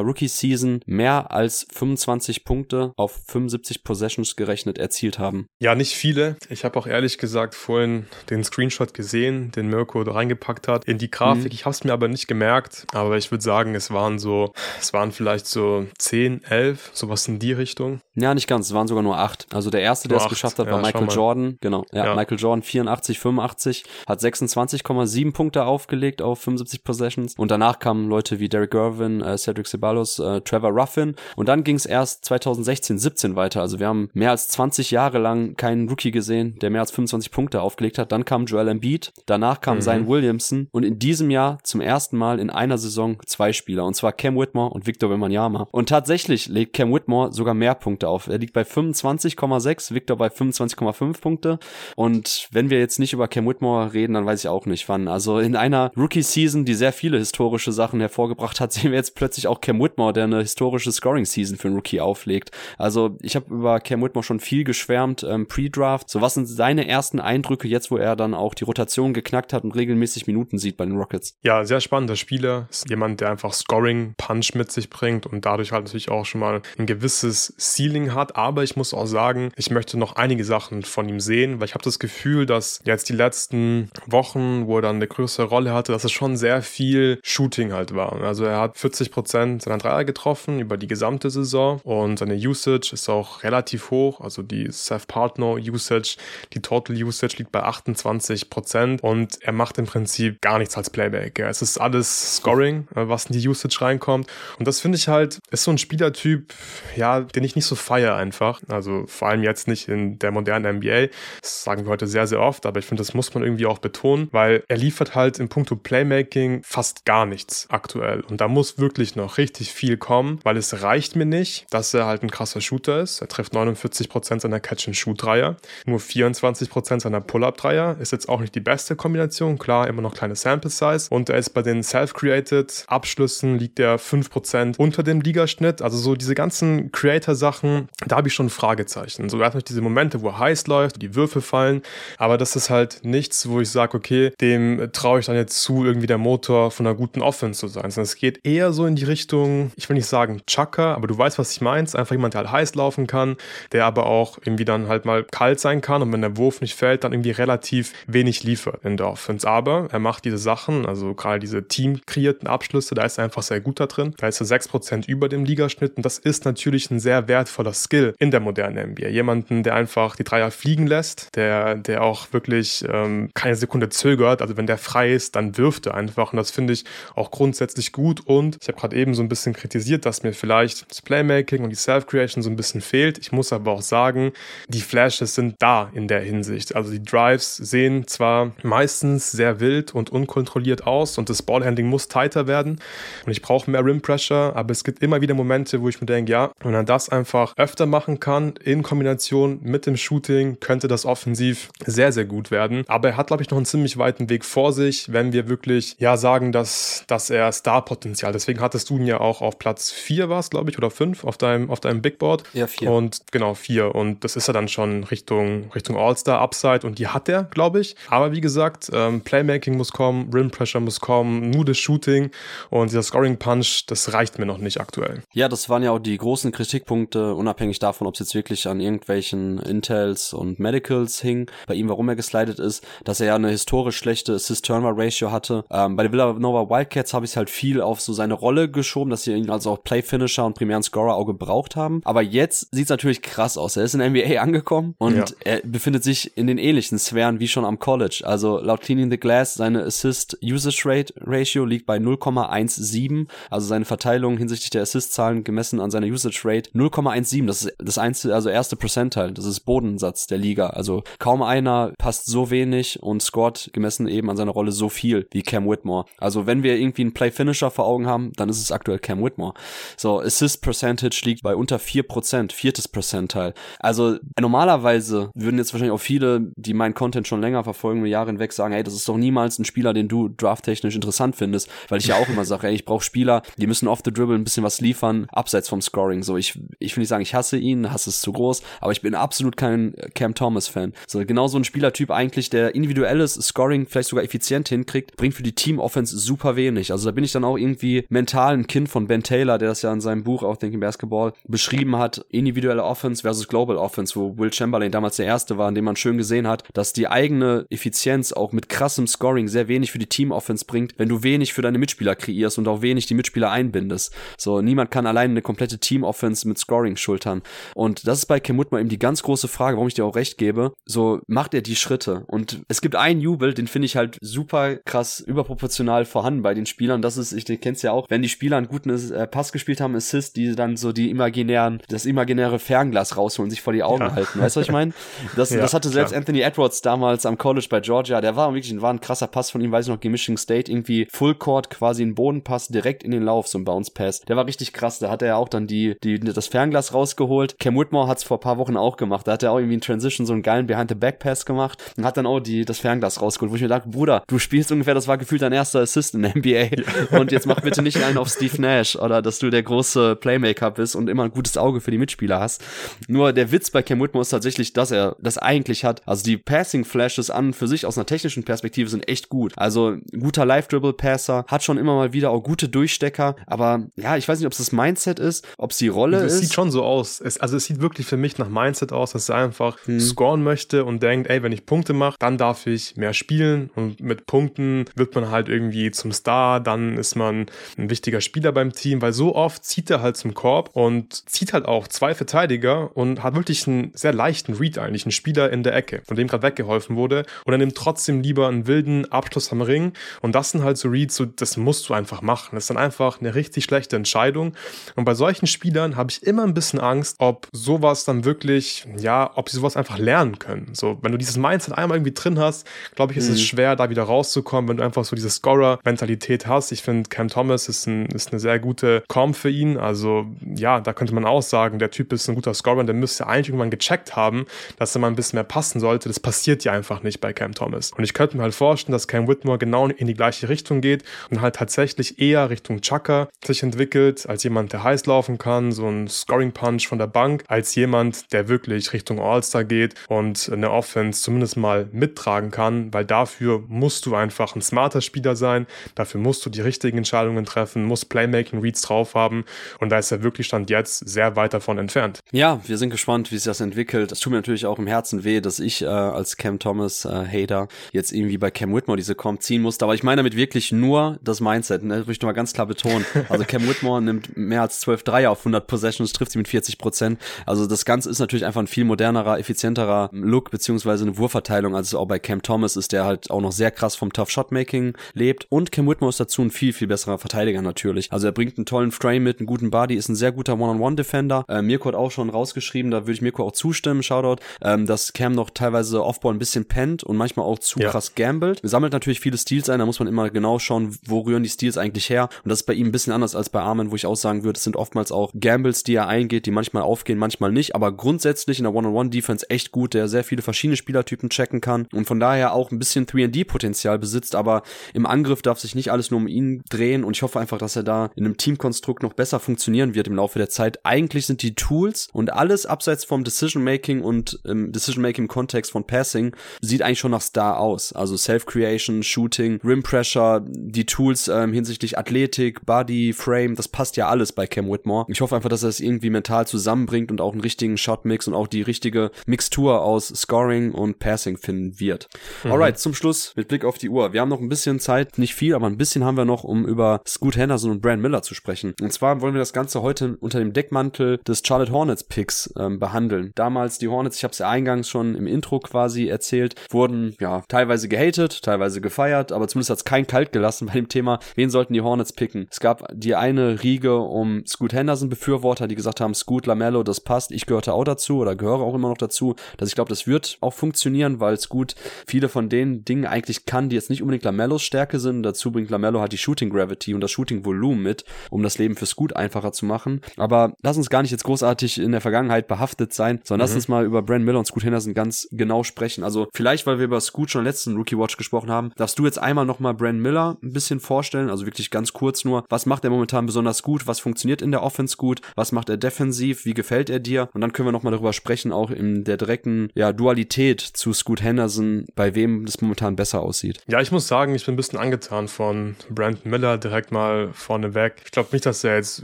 Rookie-Season mehr als 25 Punkte auf 75 Possessions gerechnet erzielt haben. Ja, nicht viele. Ich habe auch ehrlich gesagt vorhin den Screenshot gesehen, den Mirko da reingepackt hat in die Grafik. Mhm. Ich habe es mir aber nicht gemerkt, aber ich würde sagen, es waren so, es waren vielleicht so 10, 11, sowas in die Richtung. Ja, nicht ganz, es waren sogar nur acht. Also der erste, der es geschafft hat, war ja, Michael Jordan. Genau, ja, ja, Michael Jordan 84, 85, hat 26,7 Punkte aufgelegt auf 75 Possessions und danach kamen Leute wie Derek Gervin, äh, Cedric Ceballos, äh, Trevor Ruffin und dann ging es erst 2016, 17 weiter. Also wir haben mehr als 20 Jahre lang keinen Rookie gesehen, der mehr als 25 Punkte aufgelegt hat. Dann kam Joel Embiid, danach kam mhm. Zion Williamson und in diesem Jahr zum ersten Mal in einer Saison zwei Spieler und zwar Cam Whitmore und Victor Wembanyama. Und tatsächlich legt Cam Whitmore sogar mehr Punkte auf. Er liegt bei 25,6, Victor bei 25,5 Punkte und wenn wir jetzt nicht über Cam Whitmore reden, dann weiß ich auch nicht wann. Also in einer Rookie-Season, die sehr viele historische Sachen hervorgebracht hat, sehen wir jetzt plötzlich auch Cam Whitmore, der eine historische Scoring-Season für einen Rookie auflegt. Also ich habe über Cam Whitmore schon viel geschwärmt, ähm, Pre-Draft. So was sind seine ersten Eindrücke jetzt, wo er dann auch die Rotation geknackt hat und regelmäßig Minuten sieht bei den Rockets? Ja, sehr spannender Spieler. Ist jemand, der einfach Scoring-Punch mit sich bringt und dadurch halt natürlich auch schon mal ein gewisses Ceiling hat. Aber ich muss auch sagen, ich möchte noch einige Sachen von ihm sehen, weil ich habe das Gefühl, dass jetzt die letzten Wochen, wo er dann eine größere Rolle hatte, dass es schon sehr viel Shooting halt war. Also er hat 40 Prozent seiner Dreier getroffen über die gesamte Saison und seine Usage ist auch relativ hoch. Also die Seth Partner Usage, die Total Usage liegt bei 28 Prozent und er macht im Prinzip gar nichts als Playback. Es ist alles Scoring, äh, was in die Usage reinkommt. Und das finde ich halt, ist so ein Spielertyp, ja, den ich nicht so feiere einfach. Also vor allem jetzt nicht in der modernen NBA. Das sagen wir heute sehr, sehr oft, aber ich finde, das muss man irgendwie auch betonen, weil er liefert halt im Punkto Playmaking fast gar nichts aktuell aktuell. Und da muss wirklich noch richtig viel kommen, weil es reicht mir nicht, dass er halt ein krasser Shooter ist. Er trifft 49% seiner Catch-and-Shoot-Dreier, nur 24% seiner Pull-Up-Dreier. Ist jetzt auch nicht die beste Kombination, klar, immer noch kleine Sample-Size. Und er ist bei den Self-Created Abschlüssen liegt er 5% unter dem Ligaschnitt. Also so diese ganzen Creator-Sachen, da habe ich schon Fragezeichen. So er hat diese Momente, wo er heiß läuft, die Würfel fallen, aber das ist halt nichts, wo ich sage, okay, dem traue ich dann jetzt zu, irgendwie der Motor von einer guten Offense zu sein. Sondern es geht eher so in die Richtung, ich will nicht sagen Chucker, aber du weißt, was ich meine. Einfach jemand, der halt heiß laufen kann, der aber auch irgendwie dann halt mal kalt sein kann und wenn der Wurf nicht fällt, dann irgendwie relativ wenig liefert in der Offense. Aber er macht diese Sachen, also gerade diese teamkreierten Abschlüsse, da ist er einfach sehr gut da drin. Da ist er 6% über dem Ligaschnitt und das ist natürlich ein sehr wertvoller Skill in der modernen NBA. Jemanden, der einfach die Dreier fliegen lässt, der, der auch wirklich ähm, keine Sekunde zögert. Also wenn der frei ist, dann wirft er einfach und das finde ich auch grundsätzlich gut und ich habe gerade eben so ein bisschen kritisiert, dass mir vielleicht das Playmaking und die Self-Creation so ein bisschen fehlt. Ich muss aber auch sagen, die Flashes sind da in der Hinsicht. Also die Drives sehen zwar meistens sehr wild und unkontrolliert aus und das Ballhandling muss tighter werden und ich brauche mehr Rim Pressure, aber es gibt immer wieder Momente, wo ich mir denke, ja, wenn er das einfach öfter machen kann in Kombination mit dem Shooting, könnte das offensiv sehr, sehr gut werden. Aber er hat, glaube ich, noch einen ziemlich weiten Weg vor sich, wenn wir wirklich ja sagen, dass, dass er Star-Potenzial. Deswegen hattest du ihn ja auch auf Platz 4 warst, glaube ich, oder 5 auf deinem, auf deinem Big Board. Ja, 4. Und genau, 4. Und das ist er dann schon Richtung, Richtung All-Star-Upside und die hat er, glaube ich. Aber wie gesagt, ähm, Playmaking muss kommen, Rim Pressure muss kommen, nur das Shooting und dieser Scoring Punch, das reicht mir noch nicht aktuell. Ja, das waren ja auch die großen Kritikpunkte, unabhängig davon, ob es jetzt wirklich an irgendwelchen Intels und Medicals hing, bei ihm, warum er geslidet ist, dass er ja eine historisch schlechte Assist-Turnover-Ratio hatte. Ähm, bei den Villanova Wildcats habe ich halt viel auf so seine Rolle geschoben, dass sie ihn also auch Play-Finisher und primären Scorer auch gebraucht haben. Aber jetzt sieht es natürlich krass aus. Er ist in der NBA angekommen und ja. er befindet sich in den ähnlichen Sphären wie schon am College. Also laut Cleaning the Glass, seine Assist-Usage-Rate-Ratio liegt bei 0,17. Also seine Verteilung hinsichtlich der Assist-Zahlen gemessen an seiner Usage-Rate 0,17. Das ist das einzige, also erste Percentile. Das ist Bodensatz der Liga. Also kaum einer passt so wenig und scored gemessen eben an seiner Rolle so viel wie Cam Whitmore. Also wenn wir irgendwie einen Play-Finisher vor Augen haben, dann ist es aktuell Cam Whitmore. So, Assist Percentage liegt bei unter 4%, viertes Percentile. Also normalerweise würden jetzt wahrscheinlich auch viele, die meinen Content schon länger verfolgen, Jahre hinweg sagen, hey, das ist doch niemals ein Spieler, den du drafttechnisch interessant findest, weil ich ja auch immer sage, ey, ich brauche Spieler, die müssen off the dribble ein bisschen was liefern, abseits vom Scoring. So, ich, ich will nicht sagen, ich hasse ihn, hasse es zu groß, aber ich bin absolut kein Cam Thomas Fan. So, genau so ein Spielertyp eigentlich, der individuelles Scoring vielleicht sogar effizient hinkriegt, bringt für die Team Offense super wenig. Also da bin ich dann auch irgendwie mental ein Kind von Ben Taylor, der das ja in seinem Buch auch Thinking Basketball beschrieben hat, individuelle Offense versus Global Offense, wo Will Chamberlain damals der erste war, in dem man schön gesehen hat, dass die eigene Effizienz auch mit krassem Scoring sehr wenig für die Team Offense bringt, wenn du wenig für deine Mitspieler kreierst und auch wenig die Mitspieler einbindest. So, niemand kann allein eine komplette Team Offense mit Scoring schultern. Und das ist bei Kim Whitmer eben die ganz große Frage, warum ich dir auch recht gebe. So, macht er die Schritte? Und es gibt einen Jubel, den finde ich halt super krass überproportional vorhanden bei den Spielern. Das ist, ich den kenn's ja auch, wenn die Spieler einen guten äh, Pass gespielt haben, Assist, die dann so die imaginären, das imaginäre Fernglas rausholen, sich vor die Augen ja. halten. Weißt du, was ich meine? Das, ja, das hatte selbst klar. Anthony Edwards damals am College bei Georgia. Der war wirklich, war ein krasser Pass von ihm, weiß ich noch, gegen Michigan State, irgendwie Full Court, quasi ein Bodenpass direkt in den Lauf, so ein Bounce Pass. Der war richtig krass. Da hat er ja auch dann die, die, das Fernglas rausgeholt. Cam Whitmore hat's vor paar Wochen auch gemacht. Da hat er auch irgendwie in Transition so einen geilen Behind the Back Pass gemacht und hat dann auch die, das Fernglas rausgeholt, wo ich mir dachte, Bruder, du spielst ungefähr, das war gefühlt dein erster Assist in der NBA. Ja. Und jetzt mach bitte nicht einen auf Steve Nash oder dass du der große Playmaker bist und immer ein gutes Auge für die Mitspieler hast. Nur der Witz bei Cam Whitmore ist tatsächlich, dass er das eigentlich hat. Also die Passing Flashes an für sich aus einer technischen Perspektive sind echt gut. Also guter Live-Dribble-Passer, hat schon immer mal wieder auch gute Durchstecker, aber ja, ich weiß nicht, ob es das Mindset ist, ob es die Rolle also es ist. Es sieht schon so aus. Es, also es sieht wirklich für mich nach Mindset aus, dass er einfach hm. scoren möchte und denkt, ey, wenn ich Punkte mache, dann darf ich mehr spielen und mit Punkten wird man halt irgendwie zum Star, dann ist man ein wichtiger Spieler beim Team, weil so oft zieht er halt zum Korb und zieht halt auch zwei Verteidiger und hat wirklich einen sehr leichten Read eigentlich, einen Spieler in der Ecke, von dem gerade weggeholfen wurde und er nimmt trotzdem lieber einen wilden Abschluss am Ring und das sind halt so Reads, so, das musst du einfach machen. Das ist dann einfach eine richtig schlechte Entscheidung und bei solchen Spielern habe ich immer ein bisschen Angst, ob sowas dann wirklich, ja, ob sie sowas einfach lernen können. So, wenn du dieses Mindset einmal irgendwie drin hast, glaube ich, ist mhm. es schwer, da wieder rauszukommen, wenn du einfach so diese Scorer-Mentalität hast. Ich finde, finde, Cam Thomas ist, ein, ist eine sehr gute Comp für ihn. Also ja, da könnte man auch sagen, der Typ ist ein guter Scorer und der müsste eigentlich irgendwann gecheckt haben, dass er mal ein bisschen mehr passen sollte. Das passiert ja einfach nicht bei Cam Thomas. Und ich könnte mir halt vorstellen, dass Cam Whitmore genau in die gleiche Richtung geht und halt tatsächlich eher Richtung Chucker sich entwickelt, als jemand, der heiß laufen kann, so ein Scoring Punch von der Bank, als jemand, der wirklich Richtung All-Star geht und eine Offense zumindest mal mittragen kann, weil dafür musst du einfach ein smarter Spieler sein, dafür musst du die richtigen Entscheidungen treffen, musst Playmaking Reads drauf haben und da ist er wirklich Stand jetzt sehr weit davon entfernt. Ja, wir sind gespannt, wie sich das entwickelt. Es tut mir natürlich auch im Herzen weh, dass ich äh, als Cam Thomas äh, Hater jetzt irgendwie bei Cam Whitmore diese Comp ziehen musste, aber ich meine damit wirklich nur das Mindset, ne? das möchte ich mal ganz klar betonen. Also Cam Whitmore nimmt mehr als 12 Dreier auf 100 Possessions, trifft sie mit 40 Prozent. Also das Ganze ist natürlich einfach ein viel modernerer, effizienterer Look beziehungsweise eine Wurfverteilung, als es auch bei Cam Thomas ist, der halt auch noch sehr krass vom Tough Shot Making lebt. Und Cam Whitmore ist dazu ein viel, viel besserer Verteidiger natürlich. Also er bringt einen tollen Frame mit, einen guten Body, ist ein sehr guter One-on-One-Defender. Äh, Mirko hat auch schon rausgeschrieben, da würde ich Mirko auch zustimmen, Shoutout, ähm, dass Cam noch teilweise Offball ein bisschen pennt und manchmal auch zu ja. krass gambelt. Er sammelt natürlich viele Steals ein, da muss man immer genau schauen, wo rühren die Steals eigentlich her. Und das ist bei ihm ein bisschen anders als bei Armin, wo ich auch sagen würde, es sind oftmals auch Gambles, die er eingeht, die manchmal aufgehen, manchmal nicht. Aber grundsätzlich in der One-on-One-Defense echt gut, der sehr viele verschiedene Spielertypen checken kann und von daher auch ein bisschen 3D-Potenzial besitzt, aber im Angriff darf sich nicht alles nur um ihn drehen und ich hoffe einfach, dass er da in einem Teamkonstrukt noch besser funktionieren wird im Laufe der Zeit. Eigentlich sind die Tools und alles abseits vom Decision-Making und im Decision-Making-Kontext von Passing sieht eigentlich schon nach Star aus. Also Self-Creation, Shooting, Rim Pressure, die Tools ähm, hinsichtlich Athletik, Body, Frame, das passt ja alles bei Cam Whitmore. Ich hoffe einfach, dass er es irgendwie mental zusammenbringt und auch einen richtigen Shot-Mix und auch die richtige Mixtur aus Scoring und Passing finden wird. Mhm. Alright, zum Schluss mit Blick auf die Uhr. Wir haben noch ein bisschen Zeit, nicht viel, aber ein bisschen haben wir noch, um über Scoot Henderson und Brand Miller zu sprechen. Und zwar wollen wir das Ganze heute unter dem Deckmantel des Charlotte Hornets Picks ähm, behandeln. Damals die Hornets, ich habe es ja eingangs schon im Intro quasi erzählt, wurden ja teilweise gehatet, teilweise gefeiert, aber zumindest hat es kein kalt gelassen bei dem Thema, wen sollten die Hornets picken. Es gab die eine Riege um Scoot Henderson Befürworter, die gesagt haben, Scoot Lamello, das passt. Ich gehörte auch dazu oder gehöre auch immer noch dazu, dass ich glaube, das wird auch funktionieren, weil Scoot viele von den Dingen eigentlich kann, die jetzt nicht unbedingt Lamellos Stärke sind. Dazu bringt Lamello halt die Shooting Gravity und das Shooting Volumen mit, um das Leben für Scoot einfacher zu machen. Aber lass uns gar nicht jetzt großartig in der Vergangenheit behaftet sein, sondern mhm. lass uns mal über Brand Miller und Scoot Henderson ganz genau sprechen. Also vielleicht, weil wir über Scoot schon letzten Rookie Watch gesprochen haben, darfst du jetzt einmal nochmal Brand Miller ein bisschen vorstellen, also wirklich ganz kurz nur, was macht er momentan besonders gut, was funktioniert in der Offense gut, was macht er defensiv, wie gefällt er dir und dann können wir nochmal darüber sprechen, auch in der direkten ja, Dualität zu Scoot Henderson, bei wem das momentan besser aussieht. Ja, ich muss sagen, ich bin ein bisschen angetan von Brandon Miller direkt mal vorneweg. Ich glaube nicht, dass er jetzt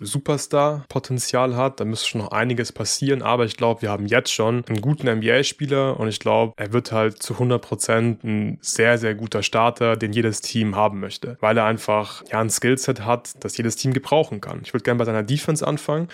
Superstar-Potenzial hat, da müsste schon noch einiges passieren, aber ich glaube, wir haben jetzt schon einen guten NBA-Spieler und ich glaube, er wird halt zu 100% ein sehr, sehr guter Starter, den jedes Team haben möchte, weil er einfach ja ein Skillset hat, das jedes Team gebrauchen kann. Ich würde gerne bei seiner Defense anfangen.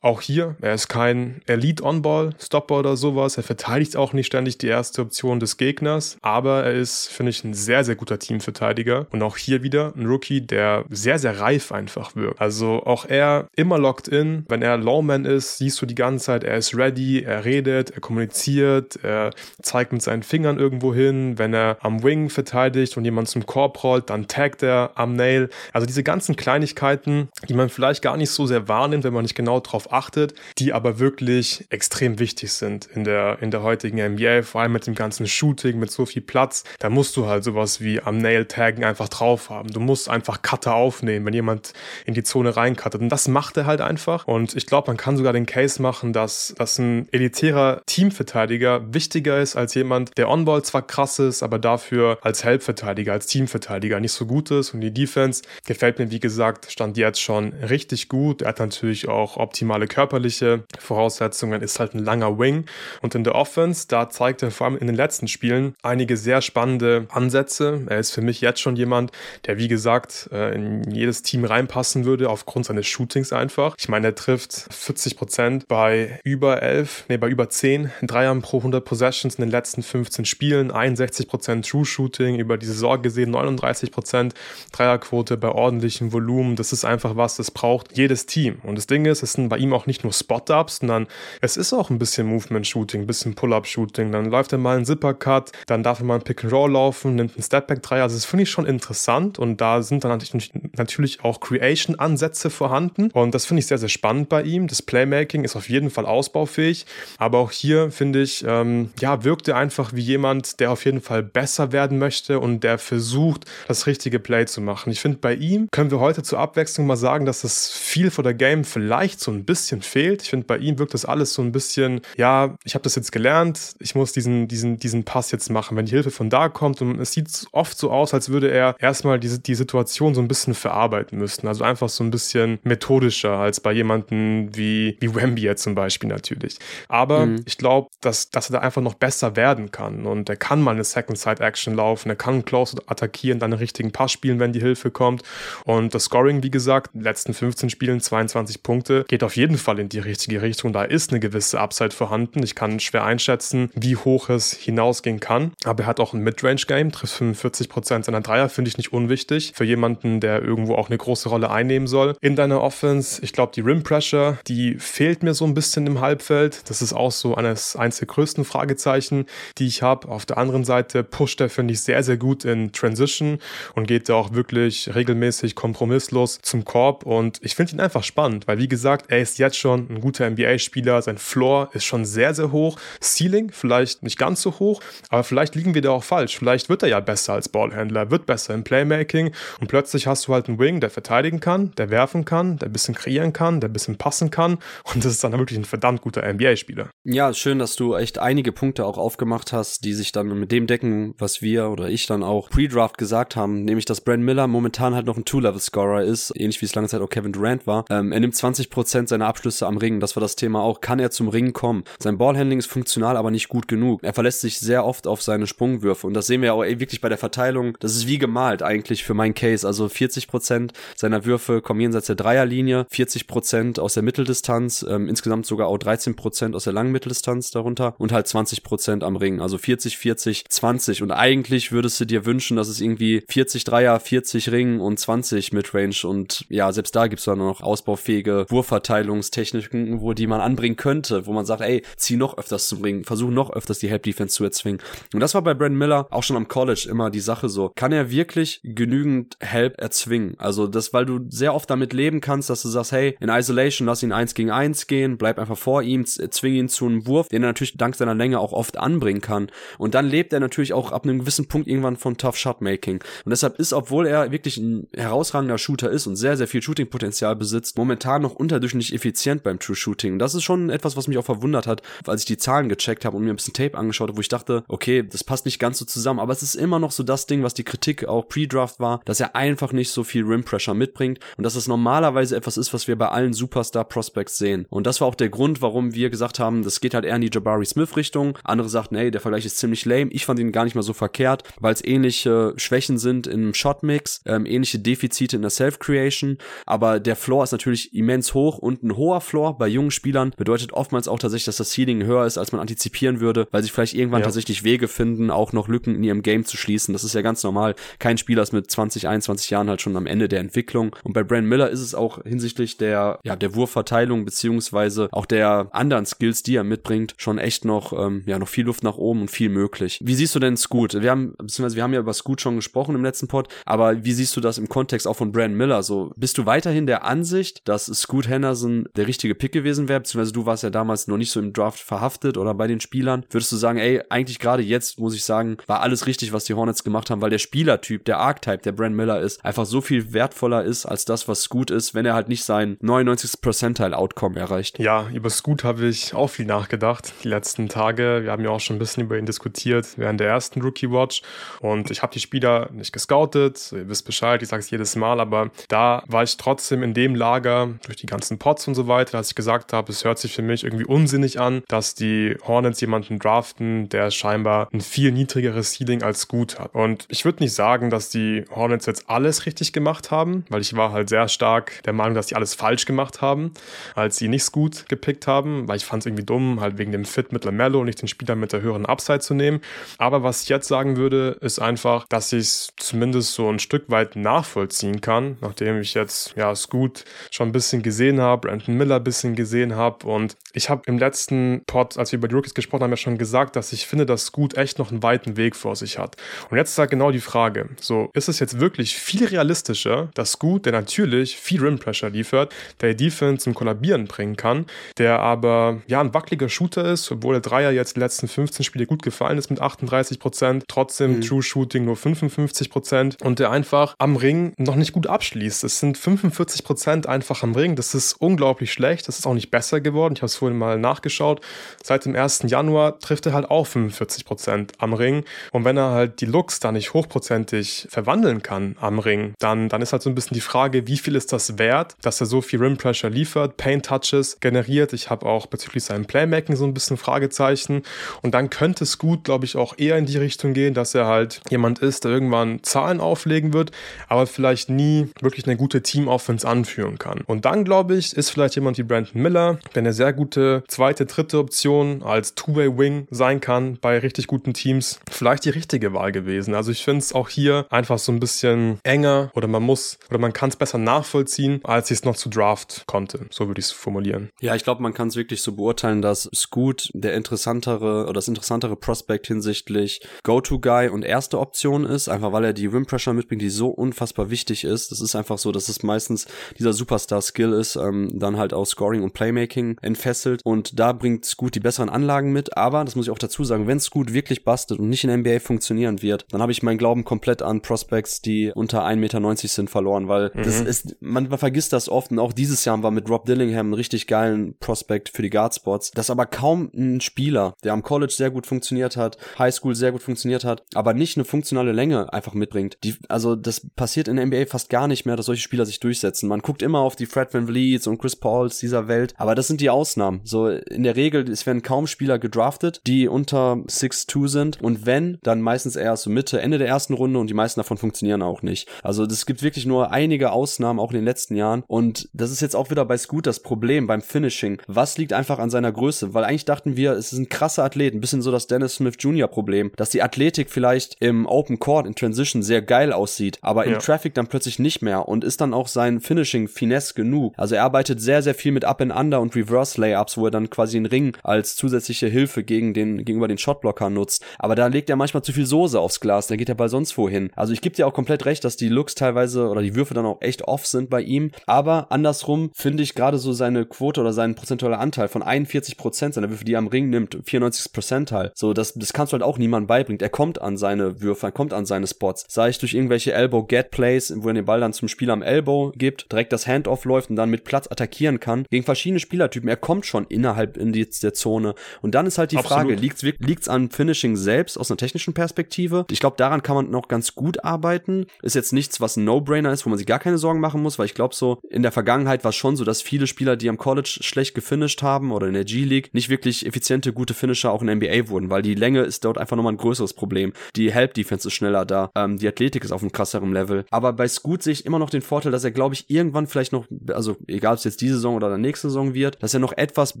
Auch hier, er ist kein Elite-On-Ball-Stopper oder sowas. Er verteidigt auch nicht ständig die erste Option des Gegners, aber er ist, finde ich, ein sehr, sehr guter Teamverteidiger. Und auch hier wieder ein Rookie, der sehr, sehr reif einfach wirkt. Also auch er immer locked in. Wenn er Lawman ist, siehst du die ganze Zeit, er ist ready, er redet, er kommuniziert, er zeigt mit seinen Fingern irgendwo hin. Wenn er am Wing verteidigt und jemand zum Korb rollt, dann taggt er am Nail. Also diese ganzen Kleinigkeiten, die man vielleicht gar nicht so sehr wahrnimmt, wenn man nicht genau drauf achtet, die aber wirklich extrem wichtig sind in der, in der heutigen NBA, vor allem mit dem ganzen Shooting, mit so viel Platz. Da musst du halt sowas wie am Nail-Taggen einfach drauf haben. Du musst einfach Cutter aufnehmen, wenn jemand in die Zone reinkattet. Und das macht er halt einfach. Und ich glaube, man kann sogar den Case machen, dass, dass ein elitärer Teamverteidiger wichtiger ist als jemand, der On-Ball zwar krass ist, aber dafür als Helpverteidiger, als Teamverteidiger nicht so gut ist. Und die Defense gefällt mir, wie gesagt, stand jetzt schon richtig gut. Er hat natürlich auch optimale körperliche Voraussetzungen, ist halt ein langer Wing. Und in der Offense, da zeigt er vor allem in den letzten Spielen einige sehr spannende Ansätze. Er ist für mich jetzt schon jemand, der, wie gesagt, äh, in jedes Team reinpassen würde, aufgrund seines Shootings einfach. Ich meine, er trifft 40 Prozent bei über 11, nee, bei über 10 Dreiern pro 100 Possessions in den letzten 15 Spielen, 61 Prozent True Shooting, über die Saison gesehen 39 Prozent Dreierquote bei ordentlichem Volumen. Das ist einfach was, das braucht jedes Team. Und das Ding ist, es sind bei ihm auch nicht nur Spot-Ups, sondern es ist auch ein bisschen Movement-Shooting, ein bisschen Pull-Up-Shooting. Dann läuft er mal einen Zipper-Cut, dann darf er mal ein Pick-and-Roll laufen, nimmt einen Stepback-Dreier. Also das finde ich schon interessant und da sind dann natürlich, natürlich auch Creation-Ansätze vorhanden. Und das finde ich sehr, sehr spannend bei ihm. Das Playmaking ist auf jeden Fall ausbaufähig. Aber auch hier finde ich, ähm, ja, wirkt er einfach wie jemand, der auf jeden Fall besser werden möchte und der versucht, das richtige Play zu machen. Ich finde, bei ihm können wir heute zur Abwechslung mal sagen, dass das viel vor der Game vielleicht so ein bisschen fehlt. Ich finde, bei ihm wirkt das alles so ein bisschen, ja, ich habe das jetzt gelernt, ich muss diesen, diesen, diesen Pass jetzt machen. Wenn die Hilfe von da kommt und es sieht oft so aus, als würde er erstmal diese, die Situation so ein bisschen verarbeiten müssen. Also einfach so ein bisschen methodischer als bei jemanden wie, wie Wemby jetzt zum Beispiel natürlich. Aber mhm. ich glaube, dass, dass er da einfach noch besser werden kann und er kann mal eine Second Side Action laufen, er kann close attackieren, dann einen richtigen Pass spielen, wenn die Hilfe kommt. Und das Scoring, wie gesagt, in den letzten 15 Spielen 22 Punkte, geht auf jeden Fall in die richtige Richtung. Da ist eine gewisse Upside vorhanden. Ich kann schwer einschätzen, wie hoch es hinausgehen kann. Aber er hat auch ein Midrange-Game, trifft 45 Prozent seiner Dreier, finde ich nicht unwichtig. Für jemanden, der irgendwo auch eine große Rolle einnehmen soll in deiner Offense. Ich glaube, die Rim Pressure, die fehlt mir so ein bisschen im Halbfeld. Das ist auch so eines, eines der größten Fragezeichen, die ich habe. Auf der anderen Seite pusht er, finde ich, sehr, sehr gut in Transition und geht da auch wirklich regelmäßig kompromisslos zum Korb. Und ich finde ihn einfach spannend, weil wie gesagt, er ist jetzt schon ein guter NBA-Spieler. Sein Floor ist schon sehr, sehr hoch. Ceiling vielleicht nicht ganz so hoch, aber vielleicht liegen wir da auch falsch. Vielleicht wird er ja besser als Ballhändler, wird besser im Playmaking und plötzlich hast du halt einen Wing, der verteidigen kann, der werfen kann, der ein bisschen kreieren kann, der ein bisschen passen kann und das ist dann wirklich ein verdammt guter NBA-Spieler. Ja, schön, dass du echt einige Punkte auch aufgemacht hast, die sich dann mit dem decken, was wir oder ich dann auch pre-Draft gesagt haben, nämlich dass Brand Miller momentan halt noch ein Two-Level-Scorer ist, ähnlich wie es lange Zeit auch Kevin Durant war. Ähm, er nimmt 20% seiner Abschlüsse am Ring, das war das Thema auch. Kann er zum Ring kommen? Sein Ballhandling ist funktional, aber nicht gut genug. Er verlässt sich sehr oft auf seine Sprungwürfe und das sehen wir auch wirklich bei der Verteilung. Das ist wie gemalt eigentlich für meinen Case. Also 40% seiner Würfe kommen jenseits der Dreierlinie, 40% aus der Mitteldistanz, ähm, insgesamt sogar auch 13% aus der langen Mitteldistanz darunter und halt 20% am Ring. Also 40, 40, 20 und eigentlich würdest du dir wünschen, dass es irgendwie 40 Dreier, 40 Ring und 20 Midrange und ja, selbst da gibt's dann noch ausbaufähige Wurfverteilungstechniken, wo die man anbringen könnte, wo man sagt, ey, zieh noch öfters zum Ring, versuch noch öfters die Help Defense zu erzwingen. Und das war bei Brandon Miller auch schon am College immer die Sache so. Kann er wirklich genügend Help erzwingen? Also das, weil du sehr oft damit leben kannst, dass du sagst, hey, in Isolation lass ihn eins gegen eins gehen, bleib einfach vor ihm, zwing ihn zu einem Wurf, den er natürlich dank seiner Länge auch oft anbringen kann. Und dann lebt er natürlich auch ab einem gewissen Punkt irgendwann von Tough Shot Making. Und deshalb ist, obwohl er wirklich ein herausragender Shooter ist und sehr, sehr viel Shooting-Potenzial besitzt, momentan noch unterdurchschnittlich effizient beim True Shooting. Das ist schon etwas, was mich auch verwundert hat, als ich die Zahlen gecheckt habe und mir ein bisschen Tape angeschaut habe, wo ich dachte, okay, das passt nicht ganz so zusammen. Aber es ist immer noch so das Ding, was die Kritik auch pre-Draft war, dass er einfach nicht so viel Rim Pressure mitbringt und dass es normalerweise etwas ist, was wir bei allen Superstar Prospects sehen. Und das war auch der Grund, warum wir gesagt haben, das geht halt eher in die Jabari Smith Richtung. Andere sagten, hey, der Vergleich ist ziemlich lame. Ich fand ihn gar nicht mal so verkehrt, weil es ähnliche Schwächen sind im Shotmix, ähm, ähnliche Defizite in der Self-Creation. Aber der Floor ist natürlich immens hoch und ein hoher Floor bei jungen Spielern bedeutet oftmals auch tatsächlich, dass das Ceiling höher ist, als man antizipieren würde, weil sich vielleicht irgendwann ja. tatsächlich Wege finden, auch noch Lücken in ihrem Game zu schließen. Das ist ja ganz normal. Kein Spieler ist mit 20, 21 Jahren halt schon am Ende der Entwicklung. Und bei Brandon Miller ist es auch hinsichtlich der, ja, der Wurfverteilung beziehungsweise auch der anderen Skills, die er mitbringt, schon echt noch, ähm, ja, noch viel Luft nach oben und viel möglich. Wie siehst du denn Scoot? Wir haben, beziehungsweise wir haben ja über Scoot schon gesprochen im letzten Pod, aber wie siehst du das im Kontext auch von Brandon Miller? So, bist du weiterhin der Ansicht, dass Scoot Henderson der richtige Pick gewesen wäre, beziehungsweise du warst ja damals noch nicht so im Draft verhaftet oder bei den Spielern? Würdest du sagen, ey, eigentlich gerade jetzt, muss ich sagen, war alles richtig, was die Hornets gemacht haben, weil der Spielertyp, der Archetype, der Brand Miller ist, einfach so viel wertvoller ist als das, was Scoot ist, wenn er halt nicht sein 99. Percentile Outcome erreicht. Ja, über Scoot habe ich auch viel nachgedacht die letzten Tage. Wir haben ja auch schon ein bisschen über ihn diskutiert während der ersten Rookie Watch und ich habe die Spieler nicht gescoutet. Ihr wisst Bescheid, ich sage es jedes Mal, aber da war ich trotzdem in dem Lager durch die ganzen Pots und so weiter, dass ich gesagt habe, es hört sich für mich irgendwie unsinnig an, dass die Hornets jemanden draften, der scheinbar ein viel niedrigeres Ceiling als gut hat. Und ich würde nicht sagen, dass die Hornets jetzt alles richtig gemacht haben, weil ich war halt sehr stark der Meinung, dass die alles falsch gemacht haben, als sie nichts gut gepickt haben, weil ich fand es irgendwie dumm, halt wegen dem Fit mit LaMelo nicht den Spieler mit der höheren Upside zu nehmen. Aber was ich jetzt sagen würde, ist einfach, dass ich es zumindest so ein Stück weit nachvollziehen kann, nachdem ich jetzt ja Scoot schon ein bisschen gesehen habe, Brandon Miller ein bisschen gesehen habe und ich habe im letzten Pod, als wir über die Rookies gesprochen haben, ja schon gesagt, dass ich finde, dass Scoot echt noch einen weiten Weg vor sich hat. Und jetzt ist halt genau die Frage, so ist es jetzt wirklich viel realistischer, dass Scoot, der natürlich viel Rim Pressure liefert, der die Defense zum Kollabieren bringen kann, der aber ja ein wackeliger Shooter ist, obwohl der Dreier jetzt die letzten 15 Spiele gut gefallen ist mit 38 Prozent, trotzdem mhm. True Shooting nur 55 Prozent und der einfach am Ring noch nicht gut abschließt. Es sind 45 Prozent einfach am Ring. Das ist unglaublich schlecht. Das ist auch nicht besser geworden. Ich habe es vorhin mal nachgeschaut. Seit dem 1. Januar trifft er halt auch 45 Prozent am Ring. Und wenn er halt die Looks da nicht hochprozentig verwandeln kann am Ring, dann, dann ist halt so ein bisschen die Frage, wie viel ist das wert, dass er so viel Rim Pressure liefert, Paint Touches generiert. Ich habe auch bezüglich seinem Playmaking so ein bisschen Fragezeichen. Und dann könnte es gut, glaube ich, auch eher in die Richtung gehen, dass er halt jemand ist, der irgendwann Zahlen auflegen wird, aber vielleicht nie wirklich eine gute Team-Offense anführen kann. Und dann, glaube ich, ist vielleicht jemand wie Brandon Miller, der eine sehr gute zweite, dritte Option als Two-Way-Wing sein kann bei richtig guten Teams, vielleicht die richtige Wahl gewesen. Also ich finde es auch hier einfach so ein bisschen enger oder man muss oder man kann es besser nachvollziehen, als ich es noch zu Draft konnte. So würde ich es formulieren. Ja, ich glaube, man kann es wirklich so beurteilen, dass Scoot der interessantere oder das interessantere Prospect hinsichtlich Go-To-Guy und erste Option ist, einfach weil er die Rim Pressure mitbringt, die so unfassbar wichtig ist. Das ist einfach so, dass es meistens dieser Superstar-Skill ist, ähm, dann halt auch Scoring und Playmaking entfesselt und da bringt Scoot die besseren Anlagen mit, aber das muss ich auch dazu sagen, wenn Scoot wirklich bastet und nicht in NBA funktionieren wird, dann habe ich meinen Glauben komplett an Prospects, die unter 1,90 Meter sind, verloren, weil mhm. das ist, man, man vergisst das oft und auch dieses Jahr war mit Rob Dillingham ein richtig geilen Prospect für die Guardspots. Das aber kaum ein Spieler, der am College sehr gut funktioniert hat, High School sehr gut funktioniert hat, aber nicht eine funktionale Länge einfach mitbringt. Die, also das passiert in der NBA fast gar nicht mehr, dass solche Spieler sich durchsetzen. Man guckt immer auf die Fred Van Vliets und Chris Pauls dieser Welt, aber das sind die Ausnahmen. So in der Regel, es werden kaum Spieler gedraftet, die unter 6'2 sind und wenn, dann meistens erst so Mitte, Ende der ersten Runde und die meisten davon funktionieren auch nicht. Also es gibt wirklich nur einige Ausnahmen, auch in den letzten Jahren und das ist jetzt auch wieder bei Scoot das Problem beim Finishing. Was liegt einfach an seiner Größe? Weil eigentlich dachten wir, es ist ein krasser Athlet, ein bisschen so das Dennis Smith Jr. Problem, dass die Athletik vielleicht im Open Court in Transition sehr geil aussieht, aber ja. im Traffic dann plötzlich nicht mehr und ist dann auch sein Finishing Finesse genug. Also er arbeitet sehr, sehr viel mit Up and Under und Reverse Layups, wo er dann quasi den Ring als zusätzliche Hilfe gegen den, gegenüber den Shotblocker nutzt. Aber da legt er manchmal zu viel Soße aufs Glas, da geht der Ball sonst wohin. Also ich gebe dir auch komplett recht, dass die Looks teilweise oder die Würfe dann auch echt off sind bei ihm. Aber andersrum finde ich gerade so seine Quote oder seinen prozentualer Anteil von 41 Prozent seiner Würfe, die er am Ring nimmt, 94 Percentile. So, das, das kannst du halt auch niemandem beibringen. Er kommt an seine Würfe, er kommt an seine Spots. Sei es durch irgendwelche Elbow-Get-Plays, wo er den Ball dann zum Spieler am Elbow gibt, direkt das Handoff läuft und dann mit Platz attackieren kann. Gegen verschiedene Spielertypen. Er kommt schon innerhalb in die, der Zone. Und dann ist halt die Absolut. Frage, liegt's, liegt's an Finishing selbst aus einer technischen Perspektive? Ich glaube, daran kann man noch ganz gut arbeiten. Ist jetzt nichts, was ein No-Brainer ist, wo man sich gar keine Sorgen machen muss, weil ich glaube so, in der Vergangenheit war es schon so, dass viele Spieler, die am College schlecht gefinisht haben oder in der G-League, nicht wirklich effiziente, gute Finisher auch in NBA wurden, weil die Länge ist dort einfach nochmal ein größeres Problem. Die Help-Defense ist schneller da, ähm, die Athletik ist auf einem krasseren Level. Aber bei Scoot sehe ich immer noch den Vorteil, dass er, glaube ich, irgendwann vielleicht noch, also egal ob es jetzt diese Saison oder der nächste Saison wird, dass er noch etwas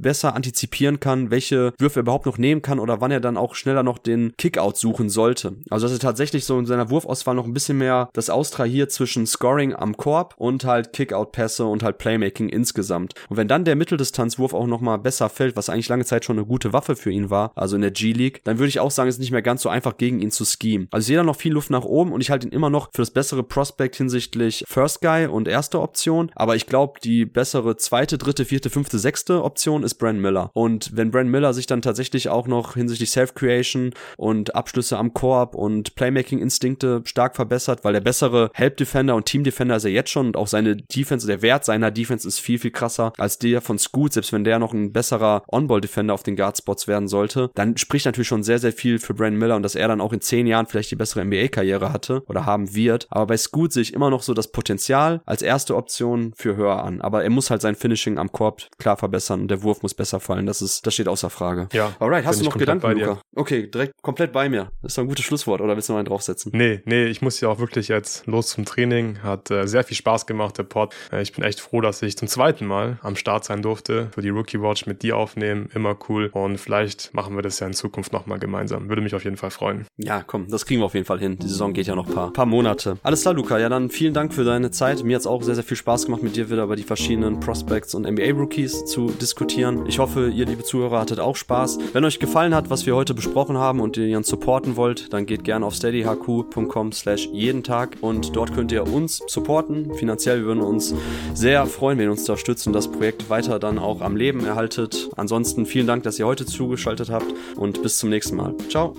besser antizipieren kann, welche Würfe er überhaupt noch nehmen kann oder wann er dann auch schneller noch den Kickout suchen sollte. Also dass er tatsächlich so in seiner Wurfauswahl noch ein bisschen mehr das austrahiert zwischen Scoring am Korb und halt Kickout-Pässe und halt Playmaking insgesamt. Und wenn dann der Mitteldistanzwurf auch nochmal besser fällt, was eigentlich lange Zeit schon eine gute Waffe für ihn war, also in der G-League, dann würde ich auch sagen, es ist nicht mehr ganz so einfach gegen ihn zu scheme. Also ich sehe da noch viel Luft nach oben und ich halte ihn immer noch für das bessere Prospect hinsichtlich First Guy und erste Option, aber ich glaube, die bessere zweite, dritte, vierte, fünfte, sechste Option ist Brand Miller. Und wenn Brand Miller sich dann tatsächlich auch noch hinsichtlich Self-Creation und Abschlüsse am Korb und Playmaking-Instinkte stark verbessert, weil der bessere Help-Defender und Team-Defender ist er jetzt schon und auch seine Defense, der Wert seiner Defense ist viel, viel krasser als der von Scoot, selbst wenn der noch ein besserer On-Ball-Defender auf den Guard-Spots werden sollte, dann spricht natürlich schon sehr, sehr viel für Brandon Miller und dass er dann auch in zehn Jahren vielleicht die bessere NBA-Karriere hatte oder haben wird. Aber bei Scoot sehe ich immer noch so das Potenzial als erste Option für höher an. Aber er muss halt sein Finishing am Korb klar verbessern und der Wurf muss besser fallen. Das ist, das steht außer Frage. Ja. Alright, hast du noch Gedanken, Luca? Okay, direkt komplett bei mir. Das ist doch ein gutes Schlusswort, oder willst du noch einen draufsetzen? Nee, nee, ich muss ja auch wirklich jetzt los zum Training. Hat äh, sehr viel Spaß gemacht, der Pod. Äh, ich bin echt froh, dass ich zum zweiten Mal am Start sein durfte. Für die Rookie Watch mit dir aufnehmen. Immer cool. Und vielleicht machen wir das ja in Zukunft nochmal gemeinsam. Würde mich auf jeden Fall freuen. Ja, komm, das kriegen wir auf jeden Fall hin. Die Saison geht ja noch ein paar, paar Monate. Alles klar, Luca. Ja, dann vielen Dank für deine Zeit. Mir hat es auch sehr, sehr viel Spaß gemacht, mit dir wieder über die verschiedenen Prospects und NBA-Rookies zu diskutieren. Ich hoffe, ihr, liebe Zuhörer, hattet auch Spaß. Wenn euch gefallen hat, was wir heute besprochen haben und ihr uns supporten wollt, dann geht gerne auf steadyhq.com slash jeden Tag. Und dort könnt ihr uns supporten. Finanziell würden wir uns sehr freuen, wenn ihr uns da stützt und das Projekt weiter dann auch am Leben erhaltet. Ansonsten vielen Dank, dass ihr heute zugeschaltet habt und bis zum nächsten Mal. Ciao.